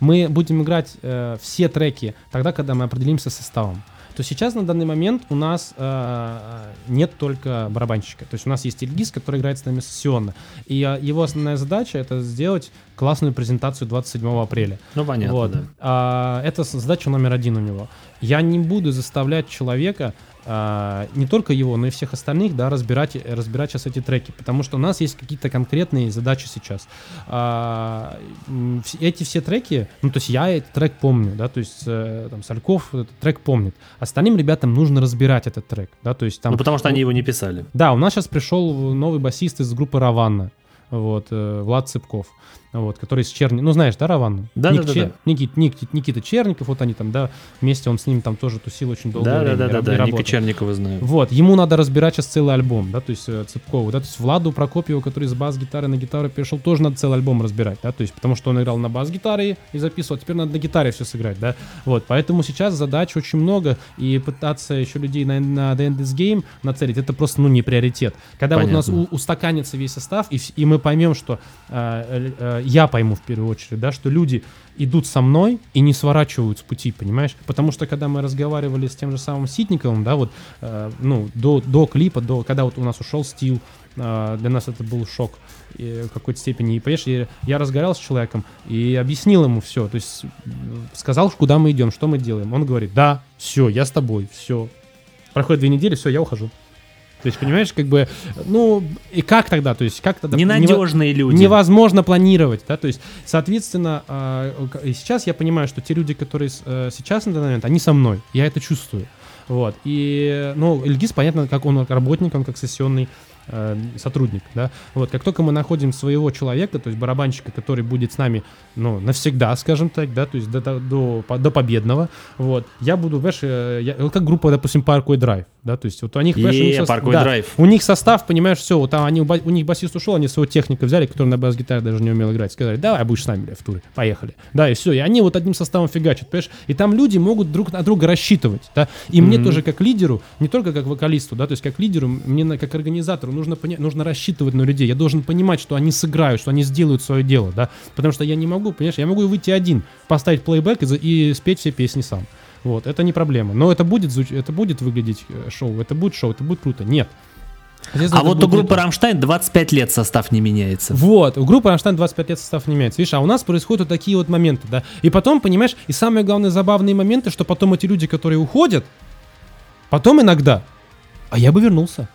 Мы будем играть э, все треки тогда, когда мы определимся с составом. То сейчас на данный момент у нас э, нет только барабанщика. То есть у нас есть Ильгиз, который играет с нами сессионно. И э, его основная задача это сделать классную презентацию 27 апреля. Ну понятно, Вот. да. А, это задача номер один у него. Я не буду заставлять человека, а, не только его, но и всех остальных, да, разбирать, разбирать сейчас эти треки, потому что у нас есть какие-то конкретные задачи сейчас. Вс- эти все треки, ну, то есть я этот трек помню, да, то есть э, там Сальков этот трек помнит. Остальным ребятам нужно разбирать этот трек, да, то есть там... ну потому что они его не писали. Да, у нас сейчас пришел новый басист из группы Раванна, вот, э, Влад Цыпков, вот, который с Черни... Ну, знаешь, да, Раванну? Да, Ник да, да, Чер- да. Никит- Ник- Никита Черников, вот они там, да, вместе он с ним там тоже тусил очень долгое Да, да, время. да, да, и да, Ника. Черникова знаю. Вот, ему надо разбирать сейчас целый альбом, да, то есть э, Цыпкову, да, то есть Владу Прокопьеву, который с бас-гитары на гитару перешел, тоже надо целый альбом разбирать, да, то есть потому что он играл на бас-гитаре и записывал, теперь надо на гитаре все сыграть, да, вот, поэтому сейчас задач очень много, и пытаться еще людей на, на The End This Game нацелить, это просто, ну, не приоритет. Когда вот у нас Понятно. у- устаканится весь состав, и, и мы мы поймем, что э, э, я пойму в первую очередь, да, что люди идут со мной и не сворачивают с пути, понимаешь? Потому что когда мы разговаривали с тем же самым Ситниковым, да, вот, э, ну, до, до клипа, до, когда вот у нас ушел стил, э, для нас это был шок и в какой-то степени. И, понимаешь, я, я разговаривал с человеком и объяснил ему все, то есть сказал, куда мы идем, что мы делаем. Он говорит, да, все, я с тобой, все. Проходит две недели, все, я ухожу. То есть, понимаешь, как бы, ну, и как тогда? То есть, как тогда? Ненадежные нево- люди. Невозможно планировать, да, то есть, соответственно, э, сейчас я понимаю, что те люди, которые э, сейчас на данный момент, они со мной, я это чувствую. Вот, и, ну, Ильгиз, понятно, как он работник, он как сессионный э, сотрудник, да, вот, как только мы находим своего человека, то есть барабанщика, который будет с нами, ну, навсегда, скажем так, да, то есть до, до, до, по- до победного, вот, я буду, знаешь, э, я- как группа, допустим, Parkway Drive, да, то есть вот у них, понимаешь, у них Е, сос- Parkway да, Drive. у них состав, понимаешь, все, вот там они, у них басист ушел, они своего техника взяли, который на бас-гитаре даже не умел играть, сказали, давай будешь с нами, в туре, поехали. Да, и все, и они вот одним составом фигачат, понимаешь, и там люди могут друг на друга рассчитывать, да, и мне тоже как лидеру, не только как вокалисту, да, то есть как лидеру, мне как организатору нужно, поня- нужно рассчитывать на людей, я должен понимать, что они сыграют, что они сделают свое дело, да, потому что я не могу, понимаешь, я могу выйти один, поставить плейбэк и, и спеть все песни сам. Вот, это не проблема. Но это будет, это будет выглядеть э, шоу, это будет шоу, это будет круто. Нет. А вот у группы круто. Рамштайн 25 лет состав не меняется. Вот, у группы Рамштайн 25 лет состав не меняется. Видишь, а у нас происходят вот такие вот моменты, да. И потом, понимаешь, и самые главные забавные моменты, что потом эти люди, которые уходят, потом иногда, а я бы вернулся,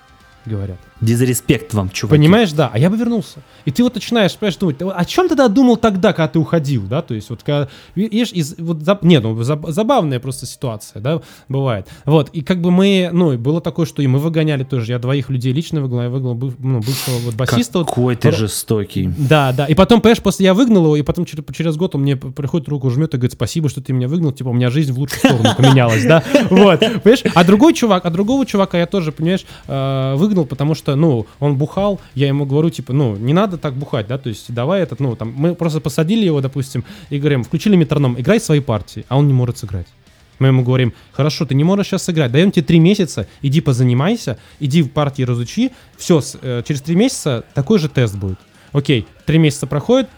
говорят. Disrespect вам, чуваки. Понимаешь, да, а я бы вернулся. И ты вот начинаешь, понимаешь, думать, «Да о чем тогда думал тогда, когда ты уходил, да, то есть вот когда, видишь, из, вот, за- не, ну, заб- забавная просто ситуация, да, бывает. Вот, и как бы мы, ну, и было такое, что и мы выгоняли тоже, я двоих людей лично выгнал, я выгнал ну, бывшего вот басиста. вот, Какой ты Ро- жестокий. да, да. И потом, понимаешь, после я выгнал его, и потом через, через год он мне приходит руку, жмет и говорит, спасибо, что ты меня выгнал, типа, у меня жизнь в лучшую сторону поменялась, да. Вот, понимаешь? А другой чувак, а другого чувака я тоже, понимаешь, э, выгнал, потому что, ну, он бухал, я ему говорю, типа, ну, не надо так бухать, да, то есть давай этот, ну, там, мы просто посадили его, допустим, и говорим, включили метроном, играй свои партии, а он не может сыграть. Мы ему говорим, хорошо, ты не можешь сейчас сыграть, даем тебе три месяца, иди позанимайся, иди в партии разучи, все, через три месяца такой же тест будет. Окей, три месяца проходит,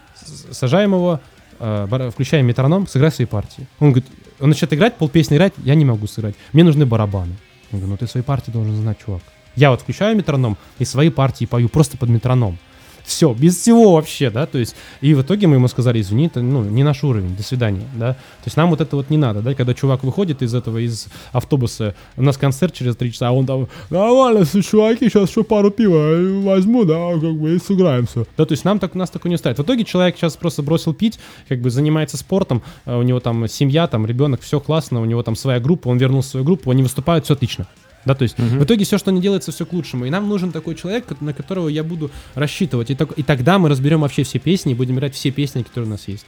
сажаем его, э, включаем метроном, сыграй свои партии. Он говорит, он начинает играть, полпесни играть, я не могу сыграть, мне нужны барабаны. Я говорю, ну ты свои партии должен знать, чувак. Я вот включаю метроном и свои партии пою просто под метроном. Все, без всего вообще, да, то есть, и в итоге мы ему сказали, извини, это, ну, не наш уровень, до свидания, да, то есть нам вот это вот не надо, да, когда чувак выходит из этого, из автобуса, у нас концерт через три часа, а он там, нормально, все, чуваки, сейчас еще пару пива э, возьму, да, как бы, и сыграем все. Да, то есть нам так, нас такое не устраивает. В итоге человек сейчас просто бросил пить, как бы занимается спортом, э, у него там семья, там ребенок, все классно, у него там своя группа, он вернулся в свою группу, они выступают, все отлично. Да, то есть в итоге все, что не делается, все к лучшему. И нам нужен такой человек, на которого я буду рассчитывать. И, так- и тогда мы разберем вообще все песни и будем играть все песни, которые у нас есть.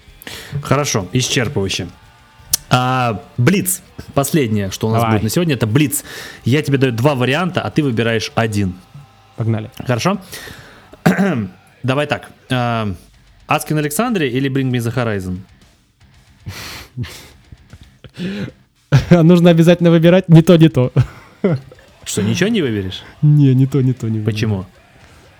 Хорошо, исчерпывающе. А, Блиц. Последнее, что у нас Давай. будет на сегодня, это Блиц. Я тебе даю два варианта, а ты выбираешь один. Погнали. Хорошо? Давай так. А, Аскин Александре или Bring Me the Horizon? Нужно обязательно выбирать не то, не то. Что, ничего не выберешь? Не, не то, не то, не Почему?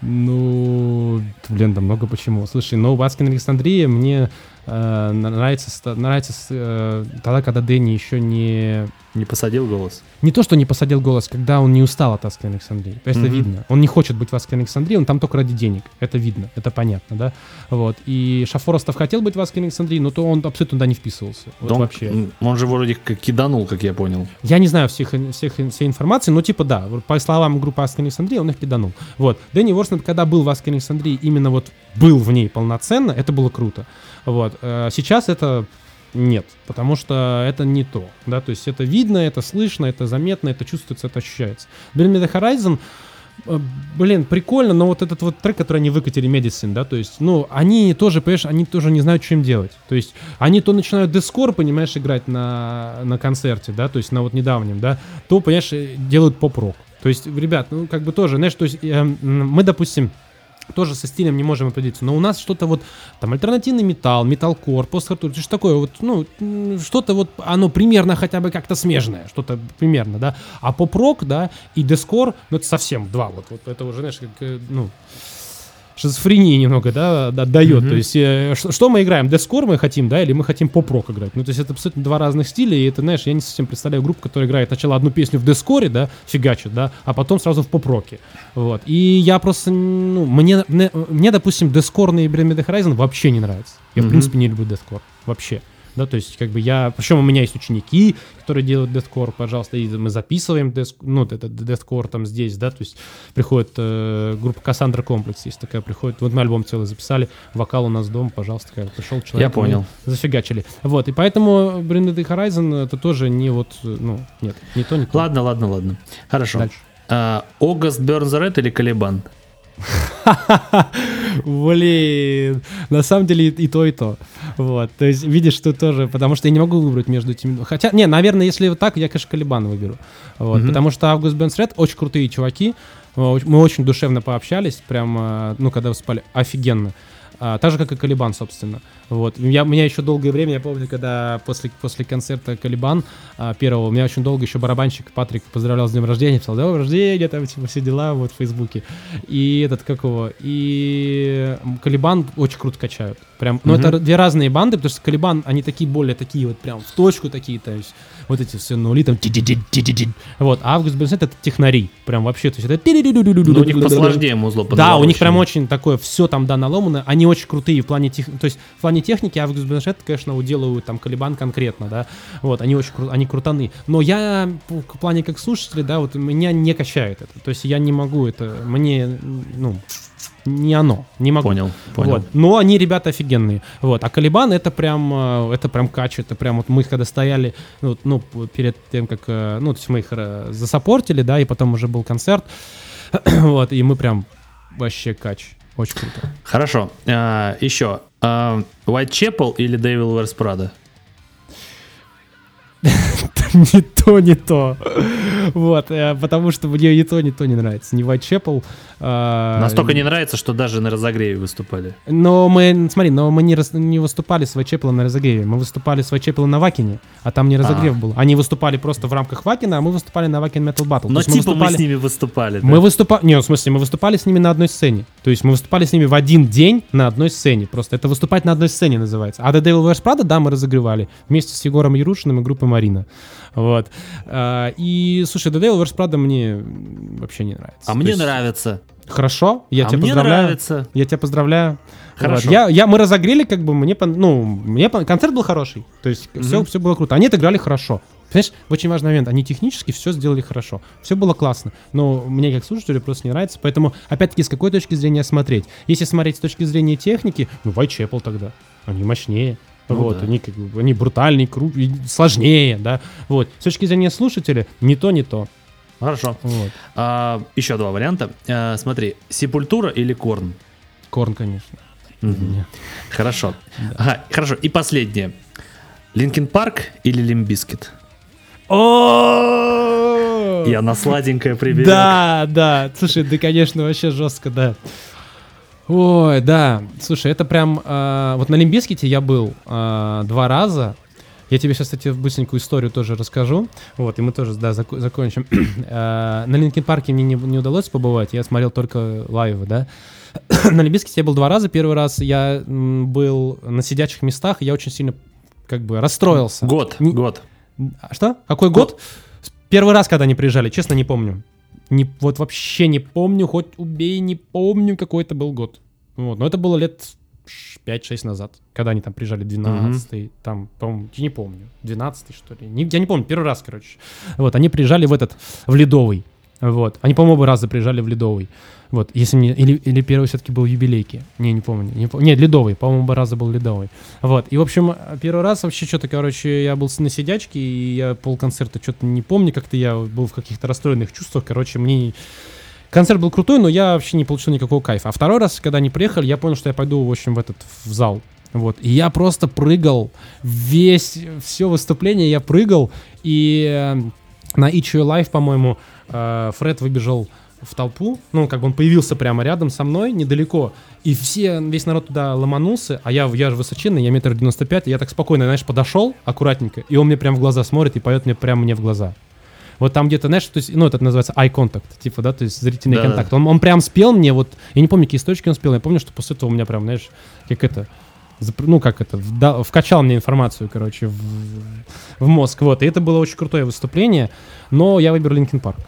Ну, блин, да много почему. Слушай, ну, Asking Alexandria мне э, нравится, нравится э, тогда, когда Дэнни еще не... Не посадил голос? Не то, что не посадил голос, когда он не устал от Asking Alexandria. Это Мгм. видно. Он не хочет быть в Asking Alexandria, он там только ради денег. Это видно, это понятно, да? Вот. И Шафоростов хотел быть в Asking Alexandria, но то он абсолютно туда не вписывался. Вот он, вообще. он же вроде как киданул, как я понял. Я не знаю всех, всех, всей информации, но типа да, по словам группы Asking Alexandria, он их киданул. Вот. Дэнни Ворсноп, когда был в Asking Alexandria, именно вот был в ней полноценно, это было круто. Вот. Э, Сейчас это нет, потому что это не то, да, то есть это видно, это слышно, это заметно, это чувствуется, это ощущается. Bring Me The Horizon, э, блин, прикольно, но вот этот вот трек, который они выкатили, Medicine, да, то есть, ну, они тоже, понимаешь, они тоже не знают, им делать. То есть, они то начинают дискор, понимаешь, играть на, на концерте, да, то есть на вот недавнем, да, то, понимаешь, э, делают поп-рок. То есть, ребят, ну, как бы тоже, знаешь, то есть, э, мы, допустим, тоже со стилем не можем определиться, но у нас что-то вот, там, альтернативный металл, металкор, пост-хардкор, что такое вот, ну, что-то вот, оно примерно хотя бы как-то смежное, что-то примерно, да, а поп-рок, да, и дескор, ну, это совсем два, вот, вот это уже, знаешь, как, э, ну, шизофрении немного, да, отдает. Мгм. То есть, э, что, что мы играем? Дескор мы хотим, да, или мы хотим поп-рок играть? Ну, то есть, это абсолютно два разных стиля, и это, знаешь, я не совсем представляю группу, которая играет сначала одну песню в дескоре, да, фигачит, да, а потом сразу в поп-роке. Вот. И я просто, ну, мне, мне, мне, допустим, дескорный Bring Me The Horizon вообще не нравится. Я, в Мгм. принципе, не люблю дескор. Вообще. Да, то есть, как бы я... Причем у меня есть ученики, которые делают дескор, пожалуйста, и мы записываем деск, ну, этот дескор там здесь, да, то есть приходит э, группа Кассандра Комплекс, есть такая, приходит, вот мы альбом целый записали, вокал у нас дома, пожалуйста, как пришел человек. Я понял. Зафигачили. Вот, и поэтому Bring The Horizon это тоже не вот, ну, нет, не то, не то. Ладно, ладно, ладно. Хорошо. Дальше. Burns Red или Калибан? Блин, на самом деле и, то, и то. Вот, то есть видишь, что тоже, потому что я не могу выбрать между этими. Хотя, не, наверное, если вот так, я, конечно, Калибан выберу. Вот, потому что Август Бенс Ред очень крутые чуваки. Мы очень душевно пообщались, прям, э, ну, когда выступали, офигенно. А, так же, как и Калибан, собственно. Вот. Я, у меня еще долгое время, я помню, когда после, после концерта Калибан а, первого, у меня очень долго еще барабанщик Патрик поздравлял с днем рождения, писал, днем рождения, там, типа, все дела, вот, в Фейсбуке. И этот, как его, и Калибан очень круто качают. Прям, ну, Мгм. это две разные банды, потому что Калибан, они такие более такие вот прям в точку такие, то есть вот эти все нули там. Вот, а Август Бенсет это технари, прям вообще, то есть это Ну, у них посложнее музло да, у них прям очень такое, все там, да, наломано. Они очень крутые в плане тех... То есть в плане техники Август Беншет, конечно, уделывают там Калибан конкретно, да. Вот, они очень кру... они крутаны. Но я в плане как слушателя, да, вот меня не качает это. То есть я не могу это... Мне, ну, не оно. Не могу. Понял, понял. Вот. Но они ребята офигенные. Вот. А Калибан это прям, э, это прям кач, это прям вот мы когда стояли, ну, ну, перед тем, как, э, ну, то есть мы их э, засаппортили, да, и потом уже был концерт, вот, и мы прям вообще кач. Очень круто. Хорошо. А, еще. А, Whitechapel или Devil Wears Prada? не то, не то. Вот, э, потому что мне ни то, ни то не нравится. Ни Whitechapel. а, Настолько не нравится, что даже на разогреве выступали. Но мы, смотри, но мы не, не выступали с Whitechapel на разогреве. Мы выступали с Whitechapel на Вакине, а там не разогрев А. был. Они выступали просто в рамках Вакина, а мы выступали на Вакин Metal Battle. Но типа мы с ними выступали. Мы выступали... Не, в смысле, мы выступали с ними на одной сцене. То есть мы выступали с ними в один день на одной сцене. Просто это выступать на одной сцене называется. А The Devil Wears Prada, да, мы разогревали. Вместе с Егором Ярушиным и группой Марина. Вот. А, И, слушай, The Devil Wears Prada мне вообще не нравится. А То мне есть- нравится. Хорошо, я а тебя мне поздравляю. нравится. Я тебя поздравляю. Хорошо. Вот. Я, я, мы разогрели, как бы, мне, ну, мне концерт был хороший. То есть все, Мгм. все было круто. Они отыграли хорошо. Понимаешь, очень важный момент. Они технически все сделали хорошо. Все было классно. Но мне, как слушателю, просто не нравится. Поэтому, опять-таки, с какой точки зрения смотреть? Если смотреть с точки зрения техники, ну, Whitechapel тогда. Они мощнее. Ну вот, да. они как бы, они брутальнее, кру- сложнее, да. Вот. С точки зрения слушателя, не то, не то. Хорошо. Вот. А, еще два варианта. А, смотри, Sepultura или Korn? Korn, конечно. Хорошо. Ага, хорошо. И последнее. Linkin Park или Limp Bizkit? О! Я на сладенькое приберег. Да, да. Слушай, да, конечно, вообще жестко, да. Ой, да. Слушай, это прям... э, вот на Limp Bizkit е я был э, два раза. Я тебе сейчас, кстати, быстренькую историю тоже расскажу. Вот, и мы тоже, да, зако- закончим. Э, на Linkin Park е мне не, не удалось побывать. Я смотрел только live ы, да. на Limp Bizkit е я был два раза. Первый раз я был на сидячих местах, и я очень сильно как бы расстроился. Год, Не- год. Что? Какой год? Первый раз, когда они приезжали, честно, не помню. Не, вот вообще не помню, хоть убей, не помню, какой это был год. Вот, но это было лет ш- 5-6 назад, когда они там приезжали, 12 там, по-моему, я не помню, 12 что ли. Не- я не помню, первый раз, короче. Вот, они приезжали в этот, в Ледовый. Вот, они, по-моему, оба раза приезжали в Ледовый. Вот, если мне, или, или первый все-таки был юбилейки. Не, не помню. Не, пом- Нет, Ледовый, по-моему, оба раза был Ледовый. Вот, и, в общем, первый раз вообще что-то, короче, я был на сидячке, и я полконцерта что-то не помню, как-то я был в каких-то расстроенных чувствах, короче, мне... Концерт был крутой, но я вообще не получил никакого кайфа. А второй раз, когда они приехали, я понял, что я пойду, в общем, в этот, в зал. Вот, и я просто прыгал весь, все выступление я прыгал, и э, на Your Life, по-моему, э, Фред выбежал в толпу, ну, как бы он появился прямо рядом со мной, недалеко, и все, весь народ туда ломанулся, а я, я же высоченный, я метр девяносто пять, и я так спокойно, знаешь, подошел аккуратненько, и он мне прям в глаза смотрит и поет мне прямо мне в глаза. Вот там где-то, знаешь, то есть, ну, это называется eye contact, типа, да, то есть зрительный Да. контакт. Он, он прям спел мне, вот, я не помню, какие строчки он спел, я помню, что после этого у меня прям, знаешь, как это, ну, как это, вкачал мне информацию, короче, в, в мозг, вот, и это было очень крутое выступление, но я выберу Linkin Park,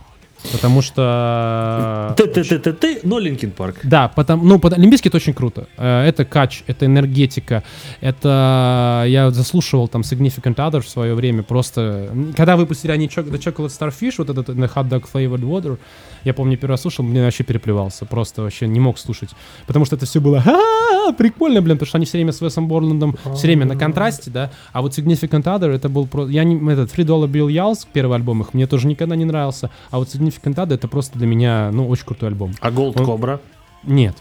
потому что... Ты, ты, ты, ты, ты, но Linkin Park. Да, потому, ну, под, Limp Bizkit это очень круто. Э, Это кач, это энергетика, это я заслушивал там Significant Other в свое время, просто, когда выпустили они The Chocolate Starfish, вот этот The Hot Dog Flavored Water, я помню, первый раз слушал, мне вообще переплевался, просто вообще не мог слушать, потому что это все было «Ха-ха-ха, прикольно, блин, потому что они все время с Весом Борландом все время на контрасте, да, а вот Significant Other это был просто, я не, этот Free Dollar Bill Yals, первый альбом их, мне тоже никогда не нравился, а вот Significant Other это просто для меня, ну, очень крутой альбом. А Gold Он- Cobra? Нет,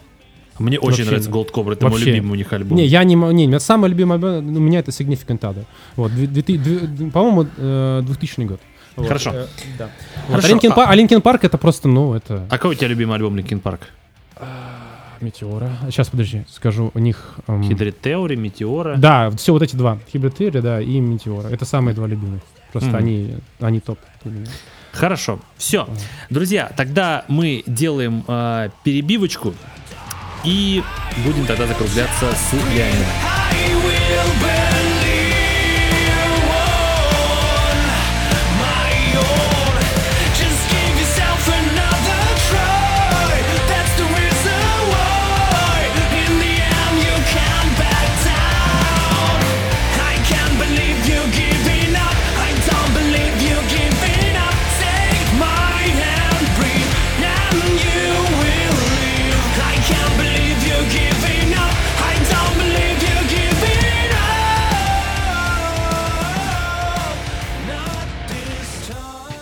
Мне очень Вообще нравится. Gold Cobra, это мой Вообще. любимый у них альбом. Не, я не. Не, у меня самый любимый альбом у меня это Significant Other. Вот, по-моему, э, 2000 год. Вот, Хорошо. э, да. Вот, Хорошо, а, Linkin а- Park, а Park это просто, ну, это А какой у тебя любимый альбом Linkin Park? Meteora. Сейчас, подожди, скажу, у них... эм, Hybrid Theory, Meteora. Да, все вот эти два. Hybrid да, и Метеора. Это самые два любимых. Просто Мгм. они, они топ. Хорошо, все. Друзья, тогда мы делаем э, перебивочку и будем тогда закругляться с Леонидом.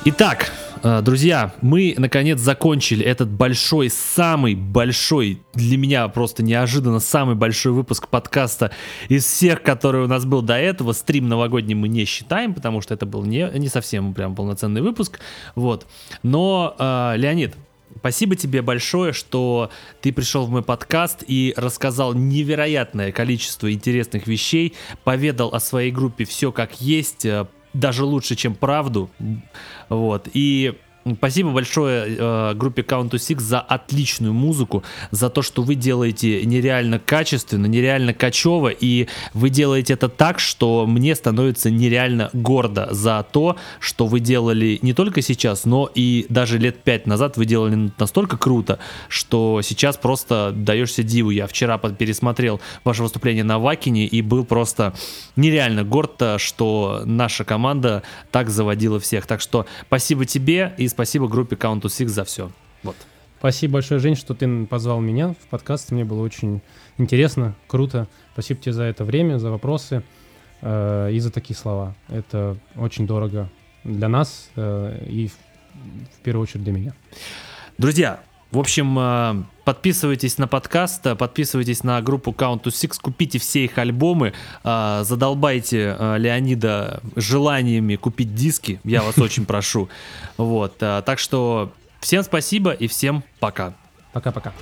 Итак, э, друзья, мы наконец закончили этот большой, самый большой, для меня просто неожиданно самый большой выпуск подкаста из всех, который у нас был до этого. Стрим новогодний мы не считаем, потому что это был не, не совсем прям полноценный выпуск. Вот. Но, э, Леонид, Спасибо тебе большое, что ты пришел в мой подкаст и рассказал невероятное количество интересных вещей, поведал о своей группе все как есть, э, даже лучше, чем правду. Вот. И спасибо большое э, группе Count to Six за отличную музыку, за то, что вы делаете нереально качественно, нереально качево, и вы делаете это так, что мне становится нереально гордо за то, что вы делали не только сейчас, но и даже лет пять назад вы делали настолько круто, что сейчас просто даешься диву. Я вчера пересмотрел ваше выступление на Вакине и был просто нереально горд, э, что наша команда так заводила всех. Так что спасибо тебе и спасибо группе Count to Six за все. Вот. Спасибо большое, Жень, что ты позвал меня в подкаст. Мне было очень интересно, круто. Спасибо тебе за это время, за вопросы э, и за такие слова. Это очень дорого для нас э, и в, в первую очередь для меня. Друзья, в общем, э, подписывайтесь на подкаст, э, подписывайтесь на группу Count to Six, купите все их альбомы, э, задолбайте Леонида желаниями купить диски, я вас очень прошу. Вот, так что всем спасибо и всем пока. Пока-пока.